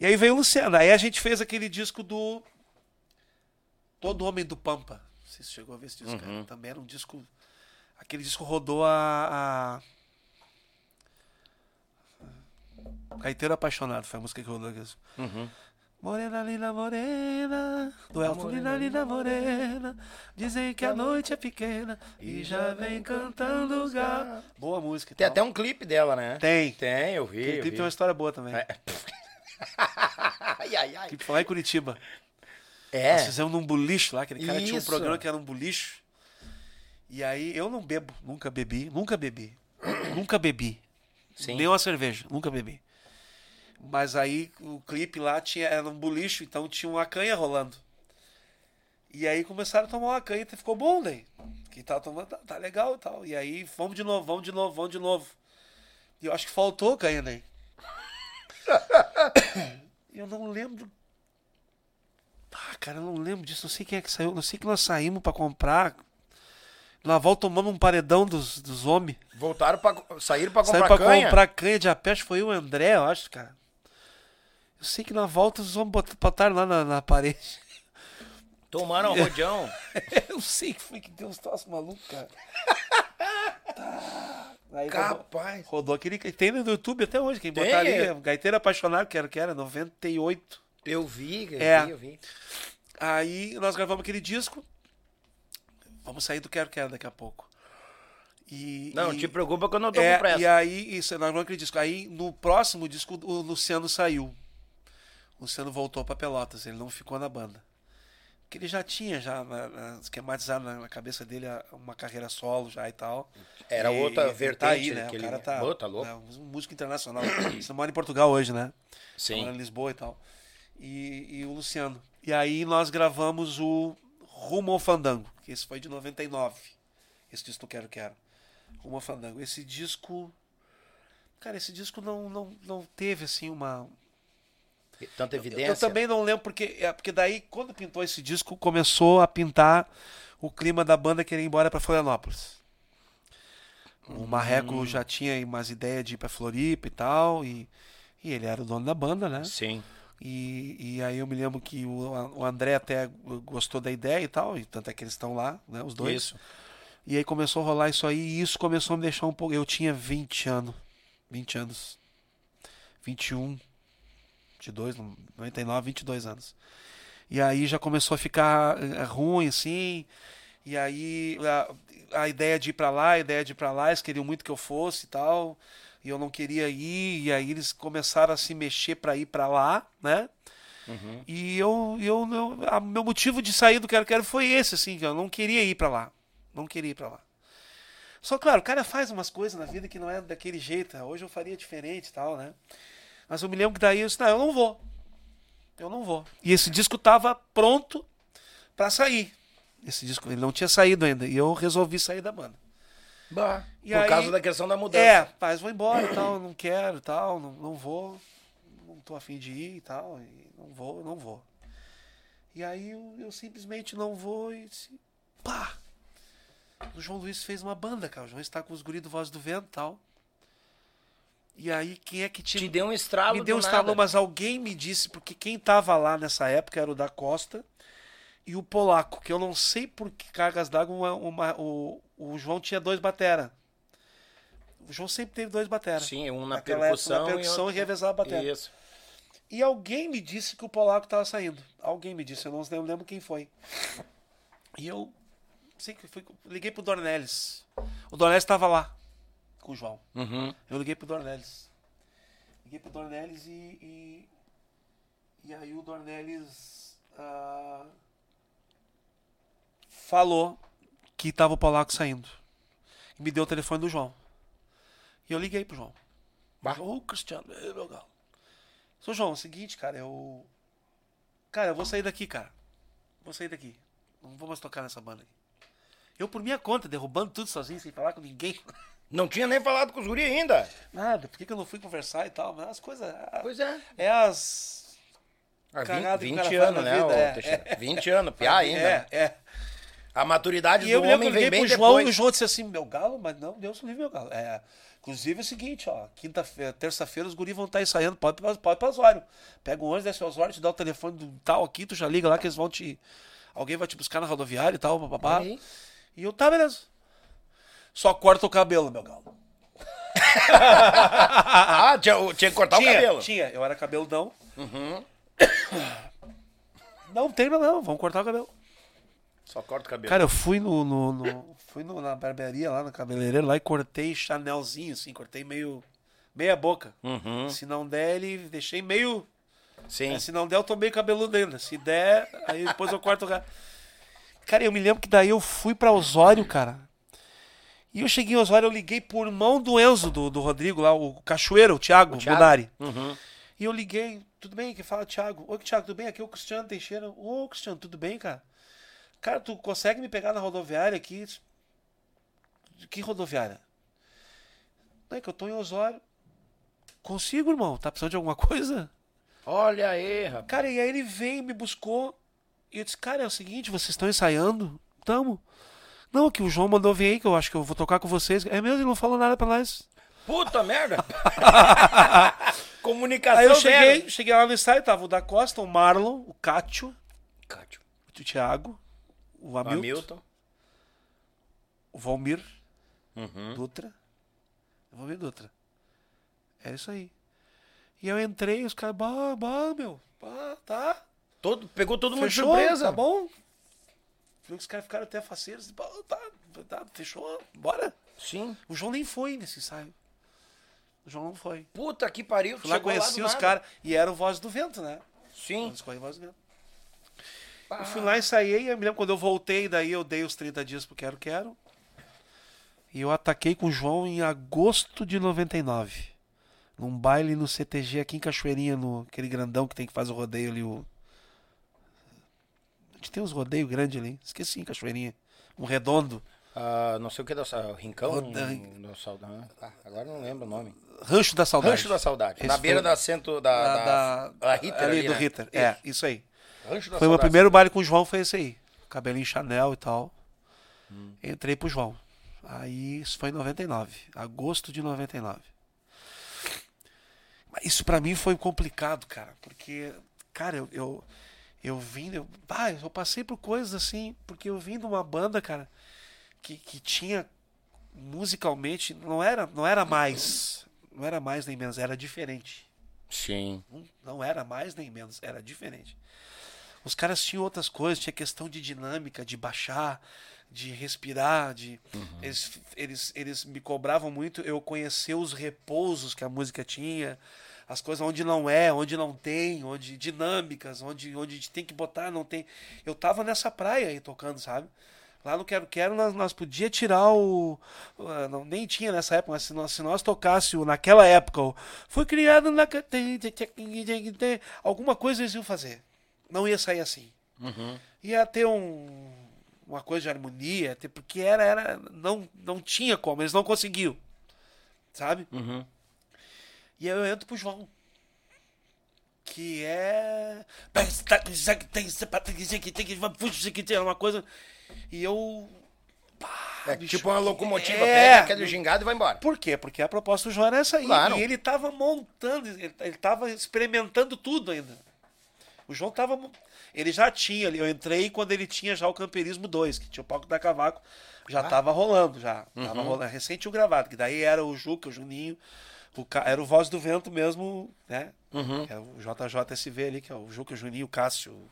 E aí veio o Luciano. Aí a gente fez aquele disco do. Todo Homem do Pampa. Não sei se chegou a ver esse disco. Uhum. cara. Também era um disco. Aquele disco rodou a. a... Gaiteiro Apaixonado foi a música que rodou aqui. Uhum. Morena, linda, morena, do Elton, linda, linda, morena. Dizem que a noite é pequena e já vem cantando os gatos. Boa música. Tem tal. até um clipe dela, né? Tem. Tem, eu vi. Aquele eu clipe vi. tem uma história boa também. É. ai, ai, ai. Clipe foi lá em Curitiba. É. Nós fizemos num bulicho lá, aquele cara tinha um Isso. programa que era um bulicho. E aí eu não bebo, nunca bebi, nunca bebi. nunca bebi. Sim. Nem uma cerveja, nunca bebi. Mas aí o clipe lá tinha, era um bulicho, então tinha uma canha rolando. E aí começaram a tomar uma canha e ficou bom daí. Que tava tomando, tá, tá legal e tal. E aí vamos de novo, vamos de novo, vamos de novo. E eu acho que faltou canha daí. eu não lembro ah, cara, eu não lembro disso. Não sei quem é que saiu. Não sei que nós saímos pra comprar. Na volta tomamos um paredão dos, dos homens. Voltaram pra. Saíram pra comprar Saímos pra canha? comprar canha de que foi o André, eu acho, cara. Eu sei que na volta os homens bot- botaram lá na, na parede. Tomaram rojão. eu sei que foi que deu uns troços malucos, cara. Tá. Aí rodou, Capaz. rodou aquele que tem no YouTube até hoje. Quem Tem, botar ali, é. Gaiteiro Apaixonado, que era, que era 98. Eu vi, eu É. vi, eu vi. Aí nós gravamos aquele disco. Vamos sair do Quero Quero daqui a pouco. E, Não, e, te preocupa que eu não tô com é, pressa. E aí, isso, nós gravamos aquele disco. Aí no próximo disco o Luciano saiu. Luciano voltou pra Pelotas, ele não ficou na banda. Porque ele já tinha já na- na- esquematizado na, cabeça dele uma carreira solo já e tal. Era E- outra e vertente Tá aí, né? que O ele- cara tá, Pô, tá louco. né, um músico internacional. Você mora em Portugal hoje, né? Sim. Mora em Lisboa e tal. E, e o Luciano. E aí nós gravamos o Rumo ao Fandango, que esse foi de 99. Esse disco Quero Quero. Rumo ao Fandango. Esse disco. Cara, esse disco não, não, não teve assim uma. Tanta Eu, evidência. eu também não lembro, porque, é, porque daí, quando pintou esse disco, começou a pintar o clima da banda querer ir embora para Florianópolis. O Marreco Hum. já tinha umas ideias de ir pra Floripa e tal, e, e ele era o dono da banda, né? Sim. E, e aí eu me lembro que o, o André até gostou da ideia e tal, e tanto é que eles estão lá, né, os dois. Isso. E aí começou a rolar isso aí, e isso começou a me deixar um pouco. Eu tinha 20 anos. 20 anos. 21. 22, 99, 22 anos. E aí já começou a ficar eh, ruim, assim. E aí a, a ideia de ir pra lá, a ideia de ir pra lá, eles queriam muito que eu fosse e tal. E eu não queria ir, e aí eles começaram a se mexer pra ir pra lá, né? E eu, eu, eu a, meu motivo de sair do Quero Quero foi esse, assim, que eu não queria ir pra lá. Não queria ir pra lá. Só claro, o cara faz umas coisas na vida que não é daquele jeito. Hoje eu faria diferente e tal, né? Mas eu me lembro que daí eu disse, não, eu não vou. Eu não vou. E esse disco tava pronto pra sair. Esse disco, ele não tinha saído ainda. E eu resolvi sair da banda. Bah, E por aí- causa da questão da mudança. É, paz, vou embora e tal, não quero e tal, não, não vou, não tô afim de ir e tal, e não vou, não vou. E aí eu, eu simplesmente não vou e disse, pá! O João Luiz fez uma banda, cara, o João está com os guris do Voz do Vento e tal. E aí quem é que te, Te deu um estralo me deu um estralo, nada. mas alguém me disse, porque quem tava lá nessa época era o da Costa e o Polaco, que eu não sei por que cargas d'água o, o João tinha dois batera. O João sempre teve dois batera. Sim, um na Naquela época, percussão, na percussão outro- e revezava a bateria. Isso. E alguém me disse que o Polaco tava saindo. Alguém me disse, eu não lembro, quem foi. E eu sei que fui, liguei pro Dornelles. O Dornelles estava lá com o João. Uhum. Eu liguei pro Dornelles. Liguei pro Dornelles e. E, e aí o Dornelles ah, falou que tava o Polaco saindo. E me deu o telefone do João. E eu liguei pro João. Ô, Cristiano, ei, meu galo. Sou João, é o seguinte, cara, eu. Cara, eu vou sair daqui, cara. Vou sair daqui. Não vou mais tocar nessa banda aqui. Eu, por minha conta, derrubando tudo sozinho, sem falar com ninguém. Não tinha nem falado com os guri ainda. Nada, por que, que eu não fui conversar e tal? Mas as coisas. Pois é. É as. Há Cagada que 20, o cara 20 faz anos, né, vida, é, Teixeira? 20 anos, piá ainda. É, é. A maturidade E do eu homem vem bem pro João e o depois. João disse assim: meu galo, mas não, Deus livre meu galo. É, inclusive é o seguinte, ó, quinta-feira, terça-feira os guris vão estar ensaiando, pode, pode ir pra Osório. Pega o ônibus, desce o Osório, te dá o telefone do tal aqui, tu já liga lá que eles vão te. Alguém vai te buscar na rodoviária e tal, papapá. E eu, tá, beleza. Só corta o cabelo, meu galo. Ah, tinha, tinha que cortar tinha, o cabelo. Tinha, eu era cabeludão. Não, tem problema, vamos cortar o cabelo. Só corta o cabelo. Cara, eu fui no, no- no- fui no- na barbearia lá, no cabeleireiro lá e cortei chanelzinho, assim, cortei meio, meia boca. Uhum. Se não der, ele deixei meio, Sim. É, se não der, eu tô meio cabeludo ainda. Se der, aí depois eu corto o cara. Cara, eu me lembro que daí eu fui pra Osório, cara. E eu cheguei em Osório, eu liguei por mão do Enzo, do, do Rodrigo lá, o Cachoeiro, o Thiago, Thiago? Munari. Uhum. E eu liguei, tudo bem? Que fala Thiago. Oi, Thiago, tudo bem? Aqui é o Cristiano Teixeira. Ô, Cristiano, tudo bem, cara? Cara, tu consegue me pegar na rodoviária aqui? Que rodoviária? Não é que eu tô em Osório. Consigo, irmão? Tá precisando de alguma coisa? Olha aí, rapaz. Cara, e aí ele veio, me buscou. E eu disse, cara, é o seguinte, vocês estão ensaiando? Tamo. Não, que o João mandou vir aí, que eu acho que eu vou tocar com vocês. É mesmo, ele não falou nada pra nós. Puta merda. Comunicação Aí eu zero. cheguei, cheguei lá no ensaio, tava o da Costa, o Marlon, o Cátio, Cádio. o Thiago, o Hamilton, Hamilton. o Valmir Uhum. Dutra. O Valmir Dutra. É isso aí. E eu entrei, os caras, bah, bah, meu, bah, tá. Todo, pegou todo mundo de surpresa. tá bom? Os caras ficaram até faceiros. Tá, tá, fechou, bora. Sim. O João nem foi nesse ensaio. O João não foi. Puta que pariu. Fui lá, conheci os caras. E era o Voz do Vento, né? Sim. Eles correm Voz do Vento. Ah, Eu fui lá, ensaiei. Eu me lembro quando eu voltei, daí eu dei os 30 dias pro Quero Quero. E eu ataquei com o João em agosto de 99. Num baile no CTG aqui em Cachoeirinha, no aquele grandão que tem que fazer o rodeio ali. O... A gente tem uns rodeios grandes ali. Esqueci, Cachoeirinha. Um redondo. ah, não sei o que da Rincão. Roda- no Saudade. Ah, agora não lembro o nome. Rancho da Saudade. Rancho da Saudade. Esse na foi beira o- da centro da. Da, da, da, Ritter ali, ali, do né? Ritter. É, isso aí. Rancho da Foi o meu primeiro baile com o João, foi esse aí. Cabelinho Chanel e tal. Hum. Entrei pro João. Aí isso foi em 99. Agosto de 99. Mas isso pra mim foi complicado, cara. Porque, cara, eu, eu, eu vim. Eu, ah, eu passei por coisas assim. Porque eu vim de uma banda, cara, que, que tinha musicalmente. Não era, não era mais. Não era mais nem menos, era diferente. Sim. Não era mais nem menos, era diferente. Os caras tinham outras coisas, tinha questão de dinâmica, de baixar, de respirar, de eles, eles, eles me cobravam muito eu conhecer os repousos que a música tinha, as coisas onde não é, onde não tem, onde dinâmicas, onde onde tem que botar, não tem. Eu tava nessa praia aí tocando, sabe? Lá no Quero Quero nós, nós podia tirar o. ah, Não, nem tinha nessa época, mas se nós, se nós tocasse o- naquela época, o, foi criado na. Alguma coisa eles iam fazer. Não ia sair assim. Ia ter um, uma coisa de harmonia, porque era, era. Não, não tinha como, eles não conseguiam. Sabe? Uhum. E aí eu entro pro João. Que é. Uma coisa. E eu. É bicho, tipo uma locomotiva, é, pega aquele gingado e vai embora. Por quê? Porque a proposta do João era essa aí. Claro. E ele tava montando, ele, tava experimentando tudo ainda. O João tava. Ele já tinha ali. Eu entrei quando ele tinha já o Camperismo 2, que tinha o palco da Cavaco. Já tava rolando, já. Tava rolando. Recente o gravado, que daí era o Juca, o Juninho. O, era o Voz do Vento mesmo, né? É o JJSV ali, que é o Juca, o Juninho, o Cássio,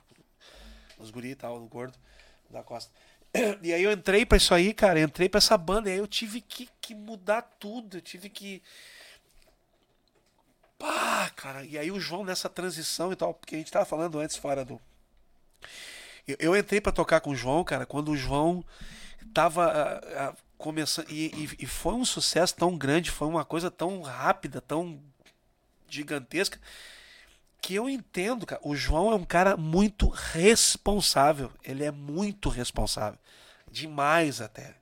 os guri e tal, o gordo da Costa. E aí eu entrei pra isso aí, cara, entrei pra essa banda, e aí eu tive que, que mudar tudo, eu tive que. Pá, cara, e aí o João nessa transição e tal, porque a gente tava falando antes fora do. Eu, eu entrei pra tocar com o João, cara, quando o João tava ah, ah, começando. E, e- e foi um sucesso tão grande, foi uma coisa tão rápida, tão gigantesca, que eu entendo, cara. O João é um cara muito responsável. Ele é muito responsável. Demais até.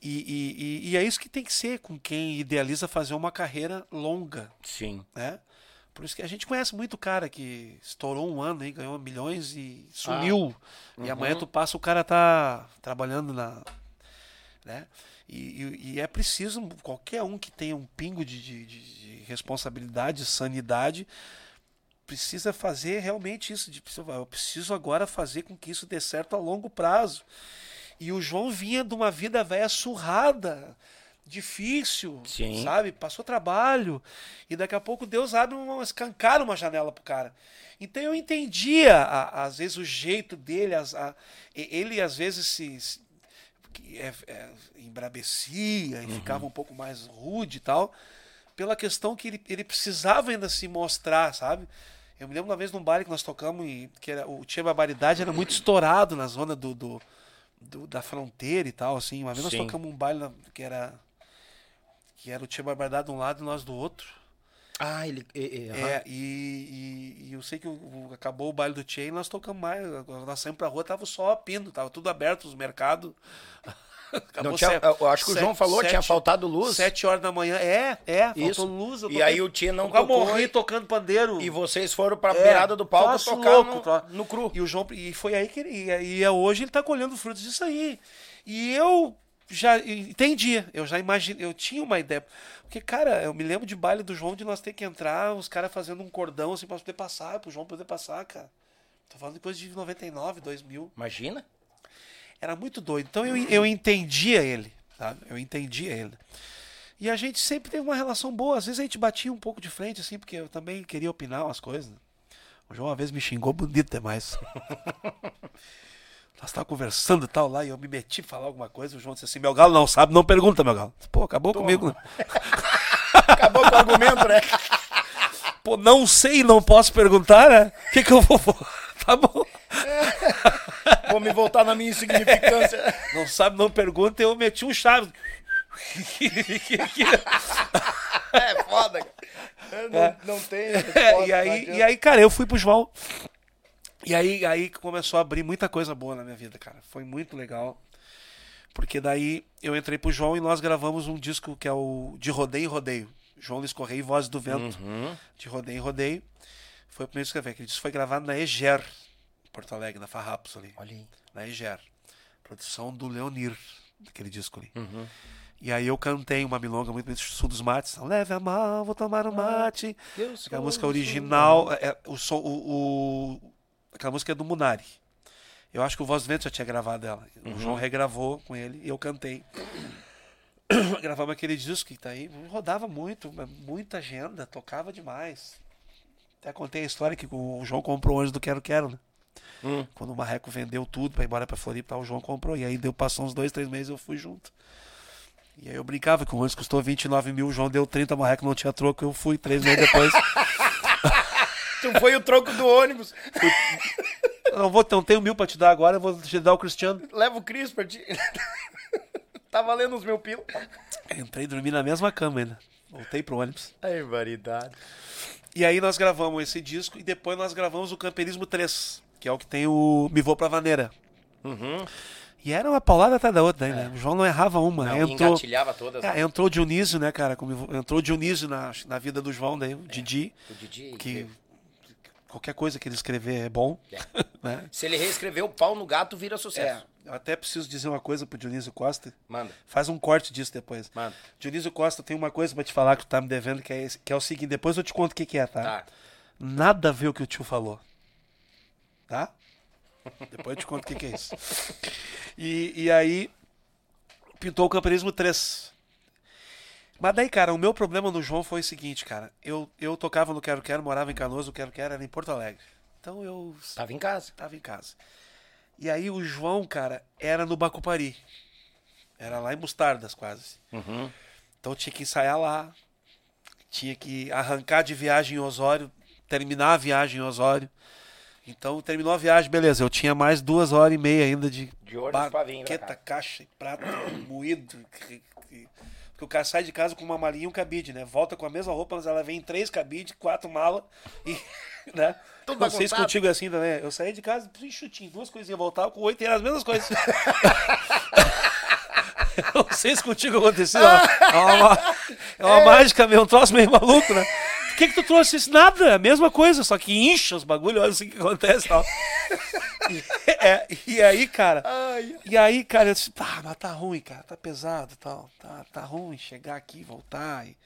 E, e, e- e é isso que tem que ser com quem idealiza fazer uma carreira longa, Sim. né? Por isso que a gente conhece muito cara que estourou um ano aí, ganhou milhões e sumiu. E amanhã tu passa, o cara tá trabalhando na. Né? E, e- e é preciso, qualquer um que tenha um pingo de, de- de- de responsabilidade, sanidade, precisa fazer realmente isso. De, eu preciso agora fazer com que isso dê certo a longo prazo. E o João vinha de uma vida velha surrada, difícil, Sim. sabe? Passou trabalho. E daqui a pouco Deus abre uma, escancara uma janela pro cara. Então eu entendia, a- às vezes, o jeito dele, as- a- e- ele às vezes se, se- que é, é, embrabecia e ficava um pouco mais rude e tal, pela questão que ele, ele precisava ainda se mostrar, sabe? Eu me lembro uma vez num baile que nós tocamos, e, que era, o Tia Barbaridade era muito estourado na zona do, do- do- da fronteira e tal, assim. Uma vez nós Sim. tocamos um baile que era que era o Tia Barbaridade de um lado e nós do outro. Ah, ele. É, e, e- e eu sei que o- acabou o baile do Tchê e nós tocamos mais. Nós saímos pra rua, tava só pindo, tava tudo aberto, os mercados. Acabou Não tinha- sete- eu acho que o João sete- falou, tinha sete- faltado luz. Sete horas da manhã. É, é, Isso. faltou luz. eu E toquei- aí o Tchê não eu tocou morri e- tocando pandeiro. E vocês foram pra É, beirada do palco tocar louco, no, no cru. E o João e foi aí que ele. E é hoje ele tá colhendo os frutos disso aí. E eu já entendia, eu já imaginei, eu tinha uma ideia. Porque, cara, eu me lembro de baile do João de nós ter que entrar, os caras fazendo um cordão assim pra poder passar, pro João poder passar, cara. Tô falando depois de 99, 2000. Imagina. Era muito doido. Então eu, eu entendia ele, sabe? Eu entendia ele. E a gente sempre teve uma relação boa. Às vezes a gente batia um pouco de frente, assim, porque eu também queria opinar umas coisas. O João uma vez me xingou bonito demais. Nós estávamos conversando e tal lá, e eu me meti pra falar alguma coisa. O João disse assim: Meu galo não sabe, não pergunta, meu galo. Pô, acabou comigo. né? Acabou com o argumento, né? Pô, não sei, não posso perguntar, né? O que, que eu vou. Tá bom. Vou me voltar na minha insignificância. Não sabe, não pergunta, eu meti um chave. É foda, cara. Não, não tem. É, e, aí, e aí, cara, eu fui pro João. E aí, aí começou a abrir muita coisa boa na minha vida, cara. Foi muito legal. Porque daí eu entrei pro João e nós gravamos um disco que é o De Rodeio em Rodeio. João Luiz Correia e Voz do Vento. Uhum. De Rodeio em Rodeio. Foi o primeiro disco que eu gravei. Aquele disco foi gravado na Eger, em Porto Alegre, na Farrapos ali. Olha aí. Na Eger. Produção do Leonir, daquele disco ali. Uhum. E aí eu cantei uma milonga muito bonita, Sul dos Mates. Leve a mão, vou tomar um mate. Deus Aquela música ouça. original, é, é, o, som- o, o- aquela música é do Munari. Eu acho que o Voz do Vento já tinha gravado ela. O João regravou com ele e eu cantei. Gravamos aquele disco que tá aí. Rodava muito, muita agenda, tocava demais. Até contei a história que o João comprou o Anjo do Quero Quero, né? Hum. Quando o Marreco vendeu tudo pra ir embora pra Floripa, o João comprou. E aí deu, passou uns dois, três meses eu fui junto. E aí eu brincava que o ônibus custou 29 mil, o João deu 30, o Marreco não tinha troco, eu fui três meses depois. Tu foi o troco do ônibus. não vou, não tenho mil pra te dar agora, eu vou te dar o Cristiano. Leva o Cris pra ti. tá valendo os mil pila. Entrei e dormi na mesma cama ainda. Voltei pro ônibus. Ai, variedade. E aí nós gravamos esse disco e depois nós gravamos o Camperismo 3, que é o que tem o Me Vou Pra Vaneira. Uhum. E era uma paulada atrás da outra, né? O João não errava uma. Não, entrou, engatilhava todas. É, entrou Dionísio, né, cara? Como eu- Entrou Dionísio na, na vida do João, daí, o Didi, O Didi. que qualquer coisa que ele escrever é bom. né? Se ele reescrever o pau no gato, vira É, sucesso. eu até preciso dizer uma coisa pro Dionísio Costa. Manda. Faz um corte disso depois. Manda. Dionísio Costa tem uma coisa pra te falar que tu tá me devendo, que é, esse- que é o seguinte, depois eu te conto o que, que é, tá? Tá. Nada a ver o que o tio falou. Tá? Depois eu te conto o que, que é isso. E, e aí, pintou o Campeonismo 3. Mas daí, cara, o meu problema no João foi o seguinte, cara. Eu, eu tocava no Quero Quero, morava em Canoas, o Quero Quero era em Porto Alegre. Então eu Tava em casa. tava em casa. E aí o João, cara, era no Bacupari. Era lá em Mostardas, quase. Uhum. Então eu tinha que ensaiar lá. Tinha que arrancar de viagem em Osório, terminar a viagem em Osório. Então terminou a viagem, beleza. Eu tinha mais duas horas e meia ainda de, De vir baqueta, cá. caixa e prato moído. Que- que- Porque o cara sai de casa com uma malinha e um cabide, né? Volta com a mesma roupa, mas ela vem em três cabides, quatro malas e. Né? Tudo Não sei se contigo é assim também. Eu saí de casa, chutinho, duas coisinhas, voltava com oito e eram as mesmas coisas. Eu não sei se contigo aconteceu. É uma, é uma mágica, meio um troço meio maluco, né? Por que, que tu trouxe isso? Nada, é a mesma coisa, só que incha os bagulhos, olha assim que acontece tal. E, é, e aí, cara. E aí, cara, eu disse, tá, mas tá ruim, cara, tá pesado tal. Tá, tá ruim chegar aqui, voltar. E,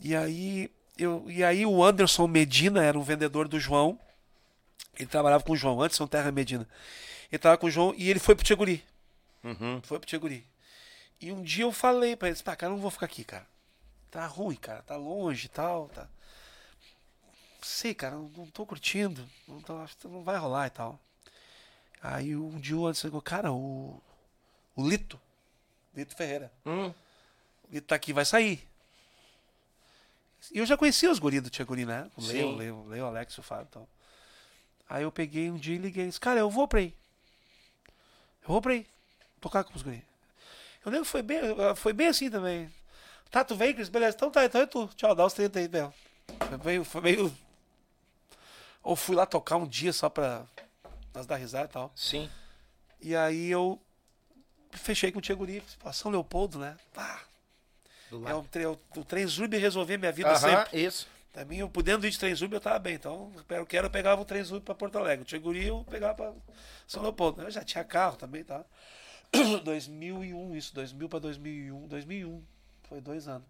e aí eu, e aí o Anderson Medina era um vendedor do João. Ele trabalhava com o João, Anderson Terra Medina. Ele tava com o João e ele foi pro Tcheguri. Uhum. Foi pro Tcheguri. E um dia eu falei pra eles, pá, cara, eu não vou ficar aqui, cara. Tá ruim, cara, tá longe e tal, tá. Sei, cara, não, tô curtindo, não, tô, não vai rolar e tal. Aí um dia o Anderson falou, cara, o, o Lito, Lito Ferreira, Hum. o Lito tá aqui, vai sair. E eu já conhecia os guris do Tia Guri, né? O. Leo, Leo, Leo, Alex, o Fábio e tal. Aí eu peguei um dia e liguei, disse, cara, eu vou pra aí. Eu vou pra aí, tocar com os guris. Eu lembro que foi bem, foi bem assim também. Tá, tu vem, Cris? Beleza, então tá, então é tu. Tchau, dá os 30 aí mesmo. Foi meio, foi meio... Ou fui lá tocar um dia só pra nós dar risada e tal. Sim. E aí eu fechei com o Tia Guri, São Leopoldo, né? Pá, Do é lado. o, tre- o, o trem Zurb resolver minha vida Aham, sempre. isso. Também eu podendo ir de trem Zurb eu tava bem. Então, eu quero, eu pegava o trem Zurb pra Porto Alegre. O Tia Guri eu pegava pra São Leopoldo. Eu já tinha carro também, tá? 2001, isso, 2000 pra 2001. 2001, foi dois anos.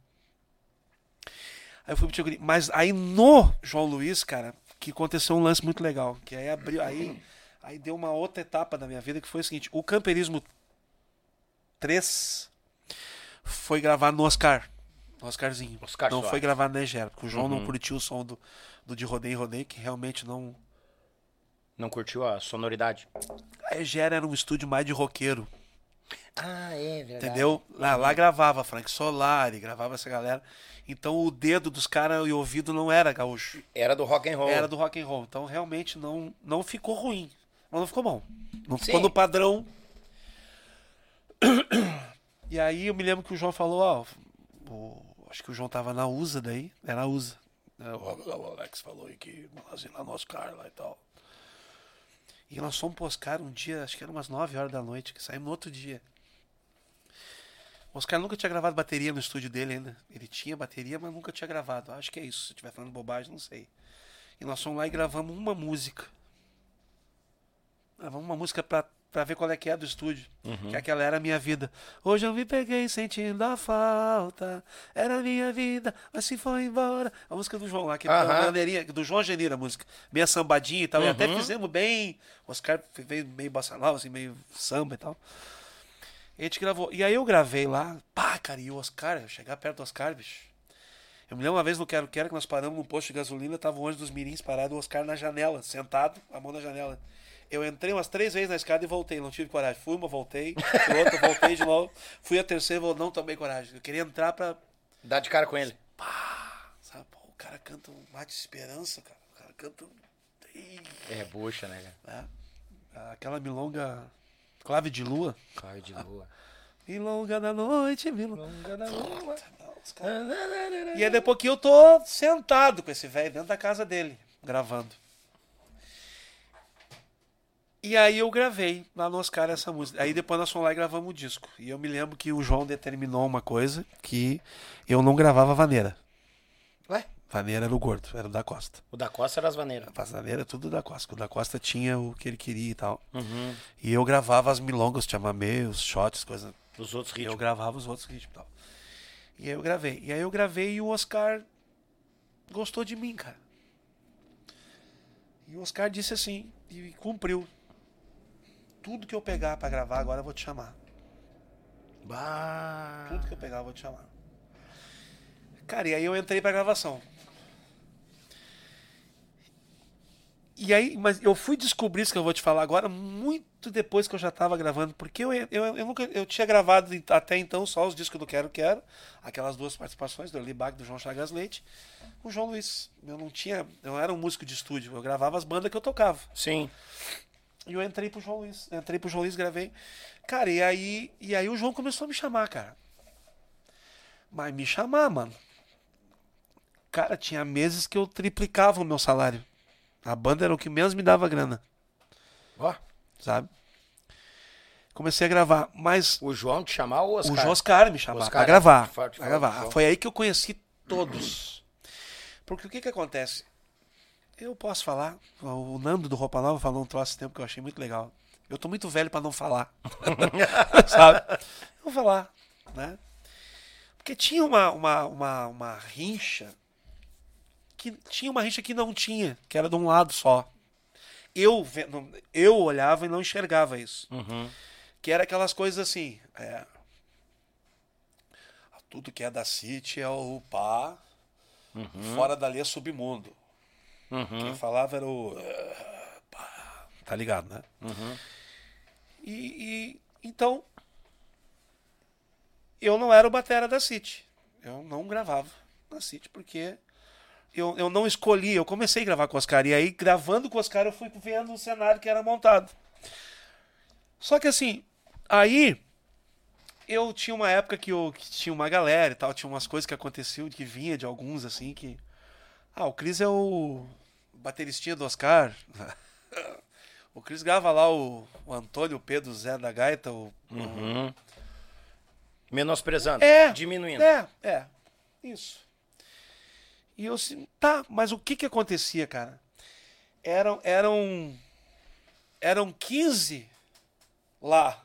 Aí eu fui pro Tia Guri. Mas aí no João Luiz, cara, que aconteceu um lance muito legal. Que aí abriu, aí, aí deu uma outra etapa da minha vida que foi o seguinte: o Camperismo 3 foi gravar no Oscar. No Oscarzinho. Oscar não Soares. foi gravar na Egera, porque o João Uhum. não curtiu o som do, do de Rodeio Rodeio, que realmente não. Não curtiu a sonoridade? A Egera era um estúdio mais de roqueiro. Ah, é verdade. Entendeu? Lá, lá gravava Frank Solari, gravava essa galera. Então o dedo dos caras e o ouvido não era gaúcho. Era do rock and roll. Era do rock and roll. Então realmente não, não ficou ruim. Mas não ficou bom. Não ficou Sim. no padrão. E aí eu me lembro que o João falou, ó. o- acho que o João tava na USA daí. Era na USA. É, O Alex falou aí que lá no Oscar lá e tal. E nós fomos pro Oscar um dia, acho que era umas 9 horas da noite, que saímos no outro dia. O Oscar nunca tinha gravado bateria no estúdio dele ainda. Ele tinha bateria, mas nunca tinha gravado. Acho que é isso. Se eu estiver falando bobagem, não sei. E nós fomos lá e gravamos uma música. Gravamos uma música pra, pra ver qual é que é do estúdio. Que aquela era a minha vida. Hoje eu me peguei sentindo a falta. Era a minha vida, mas se foi embora. A música do João lá, que é Aham. uma bandeirinha, do João Genira, a música. Meia sambadinha e tal. E até fizemos bem. O Oscar veio meio nova, assim, meio samba e tal. E a gente gravou. E aí eu gravei lá. Pá, cara, e o Oscar, eu chegar perto do Oscar, bicho. Eu me lembro uma vez no Quero Quero que nós paramos num posto de gasolina, tava o dos Mirins parado, o Oscar na janela, sentado, a mão na janela. Eu entrei umas três vezes na escada e voltei, não tive coragem. Fui uma, voltei, fui outra, voltei de novo. Fui a terceira, não tomei coragem. Eu queria entrar pra. Dá de cara com ele. Sabe, pô, o cara canta um mate de esperança, cara. O cara canta. um- É bucha, né, cara? né? Aquela milonga. Clave de lua. Corre de lua. Milonga da noite, milonga. Longa da lua. E aí depois que eu tô sentado com esse velho dentro da casa dele, gravando. E aí eu gravei lá no Oscar essa música. Aí depois nós fomos lá e gravamos o disco. E eu me lembro que o João determinou uma coisa, que eu não gravava vaneira. Ué? Vaneira era o gordo, era o da Costa. O da Costa era as vaneiras. A vaneira é tudo da Costa. O da Costa tinha o que ele queria e tal. Uhum. E eu gravava as milongas, os chamamé, os shots, coisa. Os outros Eu ritmos. gravava os outros ritmos e tal. E aí eu gravei. E aí eu gravei e o Oscar gostou de mim, cara. E o Oscar disse assim, e cumpriu. Tudo que eu pegar pra gravar agora eu vou te chamar. Bah. Tudo que eu pegar eu vou te chamar. Cara, e aí eu entrei pra gravação. E aí, mas eu fui descobrir isso que eu vou te falar agora muito depois que eu já tava gravando, porque eu, eu, eu, nunca, eu tinha gravado até então só os discos do Quero Quero, aquelas duas participações do Early Bach do João Chagas Leite, o João Luiz. Eu não tinha, eu não era um músico de estúdio, eu gravava as bandas que eu tocava. Sim. E eu entrei pro João Luiz. Entrei pro João Luiz, gravei. Cara, e aí, e aí o João começou a me chamar, cara. Mas me chamar, mano. Cara, tinha meses que eu triplicava o meu salário. A banda era o que menos me dava grana, Ó. sabe? Comecei a gravar, mas O João te chamar ou o Oscar? o João Oscar me chamava Oscar pra gravar. pra gravar. Foi aí que eu conheci todos. Porque o que que acontece? Eu posso falar, o Nando do Roupa Nova falou um troço esse tempo que eu achei muito legal. Eu tô muito velho pra não falar. Sabe? Eu vou falar, né? Porque tinha uma, uma, uma, uma rincha que tinha uma rixa que não tinha, que era de um lado só. Eu, eu olhava e não enxergava isso. Uhum. Que era aquelas coisas assim. é, tudo que é da City é o pá. Fora dali é submundo. Quem falava era o. tá ligado, né? E, e- então. Eu não era o batera da City. Eu não gravava na City porque eu, eu não escolhi. Eu comecei a gravar com o Oscar. E aí, gravando com o Oscar, eu fui vendo o cenário que era montado. Só que assim, aí eu tinha uma época que, eu, que tinha uma galera e tal, tinha umas coisas que aconteciam, que vinha de alguns assim, que. Ah, o Cris é o bateristinha do Oscar. o Cris grava lá o, o Antônio o Pedro o Zé da Gaita, o. Uhum. Menosprezando. É. Diminuindo. É, é. Isso. E eu assim, tá, mas o que que acontecia, cara? Eram, eram, eram 15 lá.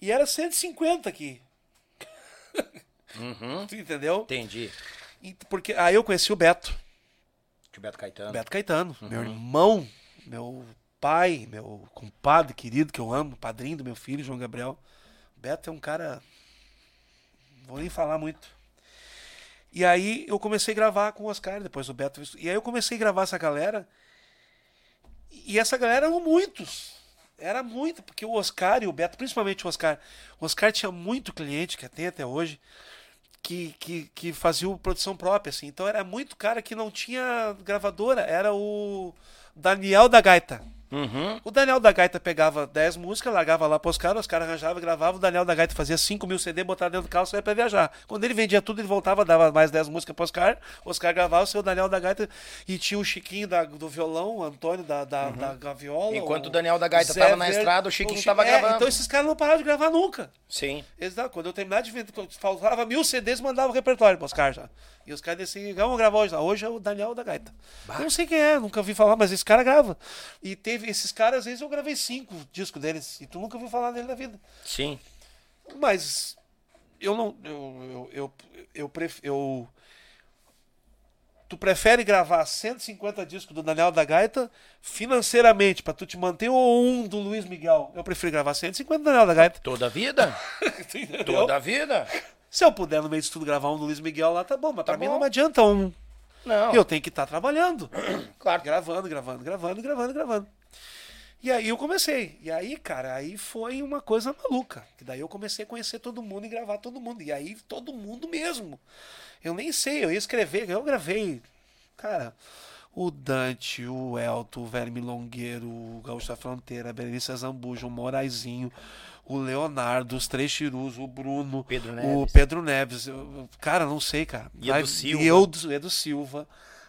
E era 150 aqui. Uhum. Tu entendeu? Entendi. E Porque aí eu conheci o Beto. Que o Beto Caetano. Beto Caetano, meu irmão, meu pai, meu compadre querido que eu amo, padrinho do meu filho, João Gabriel. Beto é um cara. Não vou nem falar muito. E aí eu comecei a gravar com o Oscar, depois o Beto. E aí eu comecei a gravar essa galera. E essa galera eram muitos. Era muito, porque o Oscar e o Beto, principalmente o Oscar, o Oscar tinha muito cliente, que tem até hoje, que, que, que fazia produção própria, assim. Então era muito cara que não tinha gravadora, era o Daniel da Gaita. Uhum. O Daniel da Gaita pegava 10 músicas, largava lá pros caras, os caras arranjavam, gravavam, o Daniel da Gaita fazia 5 mil CD, botava dentro do carro, saia pra viajar. Quando ele vendia tudo, ele voltava, dava mais 10 músicas pros caras, os caras gravavam o seu Daniel da Gaita e tinha o Chiquinho da- do violão, o Antônio da, da, da gaviola. Uhum. Enquanto o Daniel da Gaita tava na estrada, o Chiquinho Chi- tava é, gravando. Então esses caras não paravam de gravar nunca. Sim. Exato, quando eu terminar de vender, faltava mil CDs, mandava o repertório pros caras já. E os caras decidiam, vamos gravar hoje. Hoje é o Daniel da Gaita. Eu não sei quem é, nunca vi falar, mas esse cara grava. E teve esses caras, às vezes eu gravei cinco discos deles, e tu nunca ouviu falar dele na vida. Sim. Mas eu não. Eu. Eu. Eu. eu, pref- eu- tu prefere gravar 150 discos do Daniel da Gaita financeiramente, pra tu te manter, ou um do Luiz Miguel? Eu prefiro gravar 150 do Daniel da Gaita. Toda a vida? Toda a vida? Se eu puder no meio disso tudo gravar um do Luiz Miguel lá, tá bom, mas pra Tá mim bom. não adianta um. Não. Eu tenho que estar trabalhando. Claro. Gravando, gravando, gravando, gravando, gravando. E aí eu comecei. E aí, cara, aí foi uma coisa maluca. Que daí eu comecei a conhecer todo mundo e gravar todo mundo. E aí todo mundo mesmo. Eu nem sei, eu ia escrever, eu gravei. Cara, o Dante, o Elton, o Velho Milongueiro, o Gaúcho da Fronteira, a Berenice Zambuja, o Moraizinho, o Leonardo, os Três Chirus, o Bruno, Pedro o. Pedro Neves. eu- cara, não sei, cara. E Edu Silva. E eu, do- Edu Silva.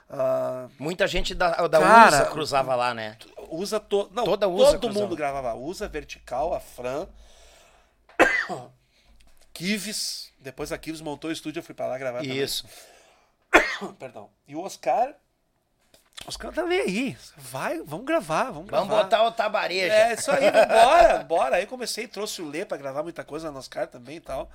ah, Muita gente da, da Cara, USA cruzava lá, né? usa to... não, Toda USA todo cruzava. mundo gravava. Usa vertical, a Fran. Kives. Depois a Kives montou o estúdio, eu fui pra lá gravar também. Isso. Perdão. E o Oscar. O Oscar tá nem aí. Vai, vamos gravar, vamos gravar. Vamos botar o tabareja. É, isso aí, bora, bora. Aí comecei, trouxe o Lê pra gravar muita coisa no Oscar também e tal.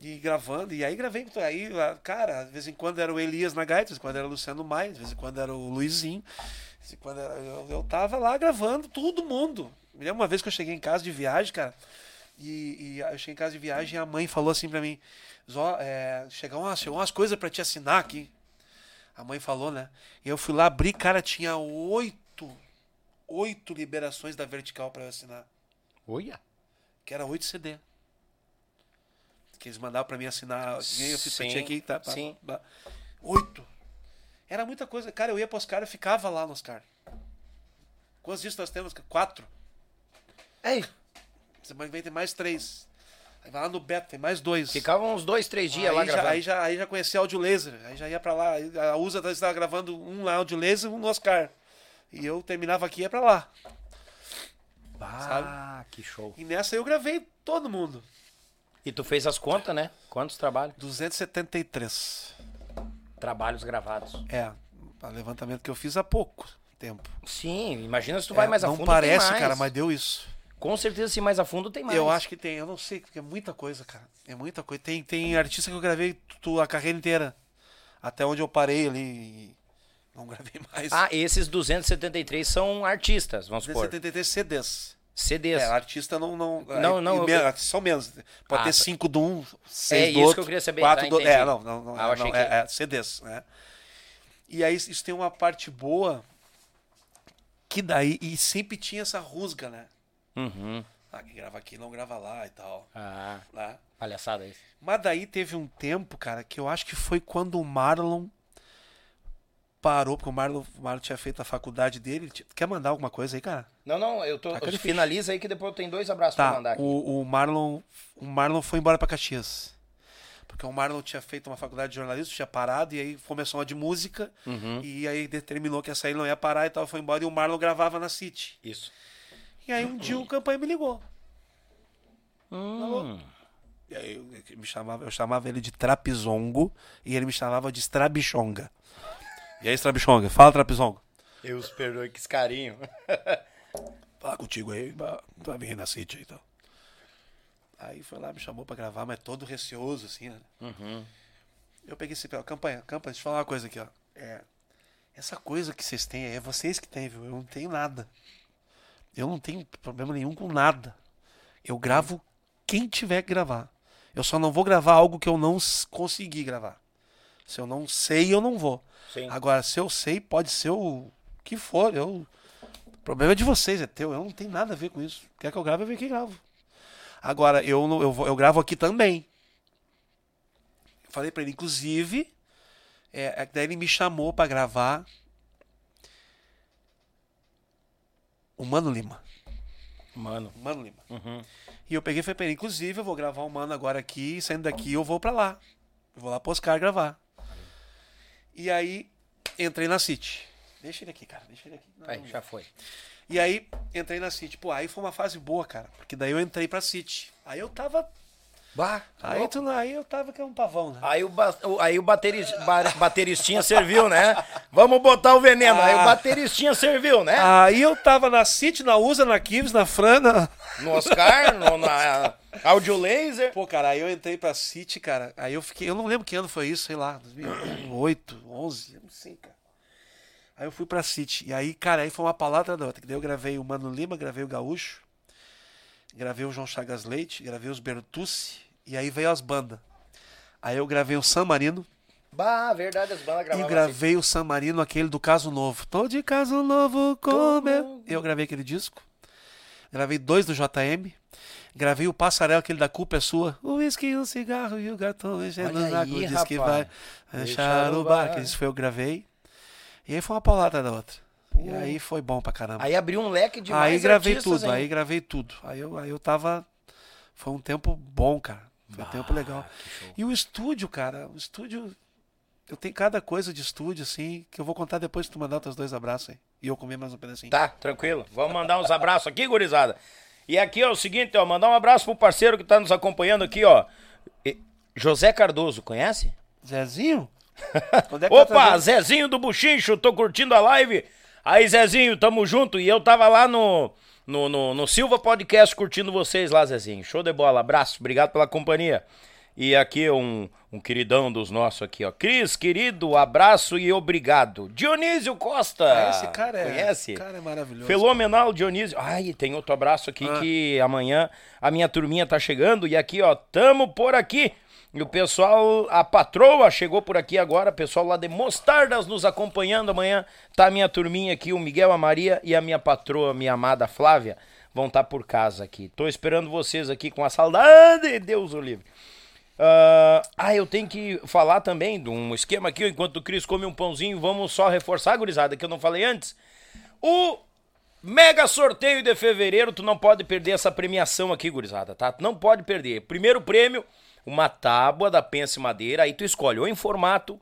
E gravando, e aí gravei. Aí, cara, de vez em quando era o Elias na gaita, de vez em quando era o Luciano Maia, de vez em quando era o Luizinho. De vez em quando era, eu, eu tava lá gravando, todo mundo. Me lembro uma vez que eu cheguei em casa de viagem, cara, e, e eu cheguei em casa de viagem e a mãe falou assim pra mim: Zó, é, chegou, umas, chegou umas coisas pra te assinar aqui. A mãe falou, né? E eu fui lá abrir, cara, tinha oito, oito liberações da vertical pra eu assinar. Olha. Que era oito CD. Que eles mandavam pra mim assinar. nem Eu fiz Sim, aqui, tá? pá, sim. pá. Oito. Era muita coisa. Cara, eu ia pros caras, eu ficava lá nos caras. Quantos discos nós temos? Quatro. Ei, Semana que vem tem mais três. Vai lá no Beto, tem mais dois. ficavam uns dois, três dias aí, lá já, gravando. aí, já, aí já conheci áudio laser. Aí já ia pra lá. A USA estava gravando um lá áudio laser e um no Oscar. E eu terminava aqui e ia pra lá. Ah, que show. E nessa eu gravei todo mundo. E tu fez as contas, né? Quantos trabalhos? 273. Trabalhos gravados. É, o levantamento que eu fiz há pouco tempo. Sim, imagina se tu vai É, mais a não fundo. parece, tem mais. cara, mas deu isso. Com certeza, se mais a fundo, tem mais. Eu acho que tem, eu não sei, porque é muita coisa, cara. É muita coisa. Tem, tem artista que eu gravei a carreira inteira. Até onde eu parei ali. Não gravei mais. Ah, esses 273 são artistas, vamos supor. 273 CDs. CDs. É, artista não. Não, Não, é, não, eu- me- São menos. Pode Ah, ter tá. 5 de um, É 6 isso do outro. que eu queria saber, quatro tá, do... É, não, não, não, Ah, eu não, que- é, é CDs, né? E aí isso tem uma parte boa que daí. E sempre tinha essa rusga, né? Uhum. Ah, quem grava aqui não grava lá e tal. Ah, Né? palhaçada isso. Mas daí teve um tempo, cara, que eu acho que foi quando o Marlon parou, porque o Marlon, o Marlon tinha feito a faculdade dele. Tinha- Quer mandar alguma coisa aí, cara? Não, não, eu tô. Aquele finaliza aí que depois eu tenho dois abraços pra Tá, mandar aqui. o, o Marlon o Marlon foi embora pra Caxias. Porque o Marlon tinha feito uma faculdade de jornalismo, tinha parado, e aí começou uma de música, Uhum. e aí determinou que essa aí não ia parar e tal, foi embora, e o Marlon gravava na City. Isso. E aí um dia o campanha me ligou. Hum. E aí eu, eu me chamava, eu chamava ele de Trapizongo, e ele me chamava de Strabichonga. E aí, Strabichonga, fala Trapizongo. Eu os perdoe que esse carinho. Fala contigo aí, pra, pra vir na City aí e tal. Aí foi lá, me chamou pra gravar, mas todo receoso, assim, né? Uhum. Eu peguei esse papel, campanha, campanha, deixa eu falar uma coisa aqui, ó. É, essa coisa que vocês têm é vocês que têm, viu? Eu não tenho nada. Eu não tenho problema nenhum com nada. Eu gravo quem tiver que gravar. Eu só não vou gravar algo que eu não consegui gravar. Se eu não sei, eu não vou. Sim. Agora, se eu sei, pode ser o que for. Eu... O problema é de vocês, é teu. Eu não tenho nada a ver com isso. Quer que eu grave, eu venho que gravo. Agora, eu, não- eu, vou- eu gravo aqui também. Falei pra ele, inclusive, é, é daí ele me chamou pra gravar o Mano Lima. Mano. Mano Lima. Uhum. E eu peguei e falei pra ele, inclusive, eu vou gravar o Mano agora aqui, e saindo daqui eu vou pra lá. Eu vou lá pro Oscar gravar. E aí, entrei na City. Deixa ele aqui, cara. Deixa ele aqui. Não, Aí, não. já foi. E aí, entrei na City. Pô, aí foi uma fase boa, cara. Porque daí eu entrei pra City. Aí eu tava. Bah, Aí, tu, aí eu tava que é um pavão, né? Aí o, ba- o- aí o bateris, ba- bateristinha serviu, né? Vamos botar o veneno. Aí o Ah. bateristinha serviu, né? Aí eu tava na City, na USA, na Kives, na Frana. No Oscar, no, na Audio Laser. Pô, cara, aí eu entrei pra City, cara. Aí eu fiquei. Eu não lembro que ano foi isso, sei lá. 2008, 11, eu não sei, cara. Aí eu fui pra City. E aí, cara, aí foi uma palavra da outra. Daí eu gravei o Mano Lima, gravei o Gaúcho, gravei o João Chagas Leite, gravei os Bertucci. E aí veio as bandas. Aí eu gravei o San Marino. Bah, verdade, as bandas E gravavam assim. gravei o San Marino, aquele do Caso Novo. Tô de Caso Novo com meu... Eu gravei aquele disco. Gravei dois do JM. Gravei o Passarela, aquele da culpa é sua. O uísque, o cigarro e o gato enchendo Olha o saco. aí, Diz que vai Deixa deixar no o bar. Que isso foi eu gravei. E aí foi uma paulada da outra. E aí foi bom pra caramba. Aí abriu um leque de Aí gravei artistas, tudo, hein? aí gravei tudo. Aí eu, aí eu tava. Foi um tempo bom, cara. Foi um tempo legal. E o estúdio, cara, o estúdio. Eu tenho cada coisa de estúdio, assim, que eu vou contar depois que tu mandar os teus dois abraços aí. E eu comer mais um pedacinho. Tá, tranquilo. Vamos mandar uns abraços aqui, gurizada. E aqui é o seguinte, ó, mandar um abraço pro parceiro que tá nos acompanhando aqui, ó. José Cardoso, conhece? Zezinho? É Opa, trazer? Zezinho do Buchincho, tô curtindo a live. Aí, Zezinho, tamo junto. E eu tava lá no, no, no, no Silva Podcast curtindo vocês lá, Zezinho. Show de bola, abraço, obrigado pela companhia. E aqui um, um queridão dos nossos aqui, ó. Cris, querido, abraço e obrigado. Dionísio Costa. Ah, esse cara é. Conhece? Esse cara é maravilhoso. Fenomenal, Dionísio. Ai, tem outro abraço aqui Ah. que amanhã a minha turminha tá chegando. E aqui, ó, tamo por aqui. E o pessoal, a patroa chegou por aqui agora, pessoal lá de Mostardas nos acompanhando. Amanhã tá a minha turminha aqui, o Miguel, a Maria e a minha patroa, minha amada Flávia, vão estar por casa aqui. Tô esperando vocês aqui com a saudade, Deus o livre. Ah, ah, eu tenho que falar também de um esquema aqui, enquanto o Cris come um pãozinho, vamos só reforçar, gurizada, que eu não falei antes. O mega sorteio de fevereiro, tu não pode perder essa premiação aqui, gurizada, tá? Tu não pode perder. Primeiro prêmio, uma tábua da Pense Madeira, aí tu escolhe ou em formato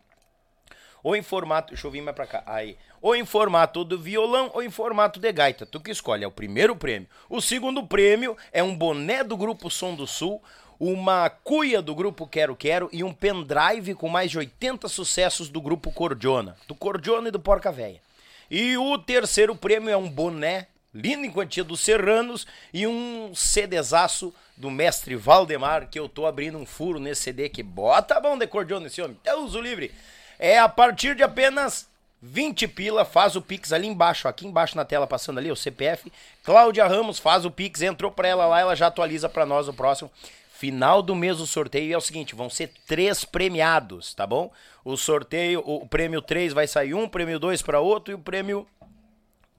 ou em formato, deixa eu vir mais pra cá, aí, ou em formato do violão ou em formato de gaita, tu que escolhe, é o primeiro prêmio. O segundo prêmio é um boné do Grupo Som do Sul, uma cuia do Grupo Quero Quero e um pendrive com mais de 80 sucessos do Grupo Cordiona, do Cordiona e do Porca Véia. E o terceiro prêmio é um boné lindo em quantia dos Serranos e um CDzaço do mestre Valdemar, que eu tô abrindo um furo nesse CD que bota a mão de cordiona nesse homem. Deus o livre. É a partir de apenas 20 pila, faz o Pix ali embaixo, aqui embaixo na tela, passando ali, o CPF. Cláudia Ramos faz o Pix, entrou pra ela lá, ela já atualiza pra nós o próximo. Final do mês o sorteio é o seguinte, vão ser três premiados, tá bom? O sorteio, o, prêmio 3 vai sair um, prêmio 2 para outro e o prêmio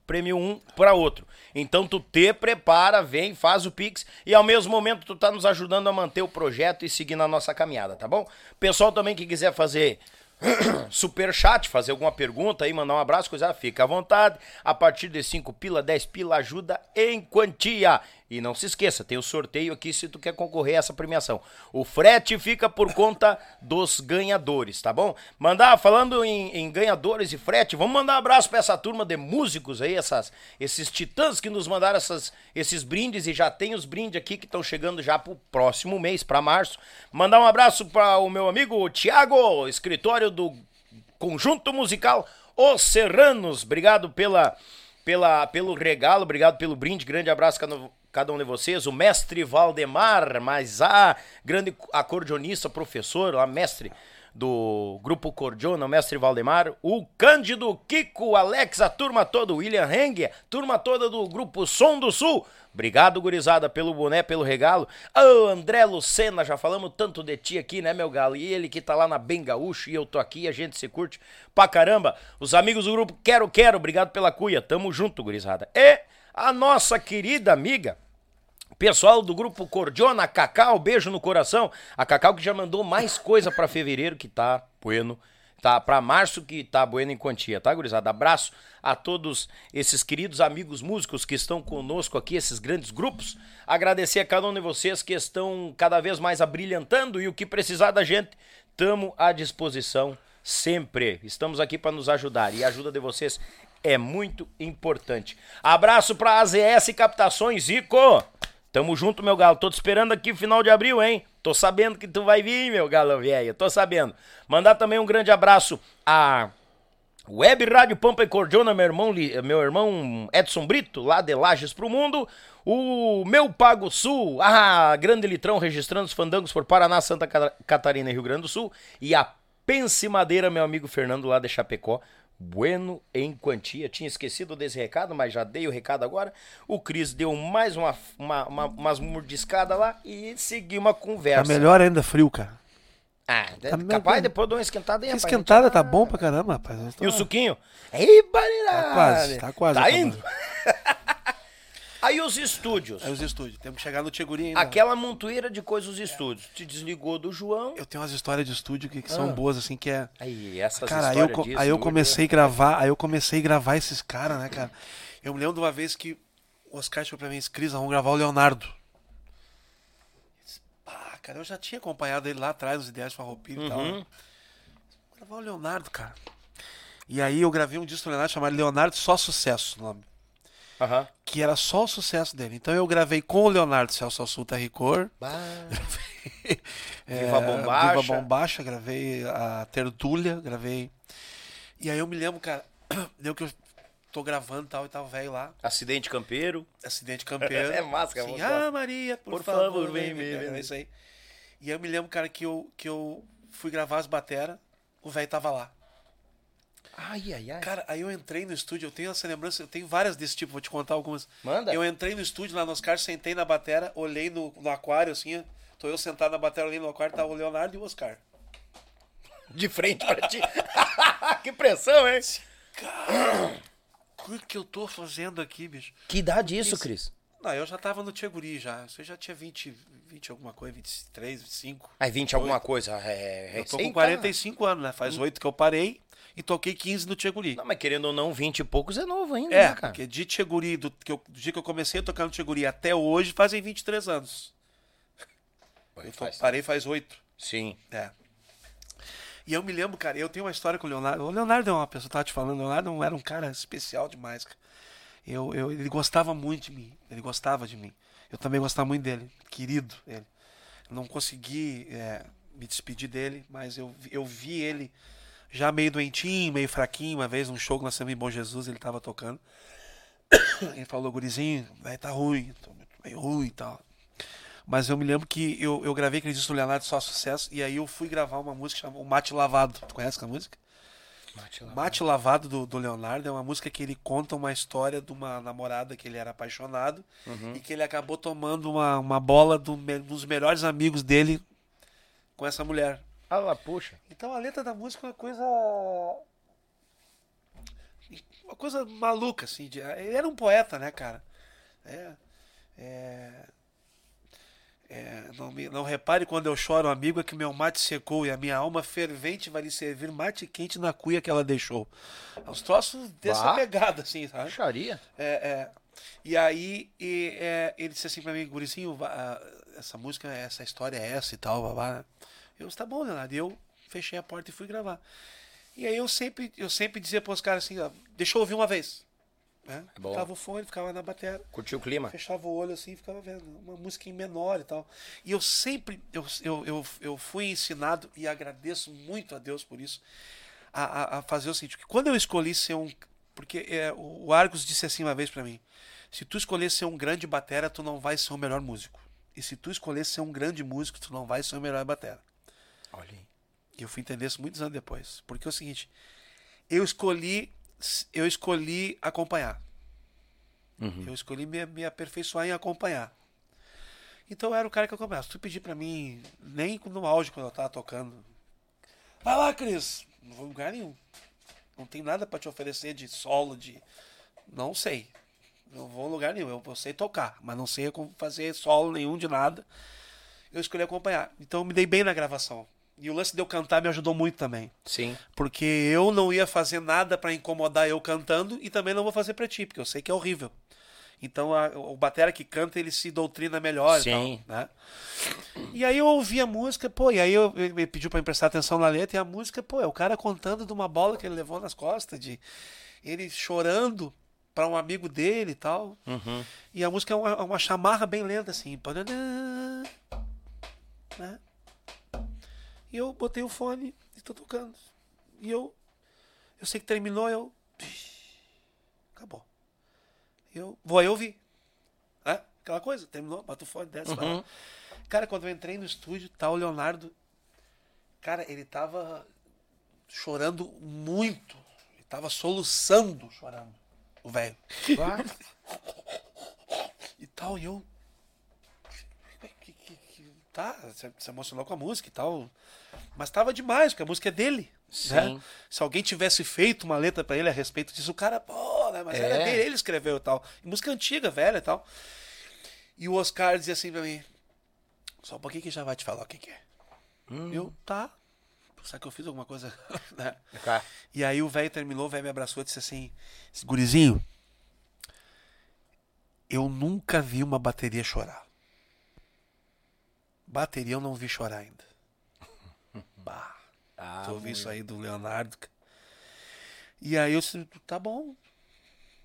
prêmio um para outro. Então tu te prepara, vem, faz o Pix e ao mesmo momento tu tá nos ajudando a manter o projeto e seguir na nossa caminhada, tá bom? Pessoal também que quiser fazer super chat, fazer alguma pergunta aí, mandar um abraço, coisa, fica à vontade. A partir de 5 pila, 10 pila ajuda em quantia. E não se esqueça, tem o sorteio aqui se tu quer concorrer a essa premiação. O frete fica por conta dos ganhadores, tá bom? Mandar, falando em, em ganhadores e frete, vamos mandar um abraço para essa turma de músicos aí, essas, esses titãs que nos mandaram essas, esses brindes e já tem os brindes aqui que estão chegando já pro próximo mês, para março. Mandar um abraço para o meu amigo Tiago, escritório do Conjunto Musical Os Serranos. Obrigado pela, pela, pelo regalo, obrigado pelo brinde. Grande abraço cada um de vocês, o mestre Valdemar, mas a grande acordeonista, professor, a mestre do grupo Cordiona, o mestre Valdemar, o Cândido, Kiko, Alex, a turma toda, William Heng, turma toda do grupo Som do Sul. Obrigado, gurizada, pelo boné, pelo regalo. Ô, oh, André Lucena, já falamos tanto de ti aqui, né, meu galo? E ele que tá lá na Bem Gaúcho e eu tô aqui, a gente se curte pra caramba. Os amigos do grupo Quero Quero, obrigado pela cuia. Tamo junto, gurizada. E a nossa querida amiga, pessoal do grupo Cordiona, Cacau, beijo no coração. A Cacau que já mandou mais coisa para fevereiro que tá bueno. Tá para março que tá bueno em quantia, tá, gurizada? Abraço a todos esses queridos amigos músicos que estão conosco aqui, esses grandes grupos. Agradecer a cada um de vocês que estão cada vez mais abrilhantando e o que precisar da gente, tamo à disposição sempre. Estamos aqui para nos ajudar e a ajuda de vocês é muito importante. Abraço para AZS Captações, Zico. Tamo junto, meu galo. Tô te esperando aqui final de abril, hein? Tô sabendo que tu vai vir, meu galo velho. Tô sabendo. Mandar também um grande abraço a Web Rádio Pampa e Cordiona, meu irmão, meu irmão Edson Brito, lá de Lages pro Mundo. O meu Pago Sul, a Grande Litrão registrando os fandangos por Paraná, Santa Catarina e Rio Grande do Sul. E a Pense Madeira, meu amigo Fernando lá de Chapecó. Bueno em quantia. Tinha esquecido desse recado, mas já dei o recado agora. O Cris deu mais uma, uma, uma umas mordiscadas lá e seguiu uma conversa. Tá melhor ainda frio, cara. Ah, tá capaz, depois de uma esquentada aí, Esquentada gente... tá bom pra caramba, rapaz. E o suquinho? Ei, Tá quase, tá quase. Tá indo? Aí os estúdios. Aí os estúdios. Temos que chegar no Tcheguri ainda. Aquela montoeira de coisas os estúdios. Te desligou do João. Eu tenho umas histórias de estúdio que, que são ah. boas, assim, que é. Aí, essas cara, aí eu, aí eu comecei a gravar, aí eu comecei a gravar esses caras, né, cara? Eu me lembro de uma vez que o Oscar chegou pra mim, Cris, vamos gravar o Leonardo. Ah, cara, eu já tinha acompanhado ele lá atrás, os ideias farroupilha uhum. e tal. Né? Vou gravar o Leonardo, cara. E aí eu gravei um disco do Leonardo chamado Leonardo Só Sucesso, o nome. Uhum. Que era só o sucesso dele. Então eu gravei com o Leonardo Celso Assunta Ricor. Gravei, Viva Bombacha. Viva Bombacha, gravei a Tertúlia, gravei. E aí eu me lembro, cara, deu que eu tô gravando e tal, e tava velho lá. Acidente campeiro. Acidente campeiro. é máscara, assim, Ah, Maria, por, por favor, favor, vem me ver. É isso aí. E aí eu me lembro, cara, que eu, que eu fui gravar as bateras, o velho tava lá. Ai, ai, ai. Cara, aí eu entrei no estúdio, eu tenho essa lembrança, eu tenho várias desse tipo, vou te contar algumas. Manda. Eu entrei no estúdio lá no Oscar, sentei na batera, olhei no, no aquário, assim, tô eu sentado na batera, olhei no aquário, tava o Leonardo e o Oscar. De frente pra ti. que pressão, hein? Cara, o que eu tô fazendo aqui, bicho? Que idade isso, Cris? Não, eu já tava no Tcheguri já. Você já tinha 20, 20 alguma coisa, 23, 25. Aí 20 alguma coisa. É, é, eu tô com 45 anos, né? Faz hum. 8 que eu parei e toquei 15 no Tcheguri. Não, mas querendo ou não, 20 e poucos é novo ainda, é, né, cara? porque de Tcheguri, do, que eu, do dia que eu comecei a tocar no Tcheguri até hoje, fazem 23 anos. Eu tô, parei faz 8. Sim. É. E eu me lembro, cara, eu tenho uma história com o Leonardo. O Leonardo é uma pessoa, tava te falando, o Leonardo era um cara especial demais, cara. Eu, eu, ele gostava muito de mim. Ele gostava de mim. Eu também gostava muito dele. Querido ele. Não consegui é, me despedir dele, mas eu, eu vi ele já meio doentinho, meio fraquinho. Uma vez, num show que nós temos em Bom Jesus, ele tava tocando. Ele falou, gurizinho, vai tá ruim, tô meio ruim e tal. Mas eu me lembro que eu, eu gravei aquele disco do Leonardo Só Sucesso, e aí eu fui gravar uma música chamada O Mate Lavado. Tu conhece a música? Mate Lavado do, do Leonardo é uma música que ele conta uma história de uma namorada que ele era apaixonado e que ele acabou tomando uma, uma bola do, dos melhores amigos dele com essa mulher. Ah lá, puxa. Então a letra da música é uma coisa. Uma coisa maluca, assim. de- ele era um poeta, né, cara? É. é, é, não, me- não repare quando eu choro, amigo, é que meu mate secou e a minha alma fervente vai lhe servir mate quente na cuia que ela deixou. É uns troços dessa Bah. pegada, assim, sabe? Puxaria. É, é. E aí e, é, ele disse assim pra mim, Gurizinho, essa música, essa história é essa e tal, babá. Eu disse, tá bom, Leonardo. E eu fechei a porta e fui gravar. E aí eu sempre, eu sempre dizia pros caras assim, ó, deixa eu ouvir uma vez. Né? É bom. Tava o fone, ficava na bateria, Curtiu o clima? fechava o olho assim e ficava vendo. Uma música em menor e tal. E eu sempre, eu, eu, eu, eu fui ensinado, e agradeço muito a Deus por isso, a, a, a fazer o seguinte, que quando eu escolhi ser um... Porque é, o Argos disse assim uma vez pra mim, se tu escolher ser um grande batera, tu não vai ser o melhor músico. E se tu escolher ser um grande músico, tu não vai ser o melhor batera. Olha aí. E eu fui entender isso muitos anos depois. Porque é o seguinte, eu escolhi, eu escolhi acompanhar. Eu escolhi me, me aperfeiçoar em acompanhar. Então eu era o cara que eu. Se tu pedir pra mim, nem no auge quando eu tava tocando, vai lá, Cris, não vou em lugar nenhum. Não tem nada pra te oferecer de solo, de. Não sei. Não vou em lugar nenhum. Eu, eu sei tocar, mas não sei como fazer solo nenhum de nada. Eu escolhi acompanhar. Então eu me dei bem na gravação. E o lance de eu cantar me ajudou muito também. Sim. Porque eu não ia fazer nada pra incomodar eu cantando e também não vou fazer pra ti, porque eu sei que é horrível. Então a- o batera que canta, ele se doutrina melhor Sim. e tal, né? E aí eu ouvi a música, pô, e aí eu, ele pediu pra me prestar atenção na letra e a música, pô, é o cara contando de uma bola que ele levou nas costas, de ele chorando pra um amigo dele e tal. Uhum. E a música é uma, uma chamarra bem lenta, assim. Né? E eu botei o fone e tô tocando. E eu. Eu sei que terminou, eu. Acabou. Eu vou aí ouvir. Né? Aquela coisa, terminou, bota o fone, desce, lá. Cara, quando eu entrei no estúdio, tá o Leonardo. Cara, ele tava chorando muito. Ele tava soluçando chorando. O velho e tal, e eu. que- que- que- Tá, se, se emocionou com a música e tal. Mas tava demais, porque a música é dele. né? Se alguém tivesse feito uma letra pra ele a respeito disso, o cara, pô, né? Mas É. era dele, ele escreveu e tal. E música antiga, velha e tal. E o Oscar dizia assim pra mim: Só um pouquinho que já vai te falar o que, que é. Eu, tá. Será que eu fiz alguma coisa? né? Cá. E aí o velho terminou, o velho me abraçou e disse assim: "Esse Gurizinho, eu nunca vi uma bateria chorar. Bateria eu não vi chorar ainda. Bah. Ah, tu ouvi isso aí do Leonardo. E aí eu disse, tá bom.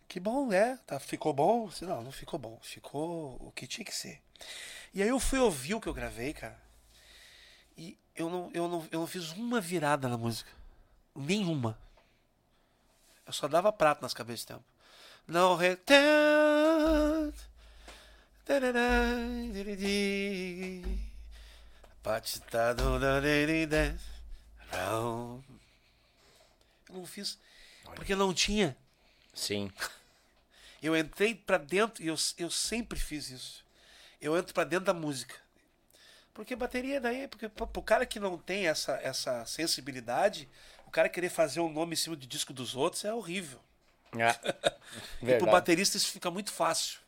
Que bom, é. Tá, ficou bom? Disse, não, não ficou bom. Ficou o que tinha que ser. E aí eu fui ouvir o que eu gravei, cara. E eu não, eu não, eu não fiz uma virada na música. Nenhuma. Eu só dava prato nas cabeças de tempo. Não retorno. Derida. Eu não fiz. Porque não tinha. Sim. Eu entrei pra dentro e eu, eu sempre fiz isso. Eu entro pra dentro da música. Porque bateria daí, porque pro cara que não tem essa, essa sensibilidade, o cara querer fazer um nome em cima de disco dos outros é horrível. Ah, E pro baterista isso fica muito fácil.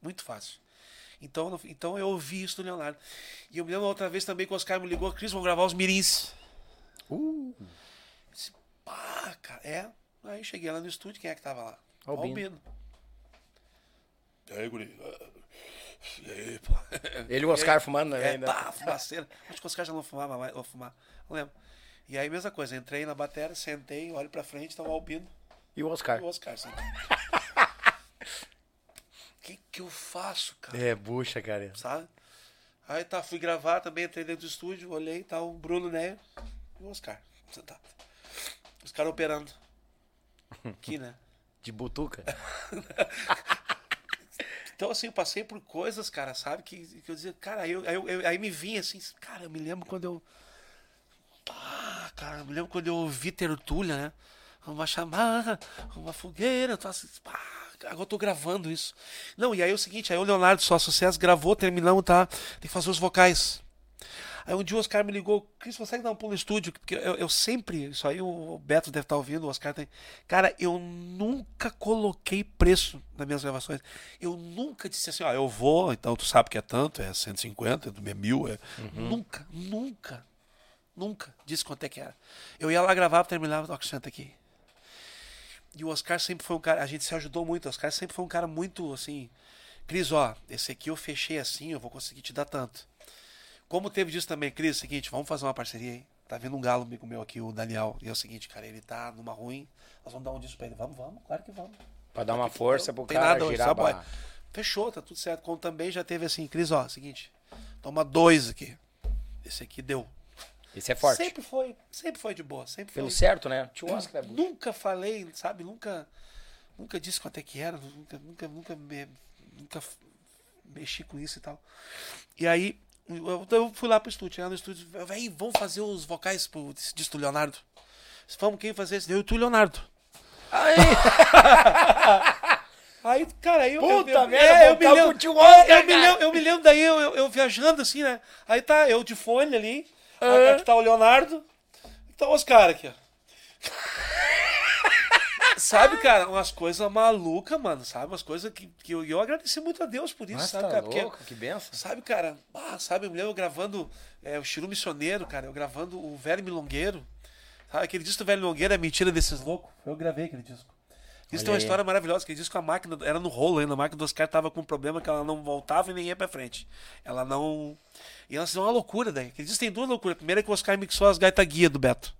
Muito fácil. Então, então eu ouvi isso do Leonardo. E eu me lembro outra vez também que o Oscar me ligou, Cris, vamos gravar os mirins. Uh, Eu disse, pá, cara, é. Aí cheguei lá no estúdio, quem é que tava lá? Albino. Albino. E aí, guri? E aí, pô? ele e o Oscar fumando, né? É, ainda. pá, fumaceira. Acho que os caras já não fumavam mais, ou fumar. Não lembro. E aí, mesma coisa, entrei na bateria, sentei, olho pra frente, tá o Albino E o Oscar. e o Oscar. Assim. O que que eu faço, cara? É, bucha, cara. Sabe? Aí tá, fui gravar também, entrei dentro do estúdio, olhei, tá o Bruno Neio e o Oscar. Sentado. Os caras operando. Aqui, né? De butuca. Então, assim, eu passei por coisas, cara, sabe? Que, que eu dizia, cara, aí, eu, aí, eu- aí me vinha assim, cara, eu me lembro quando eu. Pá, cara, eu me lembro quando eu ouvi Tertúlia, né? Uma chamada, uma fogueira, tô assim, pá, agora eu tô gravando isso. Não, e aí é o seguinte, aí o Leonardo Só Sucesso gravou, terminamos, tá? Tem que fazer os vocais. Aí um dia o Oscar me ligou, Cris, consegue dar um pulo no estúdio? Porque eu, eu sempre, isso aí o Beto deve estar ouvindo, o Oscar tem. Cara, eu nunca coloquei preço nas minhas gravações. Eu nunca disse assim, ó, eu vou, então tu sabe que é tanto, é 150, é mil, é. Nunca, nunca, nunca disse quanto é que era. Eu ia lá, gravava, terminava, toca, senta aqui. E o Oscar sempre foi um cara, a gente se ajudou muito, o Oscar sempre foi um cara muito assim, Cris, ó, esse aqui eu fechei assim, eu vou conseguir te dar tanto. Como teve disso também, Cris, é o seguinte, vamos fazer uma parceria aí. Tá vindo um galo amigo meu aqui, o Daniel. E é o seguinte, cara, ele tá numa ruim. Nós vamos dar um disco pra ele. Vamos, vamos, claro que vamos. Pra dar uma força pro Tem cara nada girar só boy. Fechou, tá tudo certo. Como também já teve assim, Cris, ó, seguinte, toma dois aqui. Esse aqui deu. Esse é forte. Sempre foi, sempre foi de boa, sempre Pelo foi. certo, né? Tio Oscar é Nunca falei, sabe? Nunca, nunca disse quanto é que era, nunca, nunca, nunca, me, nunca mexi com isso e tal. E aí, eu, eu fui lá pro estúdio, chegar no estúdio, véi, vamos fazer os vocais pro disco do Leonardo. Vamos, quem fazer esse? Eu e tu, Leonardo. Aí, Aí, cara, aí eu. Puta eu, eu, merda, é, eu me lembro, Oscar, eu, me lembro, eu me lembro daí, eu, eu, eu viajando assim, né? Aí tá eu de fone ali, É. aqui tá o Leonardo, e tá os caras aqui, ó. sabe, cara, umas coisas malucas, mano, sabe? Umas coisas que, que eu, eu agradeci muito a Deus por isso, Mas sabe, tá cara? Porque, louco, que benção. sabe, cara, ah, sabe, eu me lembro eu gravando é, o Chiru Missioneiro, cara, eu gravando o Velho Milongueiro. Sabe, aquele disco do Velho Milongueiro é mentira desses loucos. Eu gravei aquele disco. Isso Olha tem uma aí. história maravilhosa, aquele disco a máquina era no rolo ainda, a máquina dos caras tava com um problema que ela não voltava e nem ia pra frente. Ela não. E ela deu uma loucura daí. Aquele disco tem duas loucuras. A primeira é que o Oscar mixou as gaitas guia do Beto.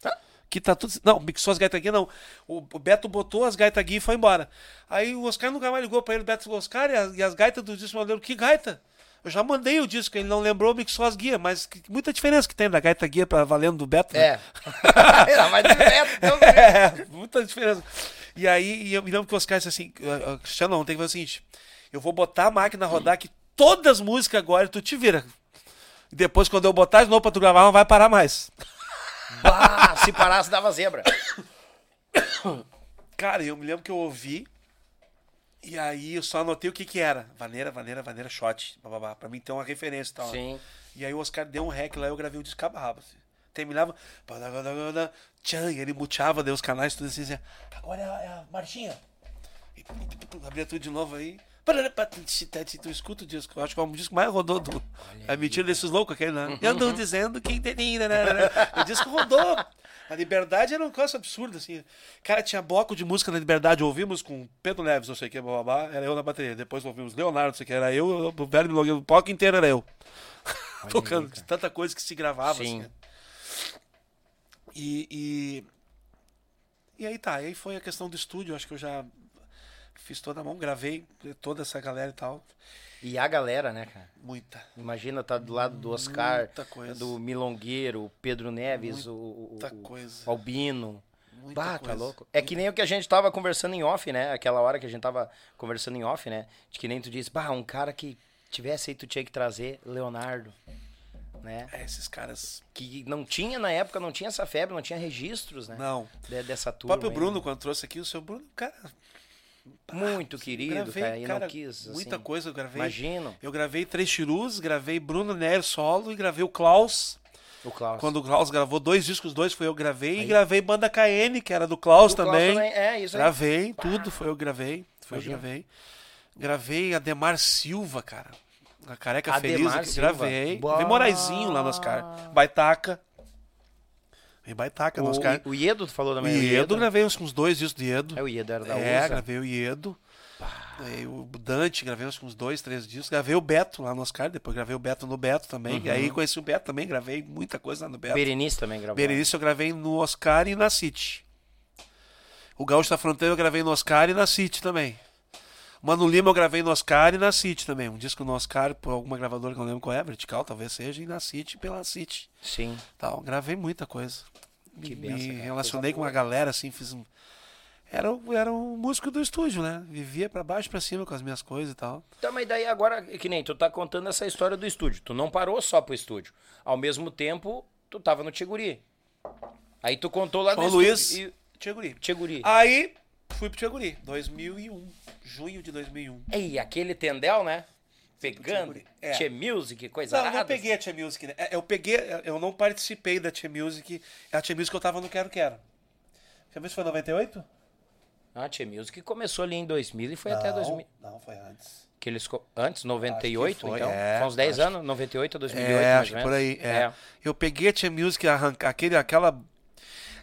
Tá. Que tá tudo. Não, mixou as gaitas guia, não. O, o Beto botou as gaitas guia e foi embora. Aí o Oscar nunca mais ligou pra ele. O Beto falou: Oscar, e as, e as gaitas do disco modelo? Que gaita? Eu já mandei o disco, ele não lembrou, mixou as guias, mas que- muita diferença que tem da gaita guia pra valendo do Beto. né? É. Era mais direto, então. É, muita diferença. E aí, e eu me lembro que o Oscar disse assim: "Ah, ah, Cristiano, não, tem que fazer o seguinte: eu vou botar a máquina rodar aqui, todas as músicas agora, e tu te vira. E depois, quando eu botar de novo pra tu gravar, não vai parar mais. Bah, se parasse, dava zebra. Cara, eu me lembro que eu ouvi. E aí eu só anotei o que que era. Vaneira, vaneira, vaneira, shot. Bababá, pra mim ter uma referência e tal. né? Sim. E aí o Oscar deu um rec lá, eu gravei o disco assim. Terminava. Tchan, e ele muteava, os canais, tudo assim, assim. Agora é a, é a marchinha. E abria tudo de novo aí. Tu escuta o disco, eu acho que é o disco mais rodou do. É mentira desses loucos aquele, né? Eu ando dizendo que. O disco rodou. A liberdade era um negócio absurdo, assim. Cara, tinha bloco de música na liberdade. Ouvimos com Pedro Neves, não sei o que, blá, blá, blá, era eu na bateria. Depois ouvimos Leonardo, não sei o que, era eu, o velho Milongueiro, o bloco inteiro era eu. Tocando de tanta coisa que se gravava, Sim. assim. E, e. E aí tá, aí foi a questão do estúdio, acho que eu já fiz toda a mão, gravei toda essa galera e tal. E a galera, né, cara? Muita. Imagina tá do lado do Oscar, Muita do Milongueiro, o Pedro Neves, o, o, Muita o- coisa. Albino. Muita Bah, tá coisa. louco. É que nem o que a gente tava conversando em off, né? Aquela hora que a gente tava conversando em off, né? De que nem tu disse, bah, um cara que tivesse aí, tu tinha que trazer Leonardo, né? É, esses caras. Que não tinha na época, não tinha essa febre, não tinha registros, né? Não. De- dessa O turma. próprio aí, Bruno, né? quando trouxe aqui, o seu Bruno, cara. Muito querido, gravei, cara, e cara, não quis. muita assim. coisa eu gravei. Imagino. Eu gravei Três Chirus, gravei Bruno Nery solo e gravei o Klaus. O Klaus. Quando o Klaus gravou dois discos, dois foi eu que gravei. Aí. E gravei Banda KN, que era do Klaus O Klaus também. É, isso aí. Gravei, tudo foi eu que gravei. Foi eu Imagina. gravei. Gravei Ademar Silva, cara. A Careca Ademar Feliz. Silva. Gravei. Bah. Gravei Moraizinho lá no Oscar. Baitaca. Em Baitaca no Oscar. O, o Iedo, falou O também. Iedo, gravei uns, uns dois discos do Iedo. É, o Iedo era da É, USA. gravei o Iedo. Aí o Dante, gravei uns, uns dois, três discos. Gravei o Beto lá no Oscar, depois gravei o Beto no Beto também. E aí conheci o Beto também, gravei muita coisa lá no Beto. Berenice também gravou. Berenice eu gravei no Oscar e na City. O Gaúcho da Fronteira eu gravei no Oscar e na City também. Mano Lima eu gravei no Oscar e na City também. Um disco no Oscar por alguma gravadora que eu não lembro qual é, Vertical talvez seja, e na City pela City. Sim. Tal. Gravei muita coisa. Que me benção, cara. relacionei Coisa com uma galera assim, fiz um. Era, era um músico do estúdio, né? Vivia pra baixo e pra cima com as minhas coisas e tal. Tá, mas daí agora, que nem tu tá contando essa história do estúdio. Tu não parou só pro estúdio. Ao mesmo tempo, tu tava no Tiguri. Aí tu contou lá no Tcheguri. e Tcheguri. Aí fui pro Tcheguri, 2001, junho de 2001. Ei, aquele tendel, né? Pegando. É. Tchê Music, coisa Não, eu não peguei a Tia Music, né? Eu peguei, eu não participei da Tia Music. A Tia Music eu tava no Quero Quero. Tia Music foi 98? Ah, Tchê Music começou ali em 2000 e foi até Não, 2000. Não, foi antes. Que eles, antes, 98, foi, então? é, foi uns 10 acho anos, 98 a 2008, É, mais acho por aí. É. Eu peguei a Tia Music, arranca, aquele, aquela.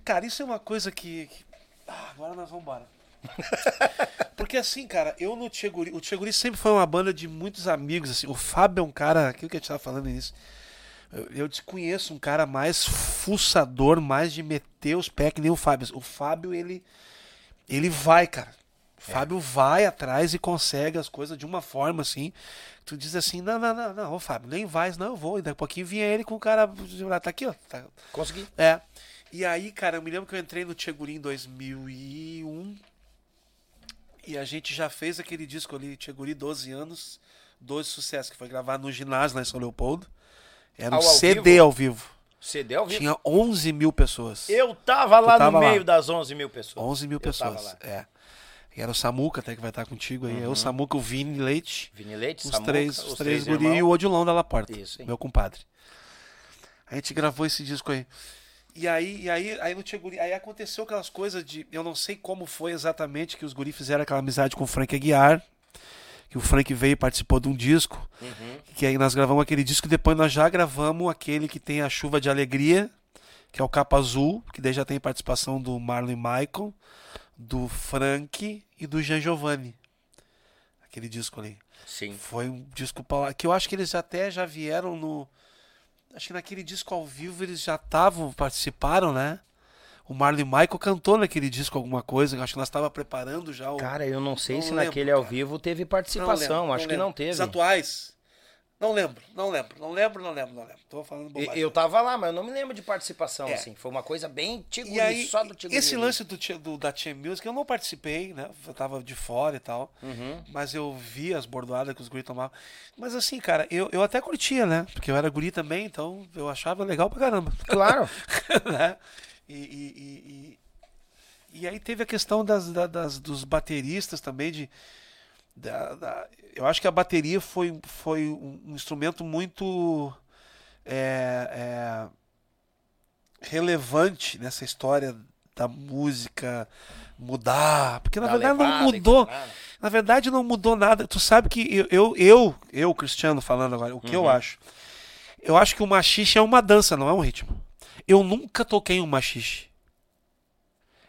Cara, isso é uma coisa que. que- Ah, agora nós vamos embora. Porque assim, cara, eu no Tcheguri. O Tcheguri sempre foi uma banda de muitos amigos. Assim. O Fábio é um cara. Aquilo que a gente tava falando nisso. Eu, eu desconheço um cara mais fuçador, mais de meter os pés que nem o Fábio. O Fábio, ele. Ele vai, cara. O Fábio vai atrás e consegue as coisas de uma forma assim. Tu diz assim: não, não, não, não, ô Fábio, nem vai, não, eu vou. E daqui a pouquinho vinha ele com o cara. Tá aqui, ó. Tá, Consegui. é. E aí, cara, eu me lembro que eu entrei no Tcheguri em 2001 e a gente já fez aquele disco ali, Tcheguri 12 anos, 12 sucessos, que foi gravado no ginásio lá em São Leopoldo. Era um Ao- ao CD vivo? ao vivo. CD ao vivo. Tinha 11 mil pessoas. Eu tava lá tava no lá. meio das 11 mil pessoas. 11 mil Eu pessoas. É. E era o Samuca até que vai estar contigo aí. É o Samuca, o Vini Leite, Vini Leite, os Samuca, três, os os três três guri e o. Odilon da La Porta. Isso. Meu compadre. A gente gravou esse disco aí. E aí, e aí, aí no Tia Guri, aí aconteceu aquelas coisas de. Eu não sei como foi exatamente que os guri fizeram aquela amizade com o Frank Aguiar. Que o Frank veio e participou de um disco. Uhum. Que aí nós gravamos aquele disco e depois nós já gravamos aquele que tem a Chuva de Alegria, que é o Capa Azul, que daí já tem participação do Marlon Michael, do Frank e do Jean Giovanni. Aquele disco ali. Sim. Foi um disco que eu acho que eles até já vieram no. Acho que naquele disco ao vivo eles já estavam, participaram, né? O Marlon Michael cantou naquele disco alguma coisa. Acho que nós estava preparando já o. Cara, eu não sei Não se lembro, naquele ao cara. vivo teve Não participação. lembro, Acho que lembro. não teve. Os atuais? Não lembro, não lembro, não lembro, não lembro, não lembro. Tô falando bobagem. Eu tava lá, mas eu não me lembro de participação, É. assim. Foi uma coisa bem Tiguri, E aí, só do Tiguri. esse lance do, Tia- do- da Team Music, eu não participei, né? Eu tava de fora e tal. Uhum. Mas eu vi as bordoadas que os guri tomavam. Mas assim, cara, eu, eu até curtia, né? Porque eu era guri também, então eu achava legal pra caramba. Claro. né? E, e, e, e- aí teve a questão das, da- das- dos bateristas também, de. da- da- eu acho que a bateria foi, foi um, um instrumento muito é, é, relevante nessa história da música mudar. Porque na Da verdade não levada e mudou. Na verdade não mudou nada. Tu sabe que eu, eu, eu, eu, Cristiano, falando agora, o que eu acho? Eu acho que o machixe é uma dança, não é um ritmo. Eu nunca toquei um machixe.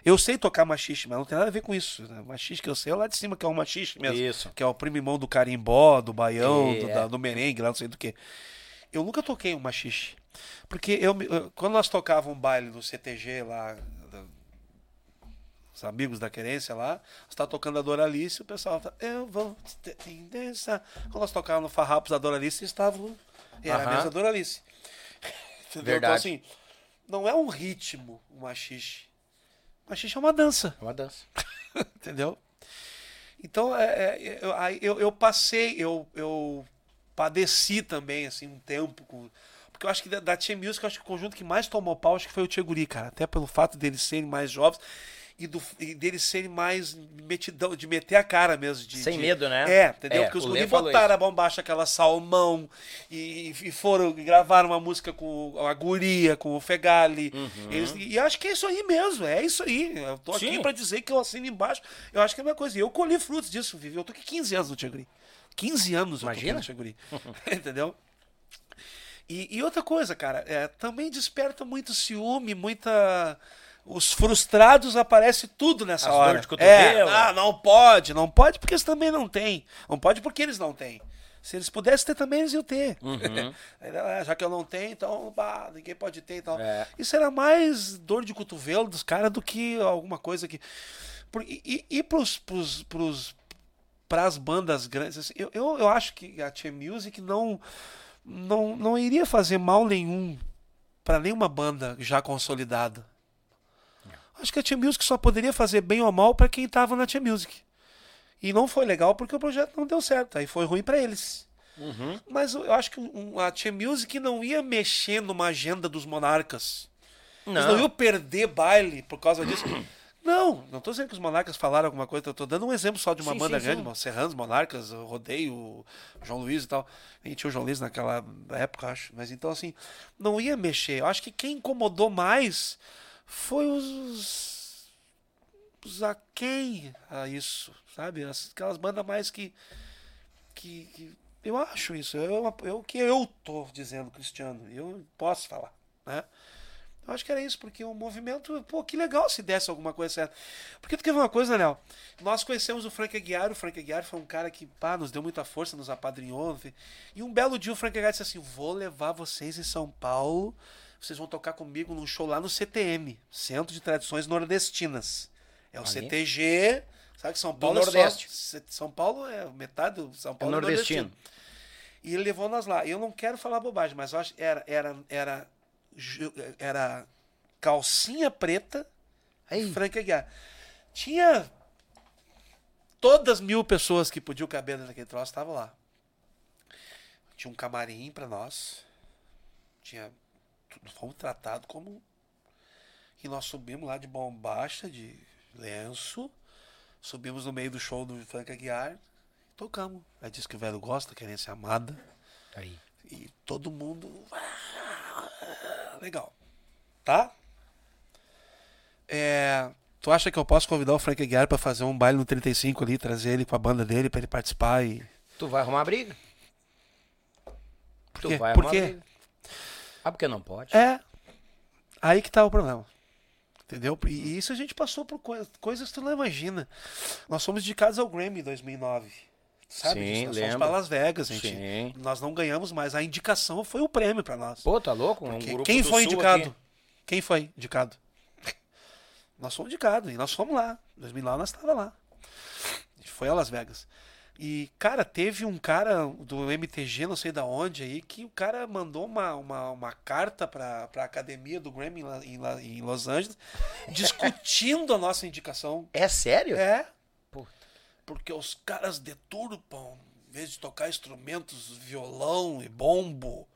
Eu sei tocar machixe, mas não tem nada a ver com isso. Né? O machixe que eu sei é lá de cima, que é o machixe mesmo. Isso. Que é o primimão do carimbó, do baião, do, É. da- do merengue, lá não sei do que. Eu nunca toquei um machixe. Porque eu, quando nós tocávamos um baile no CTG lá, os amigos da querência lá, você tá tocando a Doralice, o pessoal tá, eu vou te dançar. Quando nós tocávamos no Farrapos da Doralice, estavam, era a Aham. mesma Doralice. Entendeu? Verdade. Então assim, não é um ritmo o machixe. Machixe é uma dança. É uma dança. Entendeu? Então, é, é, eu, eu, eu passei, eu, eu padeci também, assim, um tempo com. Porque eu acho que da, da Tia Music, eu acho que o conjunto que mais tomou pau, acho que foi o Tia Guri, cara. Até pelo fato deles serem mais jovens e, do, e deles serem mais metidão, de meter a cara mesmo. De, Sem de- medo, né? É, entendeu? É, Porque os o Guri Lê falou botaram a bombacha, aquela salmão, e, e foram, e gravaram uma música com a Guria, com o Fegali. Uhum. Eles- e acho que é isso aí mesmo, é isso aí. Eu tô aqui Sim. pra dizer que eu assino embaixo. Eu acho que é a mesma coisa. E eu colhi frutos disso, Vivi. Eu tô aqui 15 anos no Tigre. 15 anos Imagina. eu tô aqui. Entendeu? E, e outra coisa, cara, é, também desperta muito ciúme, muita. Os frustrados aparece tudo nessa As hora. dor de cotovelo. É, ah, não pode, não pode porque eles também não têm. Não pode porque eles não têm. Se eles pudessem ter também, eles iam ter. Uhum. "Ah, Já que eu não tenho, então bah, ninguém pode ter. Então. É. Isso era mais dor de cotovelo dos caras do que alguma coisa que. E e, e pros, pros, pros, pras bandas grandes, assim, eu, eu, eu acho que a Tia Music não, não, não iria fazer mal nenhum para nenhuma banda já consolidada. Acho que a Tia Music só poderia fazer bem ou mal para quem tava na Tia Music. E não foi legal porque o projeto não deu certo. Aí foi ruim para eles. Mas eu acho que a Tia Music não ia mexer numa agenda dos monarcas. Eles Não. não iam perder baile por causa disso. Não, não tô dizendo que os monarcas falaram alguma coisa, eu tô dando um exemplo só de uma Sim, banda sim, grande, sim. Serranos, Monarcas, o Rodeio, o João Luiz e tal. A gente tinha o João Luiz naquela época, acho. Mas então, assim, não ia mexer. Eu acho que quem incomodou mais foi os. os aquém a isso, sabe? As- Aquelas bandas mais que. que, que- eu acho isso. Eu, eu, que eu tô dizendo, Cristiano. Eu posso falar, né? Eu acho que era isso, porque o movimento, pô, que legal se desse alguma coisa certa. Porque tu quer ver uma coisa, Daniel? Nós conhecemos o Frank Aguiar, o Frank Aguiar foi um cara que, pá, nos deu muita força, nos apadrinhou. E um belo dia o Frank Aguiar disse assim: vou levar vocês em São Paulo, vocês vão tocar comigo num show lá no CTM, Centro de Tradições Nordestinas. É o Aí. CTG, sabe que São Paulo é só- Nordeste. São Paulo é metade do São É Paulo é nordestino. e ele levou nós lá. Eu não quero falar bobagem, mas eu acho era, era, era, era calcinha preta Aí. Frank Aguiar. Tinha todas mil pessoas que podiam caber naquele troço, estavam lá. Tinha um camarim para nós. Tinha. Fomos tratados como. E nós subimos lá de bombacha, de lenço. Subimos no meio do show do Frank Aguiar. E tocamos. Aí disse que o velho gosta, querendo ser amada. Aí. E todo mundo. "Ah, Legal. Tá? É, tu acha que eu posso convidar o Frank Aguiar pra fazer um baile no 35 ali, trazer ele com a banda dele pra ele participar e. Tu vai arrumar briga? Por Tu quê? vai Por quê? briga. Ah, porque não pode? É. Aí que tá o problema. Entendeu? E isso a gente passou por coi- coisas que tu não imagina. Nós fomos dedicados ao Grammy em 2009. Sabe? Sim? Nós lembro. fomos pra Las Vegas, gente. Sim. Nós não ganhamos, mas a indicação foi o prêmio pra nós. Pô, tá louco? Um Quem- grupo Quem foi Sul indicado? aqui. Quem foi indicado? Nós fomos indicados e nós fomos lá. Em 2009 nós estávamos lá. A gente foi a Las Vegas. E, cara, teve um cara do MTG, não sei da onde aí, que o cara mandou uma, uma, uma carta pra, pra academia do Grammy em, em, em Los Angeles, discutindo a nossa indicação. É sério? É. Puta. Porque os caras deturpam, em vez de tocar instrumentos, violão e bombo,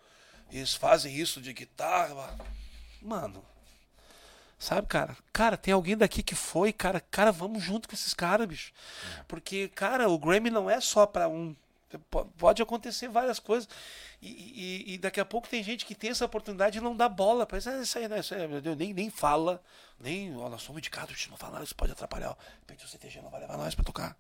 eles fazem isso de guitarra. Mano, sabe, cara? Cara, tem alguém daqui que foi, cara. Cara, vamos junto com esses caras, bicho. Porque, cara, o Grammy não é só pra um. Po- Pode acontecer várias coisas. E, e- e daqui a pouco tem gente que tem essa oportunidade e não dá bola. Parece, ah, isso aí, né? Isso aí, meu Deus, nem, nem fala. Nem, ó, nós somos indicados, a gente não fala nada, isso pode atrapalhar. repente o CTG não vai levar nós pra tocar.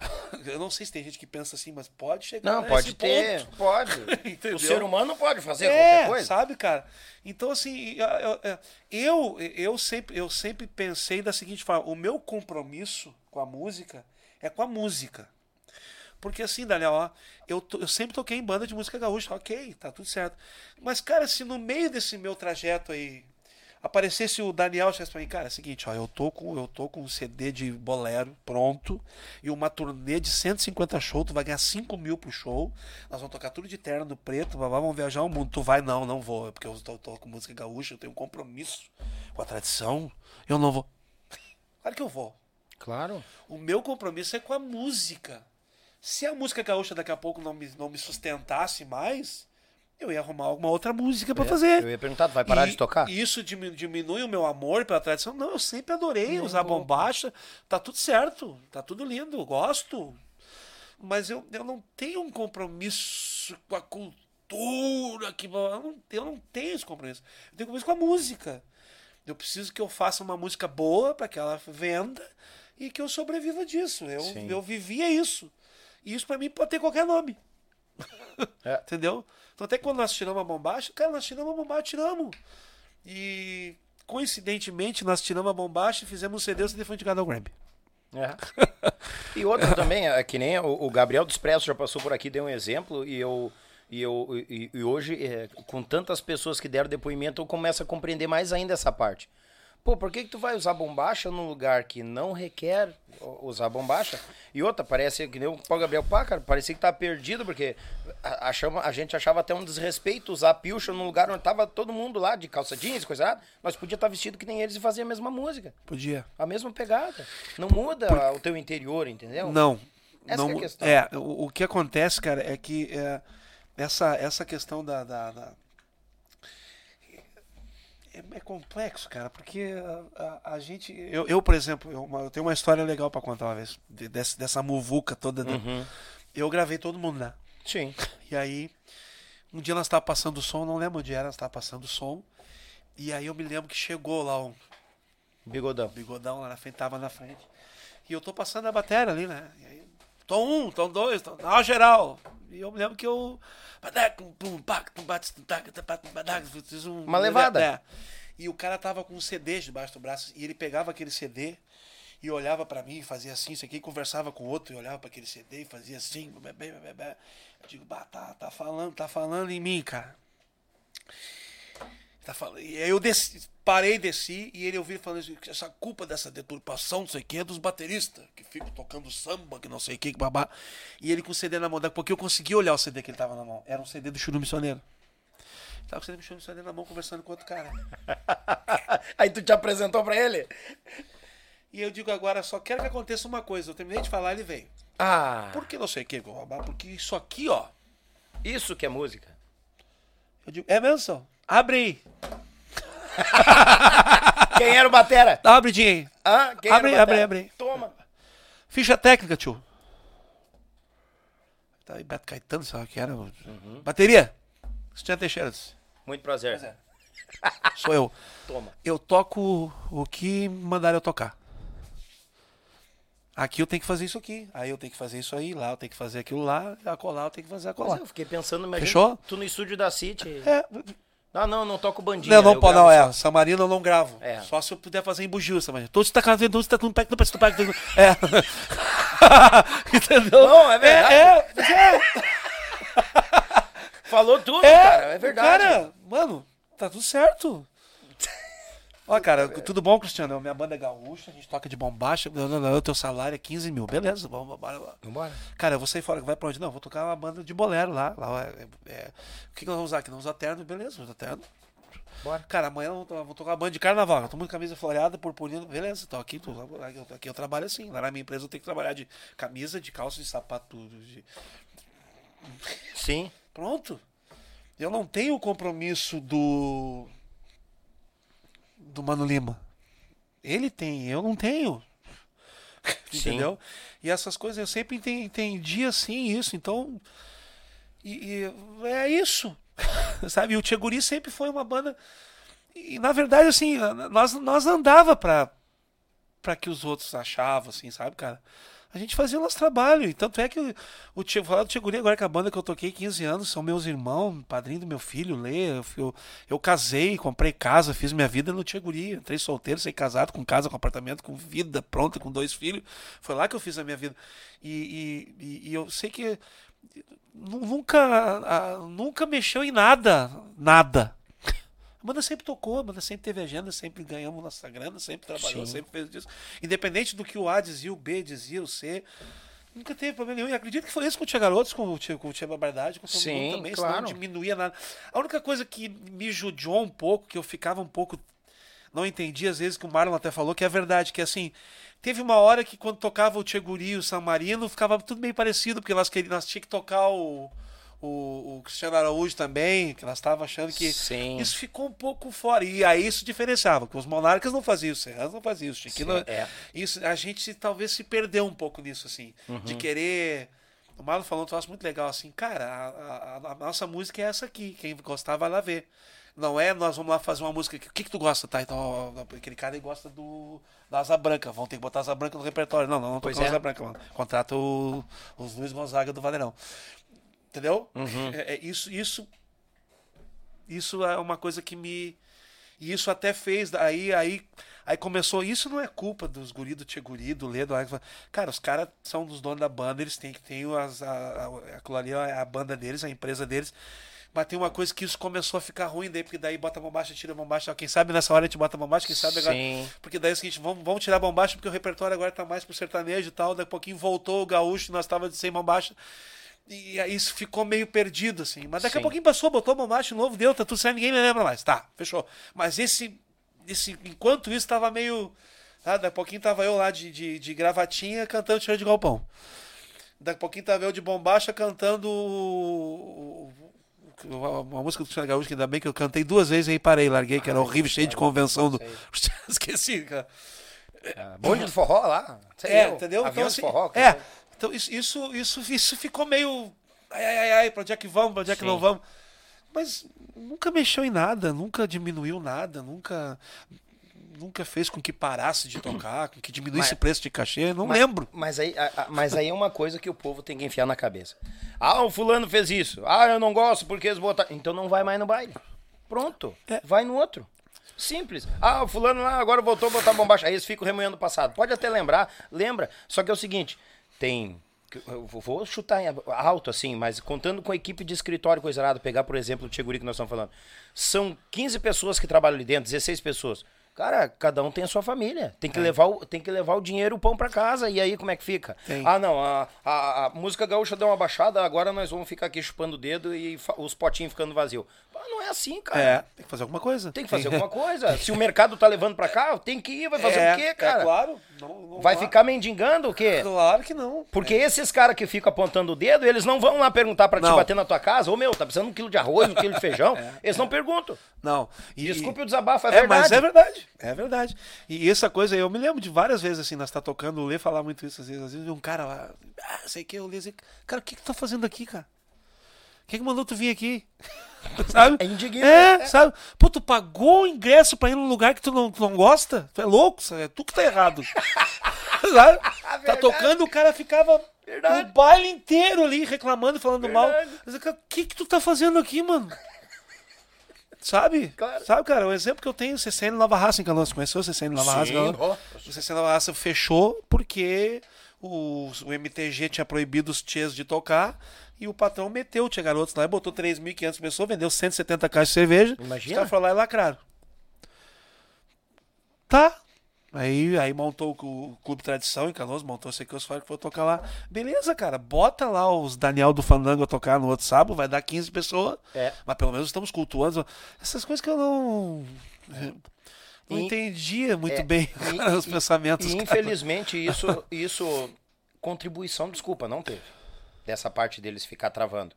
Eu não sei se tem gente que pensa assim, mas pode chegar Não, pode ter. ponto. Pode. O ser humano pode fazer É, qualquer coisa. sabe, cara? Então, assim, eu, eu- eu, eu, sempre, eu sempre pensei da seguinte forma: o meu compromisso com a música é com a música. Porque assim, Daniel, ó, eu, to- eu sempre toquei em banda de música gaúcha, ok, tá tudo certo. Mas, cara, se no meio desse meu trajeto aí aparecesse o Daniel e pra mim, cara, é o seguinte, ó, eu tô com eu tô com um CD de bolero pronto e uma turnê de 150 shows, tu vai ganhar 5 mil pro show, nós vamos tocar tudo de terno preto, babá, vamos viajar o mundo. Tu vai, não, não vou, porque eu tô, tô com música gaúcha, eu tenho um compromisso com a tradição, eu não vou. Claro que eu vou. Claro. O meu compromisso é com a música. Se a música gaúcha daqui a pouco não me, não me sustentasse mais, eu ia arrumar alguma outra música pra fazer. Eu ia perguntar, vai parar E de tocar? Isso dimi- diminui o meu amor pela tradição? Não, eu sempre adorei um usar pouco. bombacha. Tá tudo certo, tá tudo lindo, gosto. Mas eu, eu não tenho um compromisso com a cultura. Que, eu, não, eu não tenho esse compromisso. Eu tenho compromisso com a música. Eu preciso que eu faça uma música boa para que ela venda e que eu sobreviva disso. Eu, Sim. eu vivia isso. E isso para mim pode ter qualquer nome. É. Entendeu? Então até quando nós tiramos a bombacha, cara, nós tiramos a bombacha, tiramos. E coincidentemente nós tiramos a bombacha e fizemos um CD, CD foi indicado ao Grammy. É. E outra também, é que nem o, o Gabriel do Expresso já passou por aqui, deu um exemplo, e eu. E, eu, e, e hoje, é, com tantas pessoas que deram depoimento, eu começo a compreender mais ainda essa parte. Pô, por que, que tu vai usar bombacha num lugar que não requer usar bombacha? E outra, parece que nem o Paulo Gabriel Pá, cara, parecia que tá perdido, porque a, achava- a gente achava até um desrespeito usar pilcha num lugar onde tava todo mundo lá de calça jeans, coisa errada, mas podia estar vestido que nem eles e fazer a mesma música. Podia. A mesma pegada. Não muda o teu interior, entendeu? Não. Essa não é a questão. é, o, o que acontece, cara, é que é, essa, essa questão da. da, da- é, é complexo, cara, porque a, a- a gente. Eu, eu, por exemplo, eu, eu tenho uma história legal pra contar uma vez. de- dessa, dessa muvuca toda. né? Uhum. Eu gravei todo mundo lá. Sim. E aí, um dia nós estávamos passando o som, não lembro onde era, nós estávamos passando o som. E aí eu me lembro que chegou lá um Bigodão. bigodão lá na frente, tava na frente. E eu tô passando a bateria ali, né? Tom um, tom dois, tom... geral. E eu me lembro que eu. Um- Uma levada. É. E o cara tava com um CD debaixo do braço. E ele pegava aquele CD e olhava pra mim, fazia assim, isso aqui, e conversava com o outro, e olhava pra aquele CD e fazia assim. bê, bê, bê, bê. Eu digo, bah, tá, tá falando, tá falando em mim, cara. Tá falando. E aí eu desci, parei, desci, e ele ouviu falando assim, que essa culpa dessa deturpação, não sei o que, é dos bateristas, que ficam tocando samba, que não sei o que, que babá. E ele com o CD na mão, daqui pouco eu consegui olhar o CD que ele tava na mão. Era um CD do Churu Missioneiro. Tava com o CD do Churu Missioneiro na mão, conversando com outro cara. Aí tu te apresentou pra ele? E eu digo agora, só quero que aconteça uma coisa. Eu terminei de falar, ele veio. Ah, Por que não sei o que, babá? Porque isso aqui, ó. isso que é música. Eu digo, é mesmo, senhor? Abre aí. Quem era o Batera? Abridinha aí. Hã? Quem Abre, era o abre, Batera? abre. Toma. Ficha técnica, tio. Tá aí, Beto Caetano, sabe o que era? Bateria. Cristian Teixeira. Muito prazer. é. Sou eu. Toma. Eu toco o que mandaram eu tocar. Aqui eu tenho que fazer isso aqui. Aí eu tenho que fazer isso aí. Lá eu tenho que fazer aquilo lá. Acolá eu tenho que fazer Mas acolá. eu fiquei pensando, imagina Fechou? tu no estúdio da City. É, Ah, não, não toco bandinha. não, não, pode, não, é. só. Samarina eu não gravo. É. Só se eu puder fazer em bugio, Samarina. Todos está cantando, todos está tudo perto, tudo perto, tudo perto. É. Entendeu? Não, é verdade. É, é, Falou tudo, É, cara. É verdade. Cara, mano, tá tudo certo. Ó, cara, tudo bom, Cristiano? Minha banda é gaúcha, a gente toca de bombacha. Não, não, não, o teu salário é 15 mil. Beleza, vamos, bora lá. Vambora. Cara, eu vou sair fora, vai pra onde? Não, vou tocar uma banda de bolero lá. lá é, é- o que, que nós vamos usar aqui? Nós vamos usar terno, beleza, vamos usar terno. Bora. Cara, amanhã eu vou, vou tocar uma banda de carnaval. Eu tô muito camisa floreada, purpurina, beleza, tô aqui, tô, aqui, aqui eu trabalho assim. Lá na minha empresa eu tenho que trabalhar de camisa, de calça, de sapato, de, Sim. Pronto. Eu não tenho o compromisso do. Do Mano Lima. Ele tem, eu não tenho. Entendeu? E essas coisas eu sempre enten- entendi assim isso. Então. E, e é isso. Sabe? E o Tcheguri sempre foi uma banda. E na verdade, assim, nós, nós andava pra, pra que os outros achavam, assim, sabe, cara? A gente fazia o nosso trabalho. E tanto é que o, o Tchê, falar do Tcheguri agora que a banda que eu toquei 15 anos são meus irmãos, padrinho do meu filho, Lê. Eu, eu, eu casei, comprei casa, fiz minha vida no Tcheguri. Entrei solteiro, saí casado, com casa, com apartamento, com vida pronta, com dois filhos. Foi lá que eu fiz a minha vida. E, e, e- eu sei que nu- nunca, nunca mexeu em nada. Nada. A banda sempre tocou, a banda sempre teve agenda, sempre ganhamos nossa grana, sempre trabalhou, Sim. sempre fez isso. Independente do que o A dizia, o B dizia, o C. Nunca teve problema nenhum. E acredito que foi isso com o Tia Garotos, com o Tia, com o tia Barbardade, com todo Sim, mundo também. claro. Isso não diminuía nada. A única coisa que me judiou um pouco, que eu ficava um pouco. Não entendi, às vezes, que o Marlon até falou, que é verdade, que assim. Teve uma hora que quando tocava o Tcheguri e o San Marino, ficava tudo meio parecido, porque nós, nós tínhamos que tocar o, o, o Cristiano Araújo também, que nós estávamos achando que. Sim. Isso ficou um pouco fora. E aí isso diferenciava, porque os monarcas não faziam, os serranos não faziam, os chiquinos. Sim, é. Isso, a gente talvez se perdeu um pouco nisso, assim, de querer. O Marlon falou um troço muito legal, assim, cara, a, a- a nossa música é essa aqui, quem gostar vai lá ver. Não é, nós vamos lá fazer uma música. O que, que tu gosta, tá? Então, aquele cara aí gosta do, da Asa Branca. Vão ter que botar Asa Branca no repertório. Não, não, não Pois é. Asa Branca, mano. Contrata o, os Luiz Gonzaga do Valerão. Entendeu? É, é isso, isso, isso é uma coisa que me. E isso até fez. Aí, aí, aí começou. Isso não é culpa dos guri do Tia Guri, do Ledo. Cara, os caras são dos donos da banda, eles têm que ter as, a, a, aquilo ali é a banda deles, a empresa deles. Mas tem uma coisa que isso começou a ficar ruim daí, porque daí bota a bombacha, tira a bombacha. Quem sabe nessa hora a gente bota a bombacha, quem sabe agora. Sim. Porque daí é o seguinte, vamos, vamos tirar a bombacha, porque o repertório agora tá mais pro sertanejo e tal. Daqui a pouquinho voltou o gaúcho, nós tava sem bombacha. E aí isso ficou meio perdido, assim. Mas daqui a Sim. pouquinho passou, botou bombacha de novo, deu, tá tudo certo, ninguém me lembra mais. Tá, fechou. Mas esse. esse enquanto isso, tava meio. Ah, daqui a pouquinho tava eu lá de, de, de gravatinha cantando cheiro de galpão. Daqui a pouquinho tava eu de bombacha cantando o, o- uma, uma música do Cristiano Gaúcho que ainda bem que eu cantei duas vezes e aí parei, larguei, que era horrível, cheio de convenção do. Esqueci, cara. Ah, bonde do forró lá. sei É, eu, entendeu? Avião Então, assim, forró. é. Então isso, isso, isso, isso ficou meio. Ai, ai, ai, ai, pra onde é que vamos, pra onde é que Sim. não vamos. Mas nunca mexeu em nada, nunca diminuiu nada, nunca. Nunca fez com que parasse de tocar, com que diminuísse Mas- o preço de cachê, não Mas- lembro. Mas aí, a- a- mas aí é uma coisa que o povo tem que enfiar na cabeça. Ah, o fulano fez isso. Ah, eu não gosto porque eles botaram. Então não vai mais no baile. Pronto. É. Vai no outro. Simples. Ah, o fulano lá agora voltou a botar bombacha. Aí eles ficam remoendo o passado. Pode até lembrar, lembra. Só que é o seguinte, tem. Eu vou- chutar alto assim, mas contando com a equipe de escritório coisa errada, pegar, por exemplo, o Tcheguri que nós estamos falando. São 15 pessoas que trabalham ali dentro, 16 pessoas. Cara, cada um tem a sua família. Tem que, levar, o, tem que levar o dinheiro, o pão pra casa. E aí, como é que fica? Tem. Ah, não, a, a, a música gaúcha deu uma baixada, agora nós vamos ficar aqui chupando o dedo e os potinhos ficando vazios. Não é assim, cara. É, tem que fazer alguma coisa. Tem que fazer alguma coisa. Se o mercado tá levando pra cá, tem que ir, vai fazer É, o quê, cara? É claro. Não, não Vai dá. ficar mendigando o quê? Claro que não. Porque esses caras que ficam apontando o dedo, eles não vão lá perguntar pra te Não. bater na tua casa, ô meu, tá precisando de um quilo de arroz, um quilo de feijão. Eles não perguntam. Não. E, Desculpe o desabafo, é, É, verdade. mas é verdade. É verdade. E essa coisa, eu me lembro de várias vezes assim, nós tá tocando, o Lê falar muito isso, às vezes, às vezes um cara lá, ah, sei que, o Lê cara, o que que tu tá fazendo aqui, cara? Quem que mandou tu vir aqui? sabe? É indignante. É, sabe? Pô, tu pagou o ingresso pra ir num lugar que tu não, tu não gosta? Tu é louco? sabe? É tu que tá errado. sabe? Tá tocando, o cara ficava Verdade. o baile inteiro ali reclamando, falando mal. Verdade. Cara, O que que tu tá fazendo aqui, mano? Sabe? Claro. Sabe, cara, o exemplo que eu tenho, o CCN Nova Raça em Canoas. Conheceu o CCN Nova Raça. O CCN Nova Raça fechou porque o, o MTG tinha proibido os tchês de tocar e o patrão meteu o Tchê Garotos lá e botou 3.500 pessoas, vendeu 170 caixas de cerveja. Imagina. Os caras foram lá e lacraram. Tá. Aí, aí montou o, o Clube Tradição em Canoas, montou esse aqui, os caras que foram tocar lá. Beleza, cara, bota lá os Daniel do Fandango a tocar no outro sábado, vai dar 15 pessoas. É. Mas pelo menos estamos cultuando. Essas coisas que eu não. Não E- entendia muito é, bem e- os pensamentos. E infelizmente isso, isso, contribuição, desculpa, não teve. Dessa parte deles ficar travando.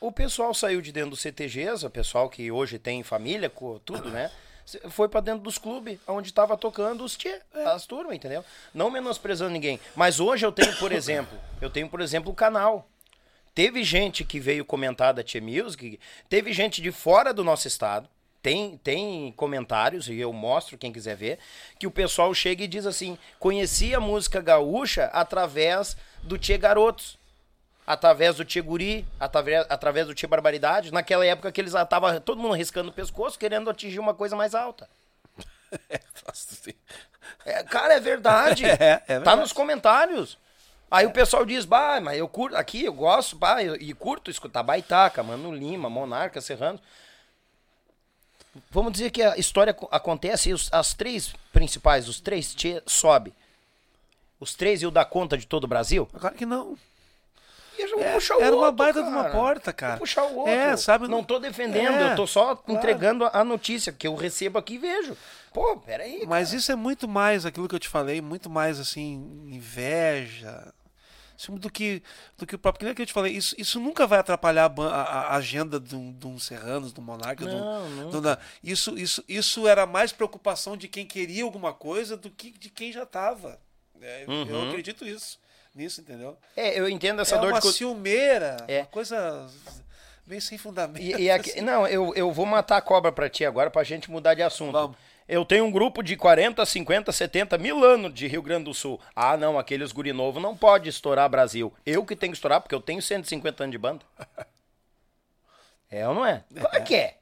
O pessoal saiu de dentro do CTGs, o pessoal que hoje tem família, tudo, né? Foi pra dentro dos clubes, onde tava tocando os tchê, as turmas, entendeu? Não menosprezando ninguém. Mas hoje eu tenho, por exemplo, eu tenho, por exemplo, o canal. Teve gente que veio comentar da Tchê Music, teve gente de fora do nosso estado, tem, tem comentários, e eu mostro quem quiser ver, que o pessoal chega e diz assim: conheci a música gaúcha através do Tchê Garotos, através do Tchê Guri, através, através do Tchê Barbaridade, naquela época que eles estavam todo mundo riscando o pescoço, querendo atingir uma coisa mais alta. É, cara, é verdade. É, é Tá verdade. nos comentários. Aí o pessoal diz, bah, mas eu curto, aqui eu gosto, bah, eu- e curto escutar Baitaca, Mano Lima, Monarca, Serrano. Vamos dizer que a história co- acontece e os- as três principais, os três tchê, sobe. Os três iam dar conta de todo o Brasil? Claro que não. É, puxar o era uma outro, baita de uma cara. porta, cara. Puxar o outro. É, sabe, Não tô defendendo, É, eu tô só claro. entregando a notícia que eu recebo aqui e vejo. Pô, peraí. Mas isso é muito mais aquilo que eu te falei, muito mais assim, inveja. Do que, do que o próprio. Que nem que eu te falei, isso, isso nunca vai atrapalhar a, a- a agenda de um, de um Serranos, do Monarca. do- Não, do, da- isso, isso, isso era mais preocupação de quem queria alguma coisa do que de quem já estava. Eu acredito isso, nisso, entendeu? É, eu entendo essa é dor uma de co- ciumeira, É. uma coisa bem sem fundamento. E, e aqui- assim. não, eu, eu vou matar a cobra pra ti agora pra gente mudar de assunto. Vamos. Eu tenho um grupo de 40, 50, 70 mil anos de Rio Grande do Sul. Ah, não, aqueles guri novo não pode estourar Brasil. Eu que tenho que estourar porque eu tenho 150 anos de banda. É ou não é? Claro que é.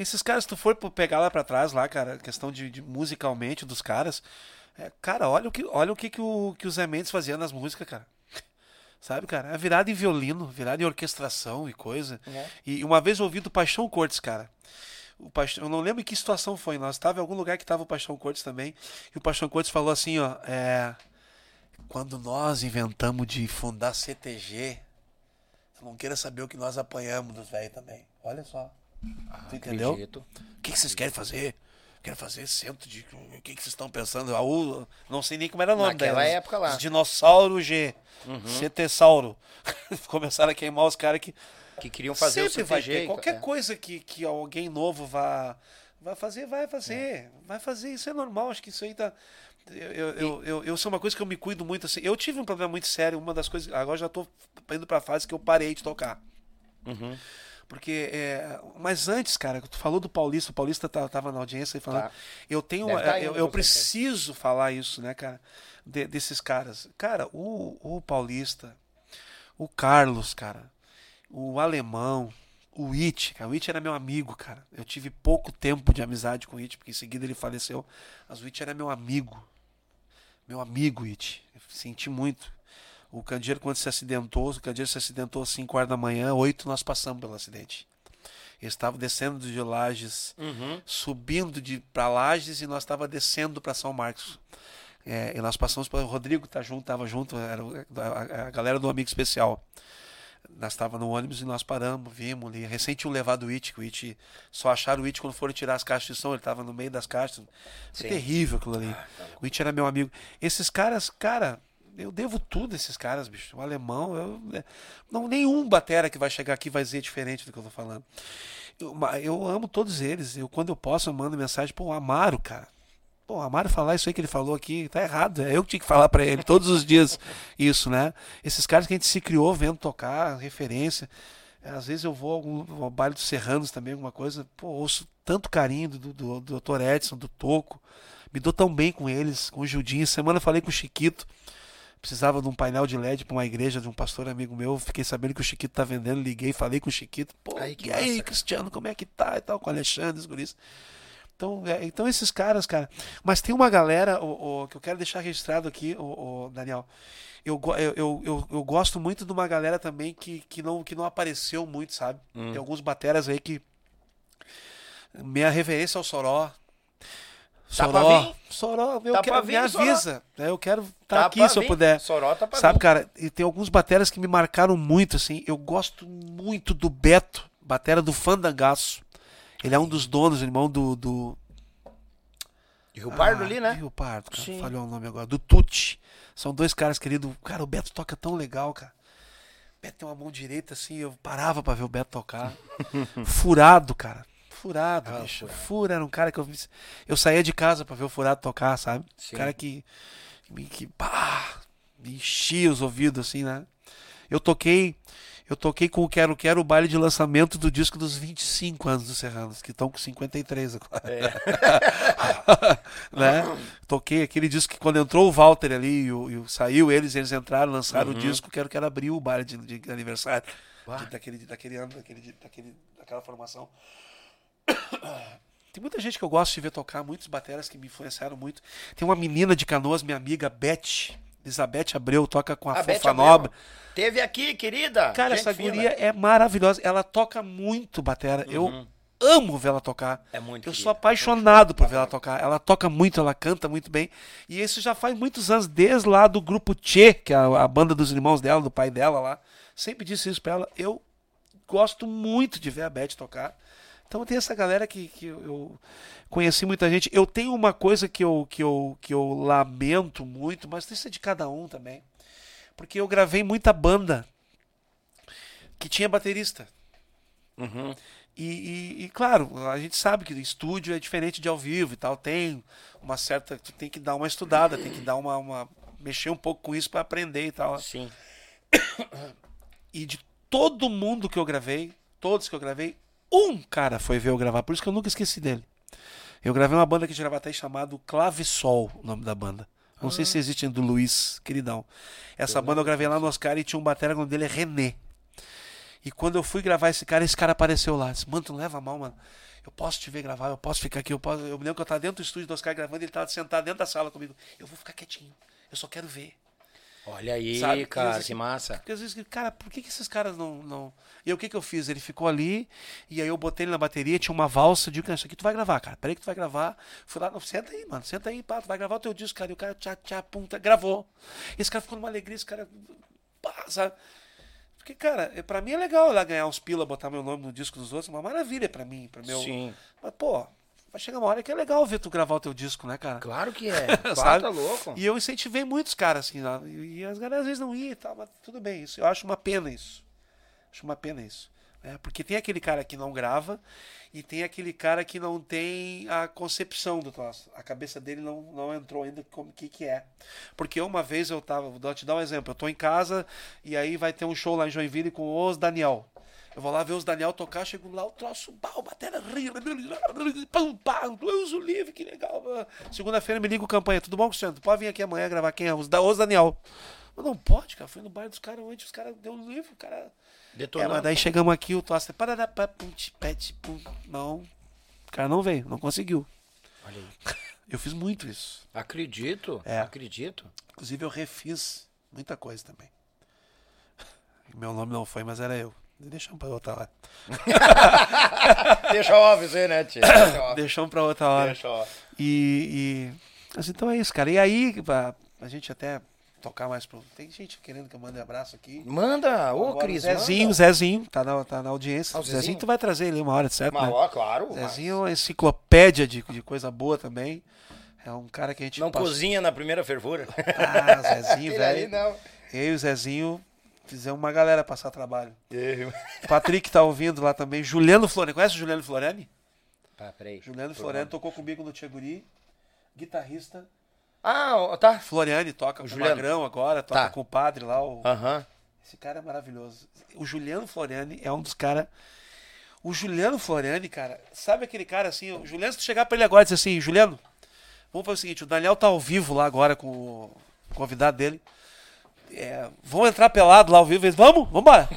Esses caras, se tu for pegar lá pra trás, lá, cara, questão de, de musicalmente dos caras, é, cara, olha o que, olha o que, que, o, que o Zé Mendes fazia nas músicas, cara. Sabe, cara? É virada em violino, virada em orquestração e coisa. É. E uma vez eu ouvi do Paixão Cortes, cara. O Paixão, eu não lembro em que situação foi. Nós estava em algum lugar que tava o Paixão Cortes também. E o Paixão Cortes falou assim, ó. É, quando nós inventamos de fundar CTG, não queira saber o que nós apanhamos dos velhos também. Olha só. Tu entendeu? Acredito. O que, que vocês querem fazer? Quero fazer centro de. O que, que vocês estão pensando? Ah, o- não sei nem como era o nome Naquela delas. época lá. Uhum. Os dinossauro G. Sauro. Começaram a queimar os caras que. Que queriam fazer Sempre o vai ter. Qualquer é. coisa que, que alguém novo vá, vai fazer, vai fazer. Vai fazer. Isso é normal. Acho que isso aí tá. Eu, eu, eu, eu, eu sou uma coisa que eu me cuido muito assim. Eu tive um problema muito sério. Uma das coisas. Agora já tô indo pra fase que eu parei de tocar. Uhum. Porque. É, mas antes, cara, tu falou do Paulista. O Paulista tava na audiência e falando. Tá. Eu tenho. Tá eu indo, eu com preciso falar isso, né, cara? de- desses caras. Cara, o, o Paulista, o Carlos, cara, o Alemão, o It, cara. O It era meu amigo, cara. Eu tive pouco tempo de amizade com o It, porque em seguida ele faleceu. Mas o It era meu amigo. Meu amigo, It. Eu senti muito. O Candeeiro, quando se acidentou, o Candeeiro se acidentou às 5 horas da manhã, 8 nós passamos pelo acidente. Ele estava descendo de Lages, Uhum. subindo de para Lages e nós estava descendo para São Marcos. É, e nós passamos para o Rodrigo tá junto, tava junto, era a, a galera do amigo especial. Nós estava no ônibus e nós paramos, vimos ali. Recém tinham levado o It, que o It só acharam o It quando foram tirar as caixas de som, ele estava no meio das caixas. Foi Sim. terrível aquilo ali. O It era meu amigo. Esses caras, cara, eu devo tudo a esses caras, bicho. O alemão, eu, é, não nenhum batera que vai chegar aqui vai dizer diferente do que eu tô falando. Eu, eu amo todos eles. Eu quando eu posso eu mando mensagem pro Amaro, cara. Pô, Amaro falar isso aí que ele falou aqui, tá errado. É eu que tinha que falar pra ele todos os dias isso, né? Esses caras que a gente se criou vendo tocar, referência. Às vezes eu vou a algum ao baile dos Serranos também, alguma coisa. Pô, ouço tanto carinho do, do, do Dr. Edson, do Toco. Me dou tão bem com eles, com o Judinho. Semana eu falei com o Chiquito. Precisava de um painel de LED para uma igreja de um pastor amigo meu. Fiquei sabendo que o Chiquito tá vendendo. Liguei, falei com o Chiquito. Pô, Aí, e aí, massa. Cristiano, como é que tá? E tal, com o Alexandre, os. Então, é, então esses caras, cara. Mas tem uma galera o, o, que eu quero deixar registrado aqui, o, o Daniel. Eu, eu, eu, eu, eu gosto muito de uma galera também que, que, não, que não apareceu muito, sabe? Tem alguns bateras aí que. Minha referência ao Soró. Tá Soró. vir? Soró, eu Tá quero, pra me vir, Soró. avisa. né? Eu quero estar Tá aqui pra se eu vir. puder. Soró tá pra Sabe, vir. cara, e tem alguns bateras que me marcaram muito, assim. Eu gosto muito do Beto, batera do Fandangaço. Ele é um dos donos, irmão do. do De Rio Pardo Ah, ali, né? Rio Pardo, cara. Sim. Falhou o nome agora. Do Tuti. São dois caras queridos. Cara, o Beto toca tão legal, cara. O Beto tem uma mão direita, assim. Eu parava pra ver o Beto tocar. Furado, cara. Furado, Ah, bicho. Furado. Fura era um cara que eu. Eu saía de casa pra ver o Furado tocar, sabe? Sim. Um cara que. Que, que pá, me enchia os ouvidos, assim, né? Eu toquei. Eu toquei com o Quero Quero o baile de lançamento do disco dos 25 anos dos Serranos, que estão com 53 agora. né? Toquei aquele disco que quando entrou o Walter ali e, o- e o- saiu eles, eles entraram, lançaram o disco, Quero Quero abriu o baile de, de aniversário de- daquele, daquele ano, daquele, daquele, daquela formação. Tem muita gente que eu gosto de ver tocar, muitos bateras que me influenciaram muito. Tem uma menina de canoas, minha amiga Beth, Elizabeth Abreu, toca com a, A Beth Fofa. Nobre. Teve aqui, querida. Cara, Gente essa guria é maravilhosa. Ela toca muito batera. Eu amo ver ela tocar. É muito Eu querida. sou apaixonado por ver ela tocar. Ela toca muito, ela canta muito bem. E isso já faz muitos anos, desde lá do grupo Tchê, que é a, a banda dos irmãos dela, do pai dela lá. Sempre disse isso pra ela. Eu gosto muito de ver a Beth tocar. Então tem essa galera que, que eu- conheci muita gente. Eu tenho uma coisa que eu, que, eu, que eu lamento muito, mas isso é de cada um também. Porque eu gravei muita banda que tinha baterista. Uhum. E, e- e, claro, a gente sabe que estúdio é diferente de ao vivo e tal. Tem uma certa. Tu tem que dar uma estudada, tem que dar uma. uma- mexer um pouco com isso para aprender e tal. Sim. E de todo mundo que eu gravei, todos que eu gravei, um cara foi ver eu gravar. Por isso que eu nunca esqueci dele. Eu gravei uma banda aqui de Gravataí chamado Clavissol, o nome da banda. Não sei se existe do Luiz, queridão. Essa banda eu gravei lá no Oscar e tinha um batera, o nome dele é René. E quando eu fui gravar esse cara, esse cara apareceu lá. Disse, mano, tu não leva mal, mano. Eu posso te ver gravar, eu posso ficar aqui. Eu, posso... eu me lembro que eu tava dentro do estúdio do Oscar gravando, ele tava sentado dentro da sala comigo. Eu vou ficar quietinho. Eu só quero ver. Olha aí, Sabe, cara, que- que massa. Porque às vezes, cara, por que, que esses caras não, não. E aí, o que, que eu fiz? Ele ficou ali, e aí eu botei ele na bateria, tinha uma valsa, digo, cara, isso aqui tu vai gravar, cara. Peraí que tu vai gravar. Fui lá, não, senta aí, mano, senta aí, pá, tu vai gravar o teu disco, cara. E o cara, tchá, tchá, pum, tá, gravou. Esse cara ficou numa alegria, esse cara. Pá, sabe? Porque, cara, é- pra mim é legal lá ganhar uns pila, botar meu nome no disco dos outros, uma maravilha pra mim, pra meu. Sim. Mas, pô, vai chegar uma hora que é legal ver tu gravar o teu disco, né, cara? Claro que é. Sabe? tá louco. E eu incentivei muitos caras, assim, lá, e, as galera às vezes não iam e tal, mas tudo bem, isso. Eu acho uma pena isso. Acho uma pena isso. né? Porque tem aquele cara que não grava e tem aquele cara que não tem a concepção do troço. A cabeça dele não, não entrou ainda como que que é. Porque uma vez eu tava, vou te dar um exemplo, eu tô em casa e aí vai ter um show lá em Joinville com os Daniel. Eu vou lá ver os Daniel tocar, chego lá, o troço, pau, bateria, pam, pam, Deus o livre, que legal. Segunda-feira me liga o campanha, tudo bom, Cristiano? Tu pode vir aqui amanhã gravar quem é? Os, da- os Daniel. Eu, não pode, cara, fui no bar dos caras ontem, os caras deu um livro, o cara... É, Detonando. mas daí chegamos aqui, o Tosta, parará, pá, pum, pet, pum. não, o cara não veio, não conseguiu. Olha aí. Eu fiz muito isso. Acredito, É. acredito. Inclusive eu refiz muita coisa também. Meu nome não foi, mas era eu. Deixamos pra outra hora. Deixa isso aí, né, off. Deixamos pra outra hora. Deixa off. E, e- Mas então é isso, cara. E aí, pra, a gente até tocar mais pro. Tem gente querendo que eu mande abraço aqui. Manda, ô Agora, Cris, Zezinho, manda. Zezinho, tá na, tá na audiência. Ah, o Zezinho? Zezinho? tu vai trazer ele uma hora, certo? Mas, né? ó, claro. mas Zezinho é uma enciclopédia de, de coisa boa também. É um cara que a gente Não passou- cozinha na primeira fervura. Ah, Zezinho, velho. não. Eu e o Zezinho fizemos uma galera passar trabalho. Eu- O Patrick tá ouvindo lá também. Juliano Floriani. Conhece o Juliano Floriani? Ah, peraí. Juliano Floriani tocou comigo no Tcheguri. Guitarrista. Ah, tá. Floriani toca com o Juliano. Magrão agora, toca Tá. com o padre lá. O... Aham. Esse cara é maravilhoso. O Juliano Floriani é um dos caras. O Juliano Floriani, cara, sabe aquele cara assim? O Juliano, se tu chegar pra ele agora e dizer assim, Juliano, vamos fazer o seguinte: o Daniel tá ao vivo lá agora com o convidado dele. É, vamos entrar pelado lá ao vivo. Eles, vamos, vambora.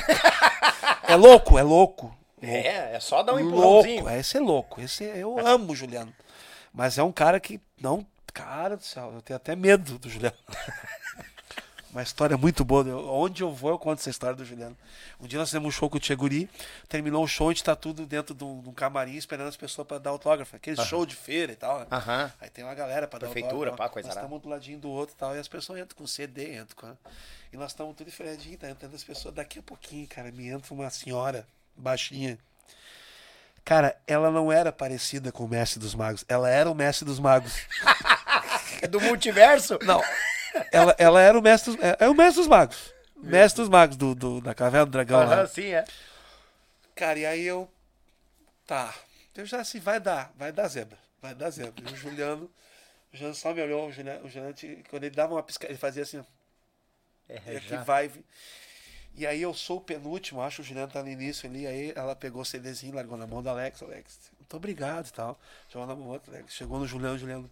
é louco, é louco. É, é só dar um empurrãozinho. louco. Esse é louco. Esse é- eu amo o Juliano. Mas é um cara que não. Cara do céu, eu tenho até medo do Juliano. Uma história muito boa. Eu- onde eu vou, eu conto essa história do Juliano. Um dia nós fizemos um show com o Tcheguri. Terminou o show, a gente tá tudo dentro de um, um camarim esperando as pessoas pra dar autógrafo. Aquele show de feira e tal. né? Aham. Aí tem uma galera pra dar Prefeitura, autógrafo. pá, coisa Nós estamos do ladinho do outro e tal. E as pessoas entram com CD, entram com. E nós estamos tudo enfiadinho, tá entrando as pessoas. Daqui a pouquinho, cara, me entra uma senhora baixinha. Cara, ela não era parecida com o Mestre dos Magos. Ela era o Mestre dos Magos. É do multiverso? Não. Ela, ela era o Mestre dos, é, é o Mestre dos Magos. Mestre dos Magos do, do- da Caverna do Dragão lá. Aham, sim, é. Cara, e aí eu. Tá. Eu já assim, vai dar, vai dar zebra. Vai dar zebra. E o Juliano. O Juliano só me olhou, o Juliano, o Juliano quando ele dava uma piscada, ele fazia assim, ó. É, E aqui já. vai. E aí eu sou o penúltimo, acho que o Juliano tá no início ali, aí ela pegou o CDzinho, largou na mão do Alex, Alex, muito obrigado e tal. Jogou na mão do outro, Alex. Chegou no Juliano, Juliano.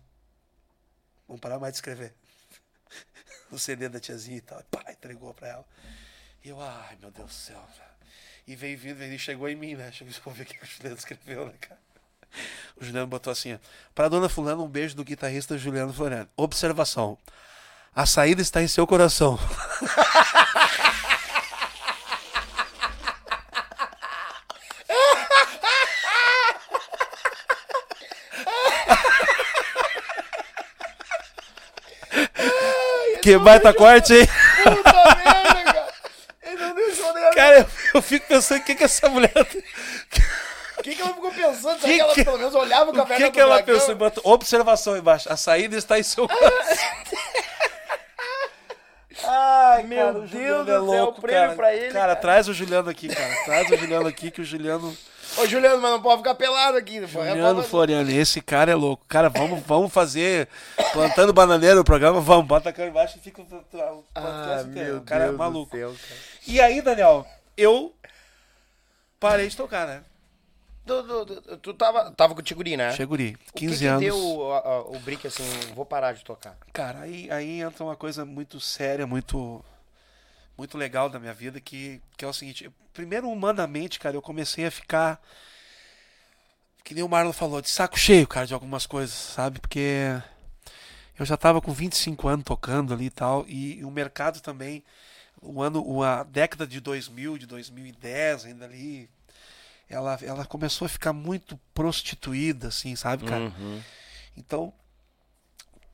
Vamos parar mais de escrever. o CD da tiazinha e tal. Pá, entregou pra ela. E eu, ai meu Deus do céu. E veio vindo, ele chegou em mim, né? Chegou pra ver o que o Juliano escreveu, né, cara? O Juliano botou assim, ó. Pra dona Fulana, um beijo do guitarrista Juliano Floriano. Observação. A saída está em seu coração. Que baita corte, hein? Puta merda, cara. Ele não deixou nem... Cara, eu, eu fico pensando o que, que essa mulher. O que, que ela ficou pensando? Será Que que, ela pelo menos olhava o O café que, que ela pensou? Botou observação embaixo. A saída está em seu coração. Ai, Meu cara, o Deus Juliano do é céu, louco, prêmio cara. pra ele, Cara, cara. traz o Juliano aqui, cara. Traz o Juliano aqui, que o Juliano. Ô, Juliano, mas não pode ficar pelado aqui. Juliano É Floriano, esse cara é louco. Cara, vamos, vamos fazer plantando bananeira o programa, vamos, bota a cara embaixo e fica o o Ah, podcast inteiro. meu O cara Deus é maluco. céu, cara. E aí, Daniel, eu parei de tocar, né? Tu, tu, tu, tu tava, tava com o Tiguri, né? Cheguri, O que 15 que anos. deu o, a- o brick assim, vou parar de tocar? Cara, aí, aí entra uma coisa muito séria, muito muito legal da minha vida, que, que é o seguinte. eu- Primeiro, humanamente, cara, eu comecei a ficar, que nem o Marlon falou, de saco cheio, cara, de algumas coisas, sabe? Porque eu já tava com 25 anos tocando ali e tal, e o mercado também, o ano, a década de 2000, de 2010 ainda ali, ela, ela começou a ficar muito prostituída, assim, sabe, cara? Então,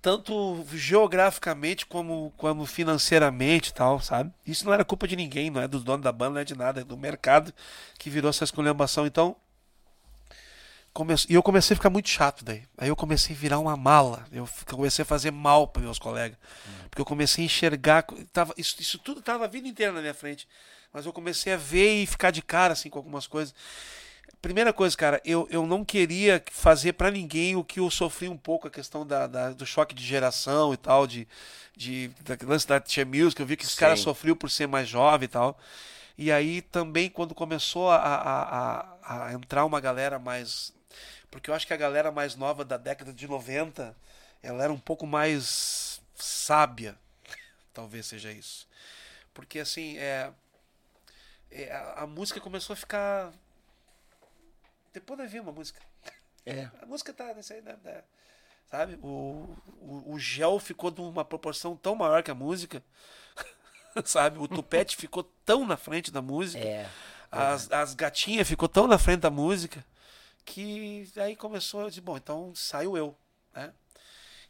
tanto geograficamente como, como financeiramente tal, sabe? Isso não era culpa de ninguém, não é dos donos da banda, não é de nada, é do mercado que virou essa esculhambação. Então, e eu comecei a ficar muito chato daí. Aí eu comecei a virar uma mala. Eu comecei a fazer mal para meus colegas. Porque eu comecei a enxergar. Tava... Isso, isso tudo tava a vida inteira na minha frente. Mas eu comecei a ver e ficar de cara assim com algumas coisas. Primeira coisa, cara, eu, eu não queria fazer para ninguém o que eu sofri um pouco, a questão da, da do choque de geração e tal, de, de da lance da Tia Music, eu vi que esse cara sofreu por ser mais jovem e tal. E aí também quando começou a, a, a, a entrar uma galera mais. Porque eu acho que a galera mais nova da década de 90, ela era um pouco mais sábia. Talvez seja isso. Porque assim, é, é, a música começou a ficar. Depois nós vimos a música. É. A música tá nesse aí, né? né? Sabe? O, o, o gel ficou de uma proporção tão maior que a música. Sabe? O tupete ficou tão na frente da música. É. As, as gatinhas ficou tão na frente da música que aí começou a dizer, bom, então saiu eu, né?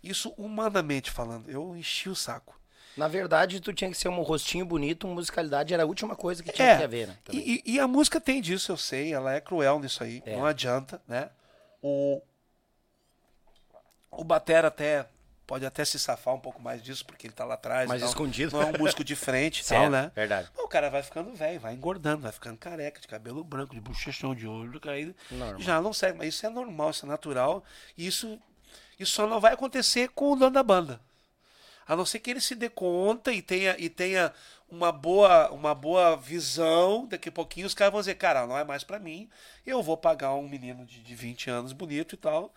Isso humanamente falando, eu enchi o saco. Na verdade, tu tinha que ser um rostinho bonito, musicalidade era a última coisa que tinha É, que haver, né? e, e- a música tem disso, eu sei, ela é cruel nisso aí, É. não adianta, né? O, o Batera até pode até se safar um pouco mais disso, porque ele tá lá atrás. Mais tal. escondido. Não é um músico de frente e tal, né? verdade. O cara vai ficando velho, vai engordando, vai ficando careca, de cabelo branco, de bochechão de olho caído. Normal. Já não serve, mas isso é normal, isso é natural. E isso, isso só não vai acontecer com o dono da banda. A não ser que ele se dê conta e tenha, e tenha uma, boa, uma boa visão. Daqui a pouquinho os caras vão dizer, cara, não é mais pra mim. Eu vou pagar um menino de, de 20 anos bonito e tal.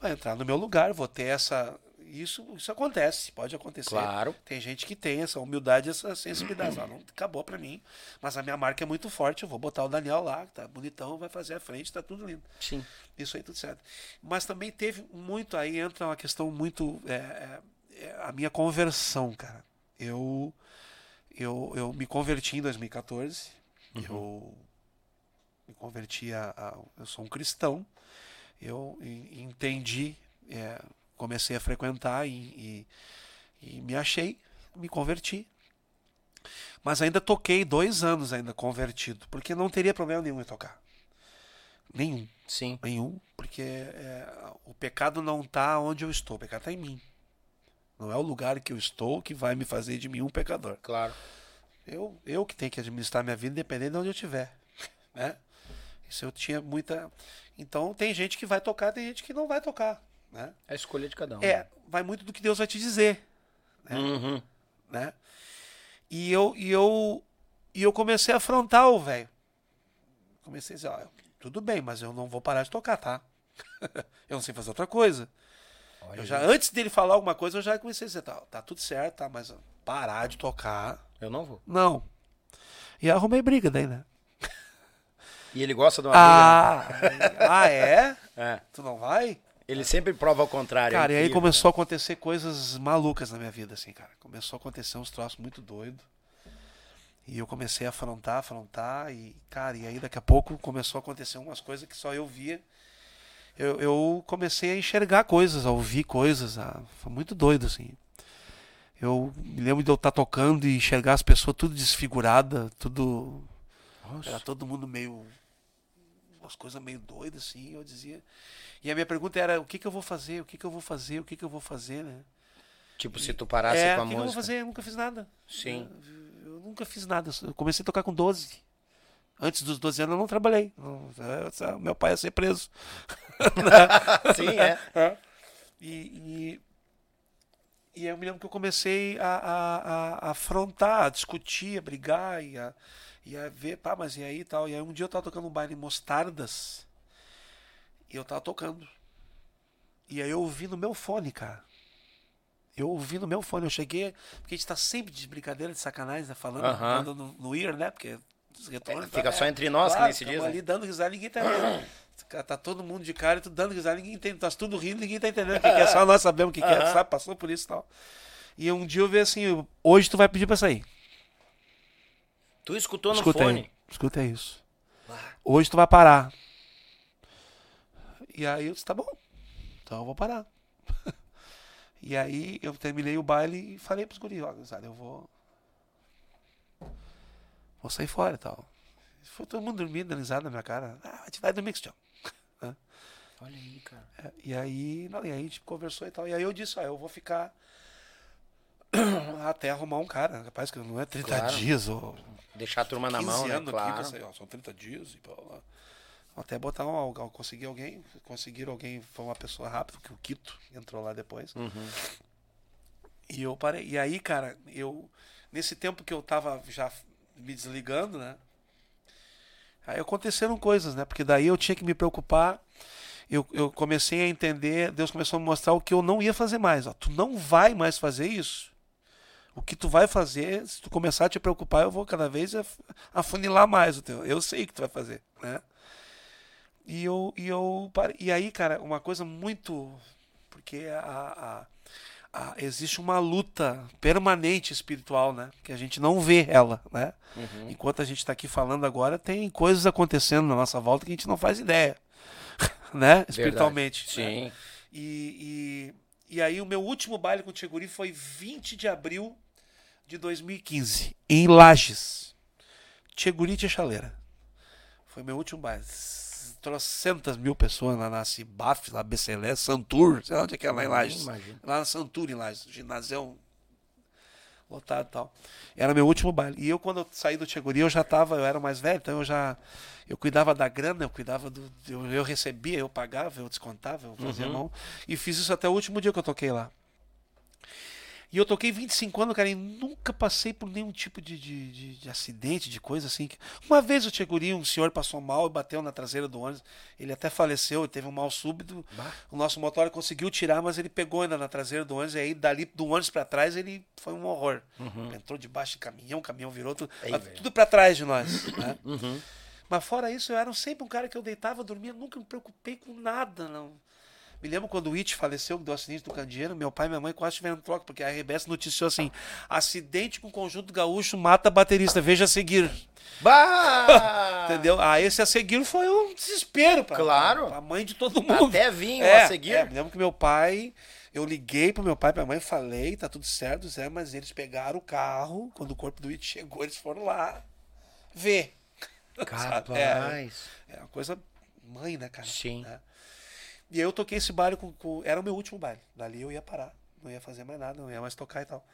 Vai entrar no meu lugar, vou ter essa. Isso, isso acontece, pode acontecer. Claro. Tem gente que tem essa humildade, essa sensibilidade. Ah, não acabou pra mim, mas a minha marca é muito forte. Eu vou botar o Daniel lá, que tá bonitão, vai fazer a frente, tá tudo lindo. Sim. Isso aí tudo certo. Mas também teve muito aí entra uma questão muito é, é a minha conversão, cara. Eu eu, eu me converti em 2014. Eu me converti a, a- eu sou um cristão. Eu en- entendi, é, comecei a frequentar e, e, e me achei, me converti. Mas ainda toquei dois anos ainda convertido, porque não teria problema nenhum em tocar. Nenhum. Sim. Nenhum, porque é, o pecado não está onde eu estou, o pecado está em mim. Não é o lugar que eu estou que vai me fazer de mim um pecador. Claro. Eu, eu que tenho que administrar minha vida independente de onde eu estiver. Né? Isso eu tinha muita. Então tem gente que vai tocar, tem gente que não vai tocar. Né? É a escolha de cada um. É, vai muito do que Deus vai te dizer. Uhum. Né? E eu, e eu, e eu comecei a afrontar o velho. Comecei a dizer, ó, tudo bem, mas eu não vou parar de tocar, tá? eu não sei fazer outra coisa. Olha Eu já, aí. antes dele falar alguma coisa, eu já comecei a dizer, tá, tá tudo certo, tá, mas parar de tocar, Eu não vou. não. E arrumei briga daí, né? E ele gosta de uma briga, Ah, ah é? né? É. Tu não vai? Ele sempre prova ao contrário. é Cara, e aí começou a acontecer coisas malucas na minha vida, assim, cara. Começou a acontecer uns troços muito doidos. E eu comecei a afrontar, afrontar, e, cara, e aí daqui a pouco começou a acontecer umas coisas que só eu via. Eu, eu comecei a enxergar coisas, a ouvir coisas, a... foi muito doido, assim. Eu me lembro de eu estar tocando e enxergar as pessoas tudo desfigurada, tudo. Nossa. Era todo mundo meio. umas coisas meio doidas, assim. Eu dizia. E a minha pergunta era: o que, que eu vou fazer? O que, que eu vou fazer? O que, que eu vou fazer, né? Tipo, se tu parasse é, com a o que, eu vou música. fazer? Eu nunca fiz nada. Sim. Eu, eu nunca fiz nada. Eu comecei a tocar com 12. Antes dos 12 anos eu não trabalhei. Eu- meu pai ia ser preso. Sim, é. E, e, e eu me lembro que eu comecei a, a, a- a afrontar, a discutir, a brigar e a, e a ver, pá, mas e aí tal. E aí um dia eu tava tocando um baile em Mostardas e eu tava tocando. E aí eu ouvi no meu fone, cara. Eu ouvi no meu fone, eu cheguei, porque a gente tá sempre de brincadeira, de sacanagem, né? Falando, Aham. falando no, no ear, né? Porque os retornos. fica tá- só entre nós, que claro, nem se diz, né? ali dando risada, ninguém tá vendo. Tá todo mundo de cara, tu dando risada, ninguém entende, tá tudo rindo, ninguém tá entendendo o que, que é, só nós sabemos o que, que é, sabe? Passou por isso e tal. E um dia eu vi assim, hoje tu vai pedir pra sair. Tu escutou no Escuta fone. aí, escuta isso. Hoje tu vai parar. E aí eu disse, tá bom, então eu vou parar. e aí eu terminei o baile e falei pros guris, ó, eu vou... Vou sair fora e tal. Foi todo mundo dormindo, dando risada na minha cara. Ah, vai dormir, Cristiano. Olha aí, cara. É, E aí, não, e aí a gente conversou e tal. E aí eu disse, ó, eu vou ficar. Até arrumar um cara, rapaz, que não é 30 Claro. dias ou Deixar a turma na 15 mão, né? Claro. aqui, sair, ó, são 30 dias e blá. Até botar um, conseguir alguém, conseguir alguém, foi uma pessoa rápida, que o Quito entrou lá depois. Uhum. E eu parei. E aí, cara, eu. Nesse tempo que eu tava já me desligando, né? Aí aconteceram coisas, né? Porque daí eu tinha que me preocupar. Eu, eu comecei a entender, Deus começou a me mostrar o que eu não ia fazer mais. Ó. Tu não vai mais fazer isso. O que tu vai fazer, se tu começar a te preocupar, eu vou cada vez af- afunilar mais o teu. Eu sei o que tu vai fazer, né? E eu, e eu. E aí, cara, uma coisa muito. Porque a, a, a- existe uma luta permanente espiritual, né? Que a gente não vê ela, né? Enquanto a gente está aqui falando agora, tem coisas acontecendo na nossa volta que a gente não faz ideia, né? Espiritualmente. né? Sim. E, e, e aí o meu último baile com o Tcheguri foi 20 de abril de 2015, em Lages. Tcheguri e Chaleira. Foi meu último baile. Trocentas mil pessoas lá na Cibaf, lá Becelé, Santur, sei lá onde é que é lá em Lages. Lá na Santur, em Lages, ginásio lotado e tal. Era meu último baile. E eu, quando eu saí do Tcheguri, eu já tava, eu era mais velho, então eu já. Eu cuidava da grana, eu cuidava do. Eu, eu recebia, eu pagava, eu descontava, eu fazia mão. E fiz isso até o último dia que eu toquei lá. E eu toquei 25 anos, cara, e nunca passei por nenhum tipo de, de, de- de acidente, de coisa assim. Uma vez o Tcheguri, um senhor passou mal e bateu na traseira do ônibus. Ele até faleceu, teve um mal súbito. O nosso motor conseguiu tirar, mas ele pegou ainda na traseira do ônibus. E aí, dali do ônibus pra trás, ele foi um horror. Entrou debaixo de caminhão, o caminhão virou tudo, Ei, mas velho. tudo pra trás de nós. né? Mas fora isso, eu era sempre um cara que eu deitava, dormia, nunca me preocupei com nada, não. Me lembro quando o It faleceu, que deu acidente do Candeeiro, meu pai e minha mãe quase tiveram troca, porque a RBS noticiou assim: acidente com conjunto gaúcho mata baterista, veja a seguir. Bah! Entendeu? Ah, esse a seguir foi um desespero pra, Claro. pra mãe de todo mundo. Até vinho é, a seguir. é, me lembro que meu pai, eu liguei pro meu pai e pra minha mãe, falei, tá tudo certo, Zé, mas eles pegaram o carro, quando o corpo do It chegou, eles foram lá ver. É, Capaz. é uma coisa mãe, né, cara? Sim. Né? E aí eu toquei esse baile com, com- Era o meu último baile. Dali eu ia parar. Não ia fazer mais nada, não ia mais tocar e tal.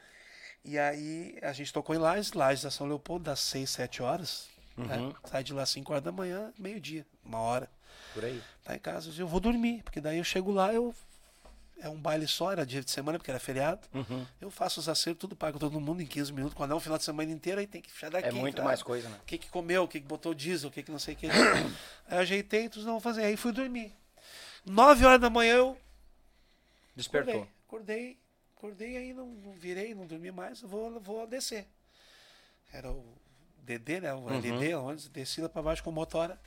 E aí a gente tocou em Lages, Lages da São Leopoldo, das 6, 7 horas. né? Uhum. Sai de lá às 5 horas da manhã, meio-dia, uma hora. Por aí. Tá em casa, eu vou dormir, porque daí eu chego lá, eu. É um baile só, era dia de semana, porque era feriado. Uhum. Eu faço os acertos, tudo pago todo mundo em 15 minutos. Quando é um final de semana inteiro, aí tem que fechar daqui. É muito cara. mais coisa, né? O que, que comeu, o que, que botou diesel, o que, que não sei o que. aí eu ajeitei, tudo não vou fazer. Aí fui dormir. 9 horas da manhã eu Despertou. acordei. Acordei, acordei aí não, não virei, não dormi mais, vou, vou descer. Era o DD, né? O Uhum. LD, onde desci lá pra baixo com o motora.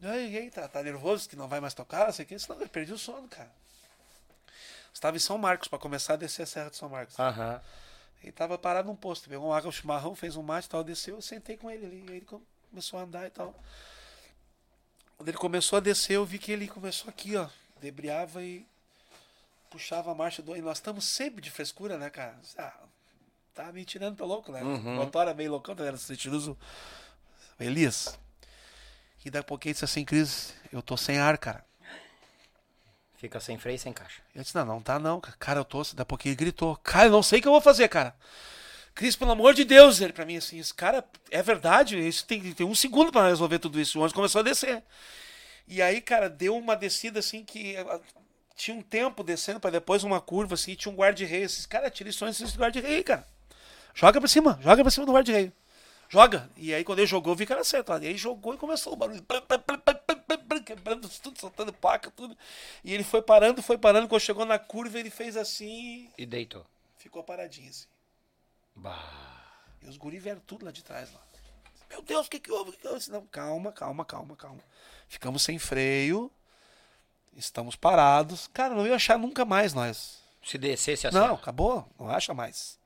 E aí, e aí, tá, tá nervoso que não vai mais tocar, não sei o que. Senão eu perdi o sono, cara. Estava em São Marcos para começar a descer a Serra de São Marcos. Aham. Ele tava parado num posto, pegou uma água, um chimarrão, fez um mate e tal, desceu, eu sentei com ele ali. Aí ele começou a andar e tal. Quando ele começou a descer, eu vi que ele começou aqui, ó. Debriava e puxava a marcha do. E nós estamos sempre de frescura, né, cara? Ah, tá me tirando pra louco, né? Uhum. O motor era meio loucão, tá vendo? Sentiroso. Elias. E daqui a pouquinho disse assim, Cris, eu tô sem ar, cara. Fica sem freio e sem caixa. Eu disse, não, não tá não, cara. Cara, eu tô. Daqui a pouquinho ele gritou. Cara, eu não sei o que eu vou fazer, cara. Cris, pelo amor de Deus, ele pra mim assim, esse cara, é verdade, isso tem, tem um segundo pra resolver tudo isso. O ônibus começou a descer. E aí, cara, deu uma descida assim que ah, tinha um tempo descendo pra depois uma curva assim, e tinha um guarda-rei. Esses cara, tira isso antes guarda-rei, cara. Joga pra cima, joga pra cima do guarda-rei. Joga. E aí quando ele jogou, eu vi que era certo. E aí jogou e começou o barulho. Quebrando tudo, soltando placa, tudo. E ele foi parando, foi parando. Quando chegou na curva, ele fez assim E deitou. ficou paradinho assim. Bah. E os guri vieram tudo lá de trás lá. Meu Deus, o que que houve? Que que Não, calma, calma, calma, calma. Ficamos sem freio. Estamos parados. Cara, não ia achar nunca mais nós. Se descesse assim. Não, acabou. Não acha mais.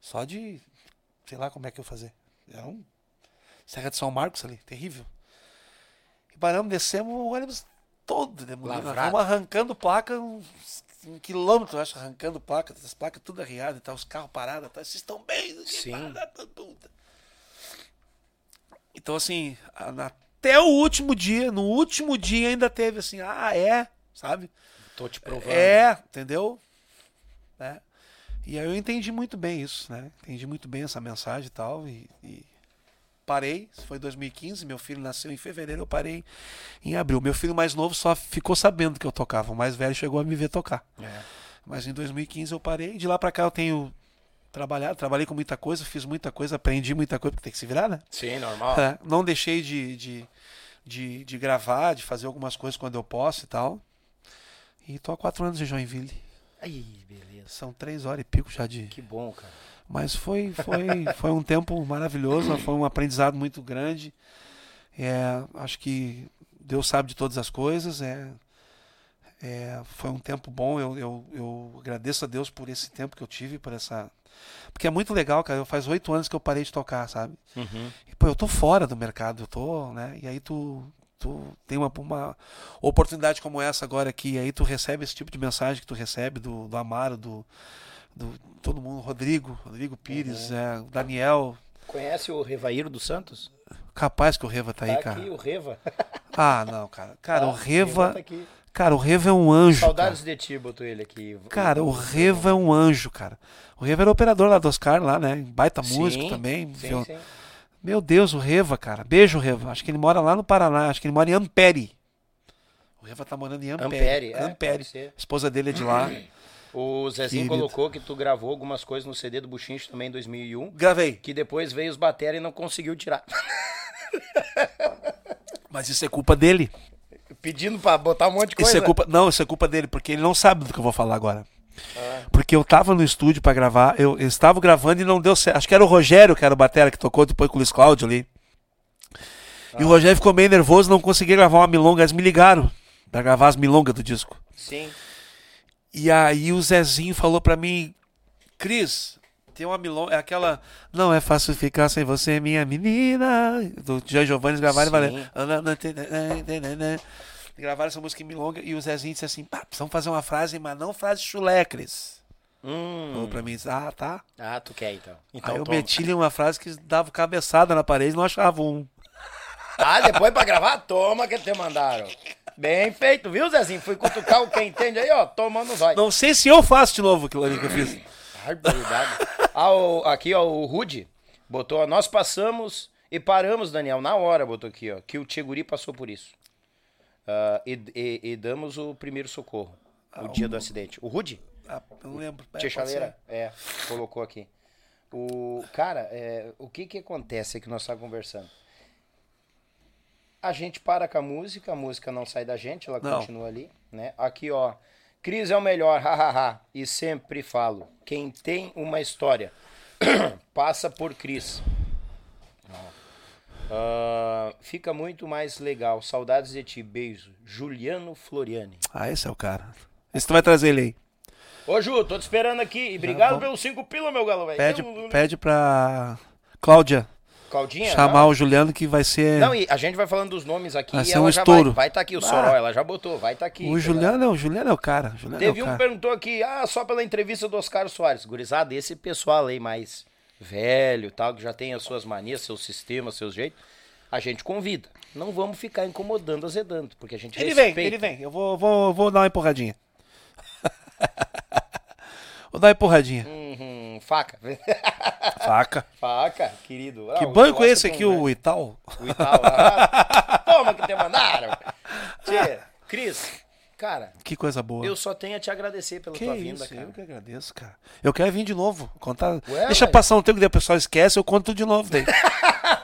Só de. Sei lá como é que eu fazer. É um. Serra de São Marcos ali, terrível. E paramos, descemos o ônibus todo demolido. Vamos arrancando placa, uns, um quilômetro, eu acho, arrancando placa, as placas tudo arriadas e tal, os carros parados, tá, vocês estão bem? Sim. puta. Então, assim, até o último dia, no último dia ainda teve assim, ah, é, sabe? Tô te provando. É, entendeu? Né? E aí eu entendi muito bem isso, né? Entendi muito bem essa mensagem e tal. E, e parei. Foi 2015. Meu filho nasceu em fevereiro. Eu parei em abril. Meu filho mais novo só ficou sabendo que eu tocava. O mais velho chegou a me ver tocar. É. Mas em 2015 eu parei. De lá pra cá eu tenho trabalhado. Trabalhei com muita coisa, fiz muita coisa, aprendi muita coisa, porque tem que se virar, né? Sim, normal. É, não deixei de, de, de, de gravar, de fazer algumas coisas quando eu posso e tal. E tô há quatro anos em Joinville. Aí, beleza. São três horas e pico já de. Que bom, cara. Mas foi, foi, foi um tempo maravilhoso, foi um aprendizado muito grande. É, acho que Deus sabe de todas as coisas. É, é, foi um tempo bom. Eu, eu, eu agradeço a Deus por esse tempo que eu tive, por essa. Porque é muito legal, cara. Eu faz oito anos que eu parei de tocar, sabe? Uhum. E, pô, eu tô fora do mercado, eu tô, né? E aí tu, tu tem uma, uma oportunidade como essa agora aqui, e aí tu recebe esse tipo de mensagem que tu recebe do, do Amaro, do, do todo mundo, Rodrigo, Rodrigo Pires, é, Daniel. Conhece o Revaíro dos Santos? Capaz que o Reva tá aí, tá cara. aqui o Reva. Ah, não, cara. Cara, o Tá, Reva. tá. Cara, o Reva é um anjo. Saudades cara. de ti, botou ele aqui. Cara, o Reva é um anjo, cara. O Reva era operador lá do Oscar, lá, né? Baita Sim, músico também. Sim, viol- sim. Meu Deus, o Reva, cara. Beijo, Reva. Acho que ele mora lá no Paraná. Acho que ele mora em Ampere. O Reva tá morando em Ampere. Ampere, é, Ampere. pode ser. A esposa dele é de lá. O Zezinho Querido. colocou que tu gravou algumas coisas no CD do Buchincho também em 2001, Gravei. que depois veio os batera e não conseguiu tirar. Mas isso é culpa dele. Pedindo pra botar um monte de coisa. Isso é culpa. Não, isso é culpa dele, porque ele não sabe do que eu vou falar agora. Ah. Porque eu tava no estúdio pra gravar, eu, eu estava gravando e não deu certo. Acho que era o Rogério, que era o batera que tocou depois com o Luiz Cláudio ali. E Ah. o Rogério ficou meio nervoso, não conseguia gravar uma milonga. Eles me ligaram pra gravar as milongas do disco. Sim. E aí o Zezinho falou pra mim, Cris, tem uma milonga, é aquela Não é fácil ficar sem você, minha menina, do Jean Giovanni e valeu. Gravaram essa música em milonga e o Zezinho disse assim, pá, precisamos fazer uma frase, mas não frase chulé, Cris. Hum. Falou pra mim, ah, tá. Ah, tu quer então. Então aí eu toma. meti-lhe uma frase que dava cabeçada na parede e não achava um. Ah, depois pra gravar? Toma que te mandaram. Bem feito, viu, Zezinho? Fui cutucar o quem entende aí, ó, tomando vai. Não sei se eu faço de novo aquilo ali que eu fiz. Barbaridade. Ah, o- aqui, ó, o Rude botou, ó, nós passamos e paramos, Daniel, na hora, botou aqui, ó, que o Tcheguri passou por isso. Ah, e, e- e damos o primeiro socorro no dia do acidente. O Rude? Ah, eu não lembro. É, Tia Chaleira? É, colocou aqui. O, cara, é, o que que acontece que nós estamos conversando? A gente para com a música, a música não sai da gente, ela Não. continua ali, né? Aqui, ó. Cris é o melhor, hahaha. E sempre falo, quem tem uma história passa por Cris. Ah, fica muito mais legal. Saudades de ti. Beijo. Juliano Floriani. Ah, esse é o cara. Esse tu vai trazer ele aí. Ô, Ju, tô te esperando aqui. E obrigado bom. pelos cinco pila, meu galo, velho. Pede, Eu- pede pra Cláudia Claudinha? chamar não? o Juliano que vai ser. Não, e a gente vai falando dos nomes aqui Vai e ser ela um já estouro. vai. Vai tá aqui o Ah. Soró, ela já botou, vai tá aqui. o Juliano é o Juliano é o cara. o Juliano Teve é um o que cara. perguntou aqui, ah, só pela entrevista do Oscar Soares. Gurizada, esse pessoal aí mais velho, tal, que já tem as suas manias, seus sistemas, seus jeitos, a gente convida. Não vamos ficar incomodando, azedando, porque a gente Ele vem, respeita. ele vem. Eu vou, vou, vou dar uma empurradinha. vou dar uma empurradinha. Uhum, faca. Faca. faca, querido. Ah, Que banco é esse aqui, velho. o Ital? O Itaú. Ah, toma que te mandaram. Tchê, Cris, cara, Que coisa boa. eu só tenho a te agradecer pela Que tua isso, vinda, cara. eu que agradeço, cara. Eu quero vir de novo. Contar... Ué, Deixa mas- passar um tempo que o pessoal esquece, eu conto de novo daí.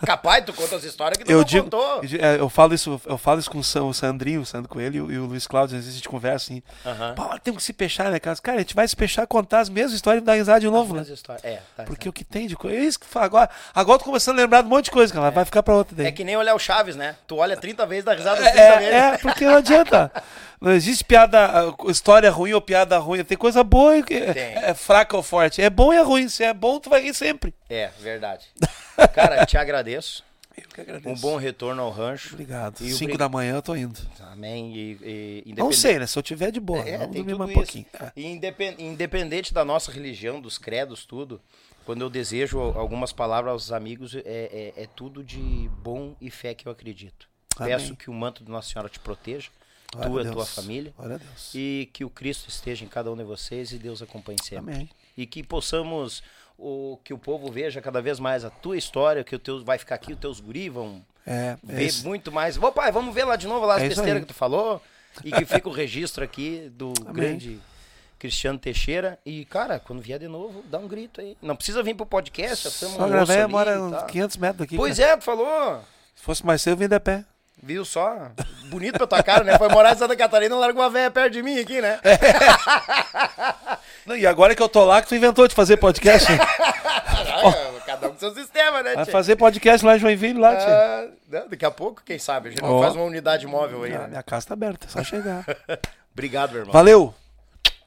Capaz, tu conta as histórias que tu eu não digo, contou. é, eu falo isso, eu falo isso com o, San- o Sandrinho, o Sandro Coelho e o, e o Luiz Cláudio, às vezes a gente conversa assim. Pô, temos que se fechar, né, cara? Cara, a gente vai se fechar, contar as mesmas histórias e dar risada de novo, né? As histórias. É, tá, Porque tá. o que tem de coisa. É isso que. Agora, agora tô começando a lembrar de um monte de coisa, cara. Vai ficar pra outra daí. É que nem olhar o Chaves, né? Tu olha 30 vezes, dá risada 30 vezes. É, é, porque não adianta. Não existe piada, ah, história ruim ou piada ruim. Tem coisa boa e que- Tem. é fraca ou forte. É bom e é ruim. Se é bom, tu vai rir sempre. É, verdade. Cara, te agradeço. Eu que agradeço. Um bom retorno ao rancho. Obrigado. E o Cinco bri- da manhã eu tô indo. Amém. E, e Não independente- sei, né? Se eu tiver de boa. É, vamos dormir mais um pouquinho. É. E indepen- independente da nossa religião, dos credos, tudo, quando eu desejo algumas palavras aos amigos, é, é, é tudo de bom e fé que eu acredito. Amém. Peço que o manto de Nossa Senhora te proteja, Glória tu e a tua família. Glória a Deus. E que o Cristo esteja em cada um de vocês e Deus acompanhe sempre. Amém. E que possamos, o, que o povo veja cada vez mais a tua história, que o teu vai ficar aqui, os teus guri vão É, é ver muito mais. Ô pai, vamos ver lá de novo lá as É besteiras que tu falou. E que fica o registro aqui do Amém. grande Cristiano Teixeira. E, cara, quando vier de novo, dá um grito aí. Não precisa vir pro podcast, já estamos ali mora uns tal. 500 metros daqui. Pois cara. é, tu falou. Se fosse mais cedo, eu vim de pé. Viu só? Bonito pra tua cara, né? Foi morar em Santa Catarina, largou uma velha perto de mim aqui, né? É. Não, e agora que eu tô lá, que tu inventou de fazer podcast. Ah, Cada um com seu sistema, né, Vai fazer podcast lá em Joinville, lá. Ah, não, daqui a pouco, quem sabe? A gente Ó. faz uma unidade móvel aí, Ah, né? minha casa tá aberta, é só chegar. Obrigado, meu irmão. Valeu.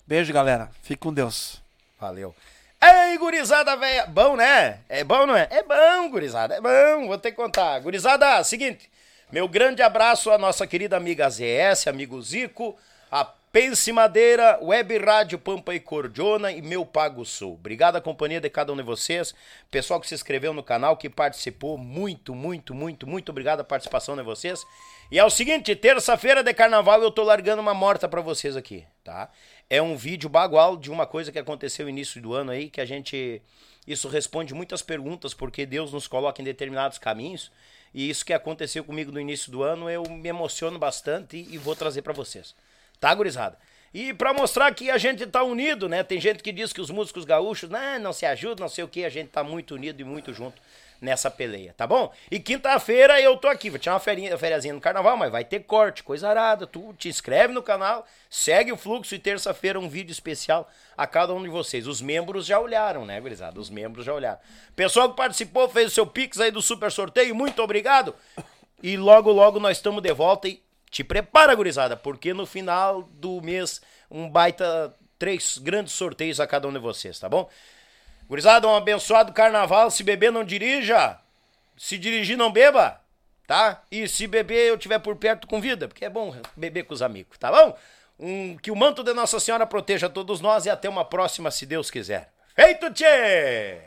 Beijo, galera. Fique com Deus. Valeu. Ei, gurizada velha. Bom, né? É bom, não é? É bom, gurizada. É bom. Vou ter que contar. Gurizada, seguinte. Meu grande abraço à nossa querida amiga ZS, amigo Zico, a Pense Madeira, Web Rádio Pampa e Cordiona e Meu Pago Sul. Obrigado à companhia de cada um de vocês. Pessoal que se inscreveu no canal, que participou. Muito, muito, muito, muito obrigado a participação de vocês. E é o seguinte, terça-feira de carnaval eu tô largando uma morta pra vocês aqui, tá? É um vídeo bagual de uma coisa que aconteceu no início do ano aí, que a gente. Isso responde muitas perguntas, porque Deus nos coloca em determinados caminhos. E isso que aconteceu comigo no início do ano, eu me emociono bastante e, e vou trazer pra vocês. Tá, gurizada? E pra mostrar que a gente tá unido, né? Tem gente que diz que os músicos gaúchos não, não se ajudam, não sei o que, a gente tá muito unido e muito junto nessa peleia, tá bom? E quinta-feira eu tô aqui, vou tirar uma ferinha, fériazinha no carnaval, mas vai ter corte, coisa arada. Tu te inscreve no canal, segue o fluxo e terça-feira um vídeo especial a cada um de vocês. Os membros já olharam, né, gurizada? Os membros já olharam. Pessoal que participou, fez o seu pix aí do super sorteio, muito obrigado. E logo, logo nós estamos de volta e te prepara, gurizada, porque no final do mês um baita três grandes sorteios a cada um de vocês, tá bom? Gurizada, um abençoado carnaval. Se beber, não dirija. Se dirigir, não beba. Tá? E se beber, eu tiver por perto, convida. Porque é bom beber com os amigos, tá bom? Um, que o manto de Nossa Senhora proteja todos nós e até uma próxima, se Deus quiser. Feito, tchê!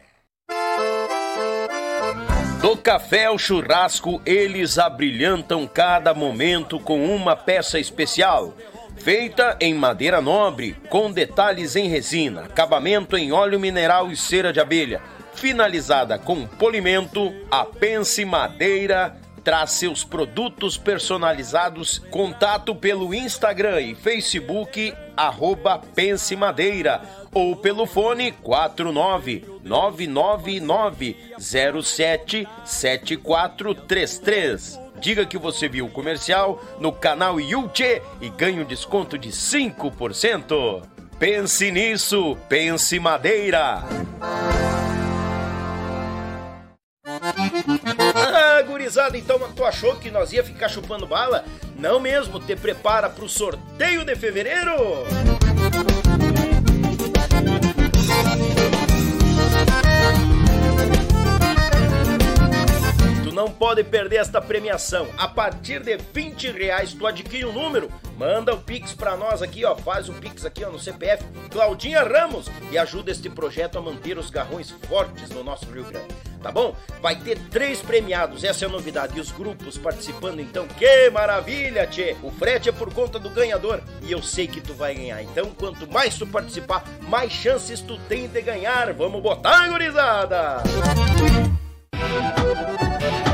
Do café ao churrasco, eles abrilhantam cada momento com uma peça especial. Feita em madeira nobre, com detalhes em resina, acabamento em óleo mineral e cera de abelha. Finalizada com polimento, a Pense Madeira traz seus produtos personalizados. Contato pelo Instagram e Facebook, arroba Pense Madeira, ou pelo fone 49999077433. Diga que você viu o comercial no canal Yuche e ganhe um desconto de 5%. Pense nisso, pense Madeira. Ah, gurizada, então tu achou que nós ia ficar chupando bala? Não mesmo, te prepara pro sorteio de fevereiro! Não pode perder esta premiação. A partir de 20 reais tu adquire um número, manda o Pix pra nós aqui, ó. Faz o Pix aqui, ó, no CPF Claudinha Ramos e ajuda este projeto a manter os garrões fortes no nosso Rio Grande. Tá bom? Vai ter três premiados, essa é a novidade. E os grupos participando, então, que maravilha, tchê! O frete é por conta do ganhador e eu sei que tu vai ganhar. Então, quanto mais tu participar, mais chances tu tem de ganhar. Vamos botar, gurizada! Thank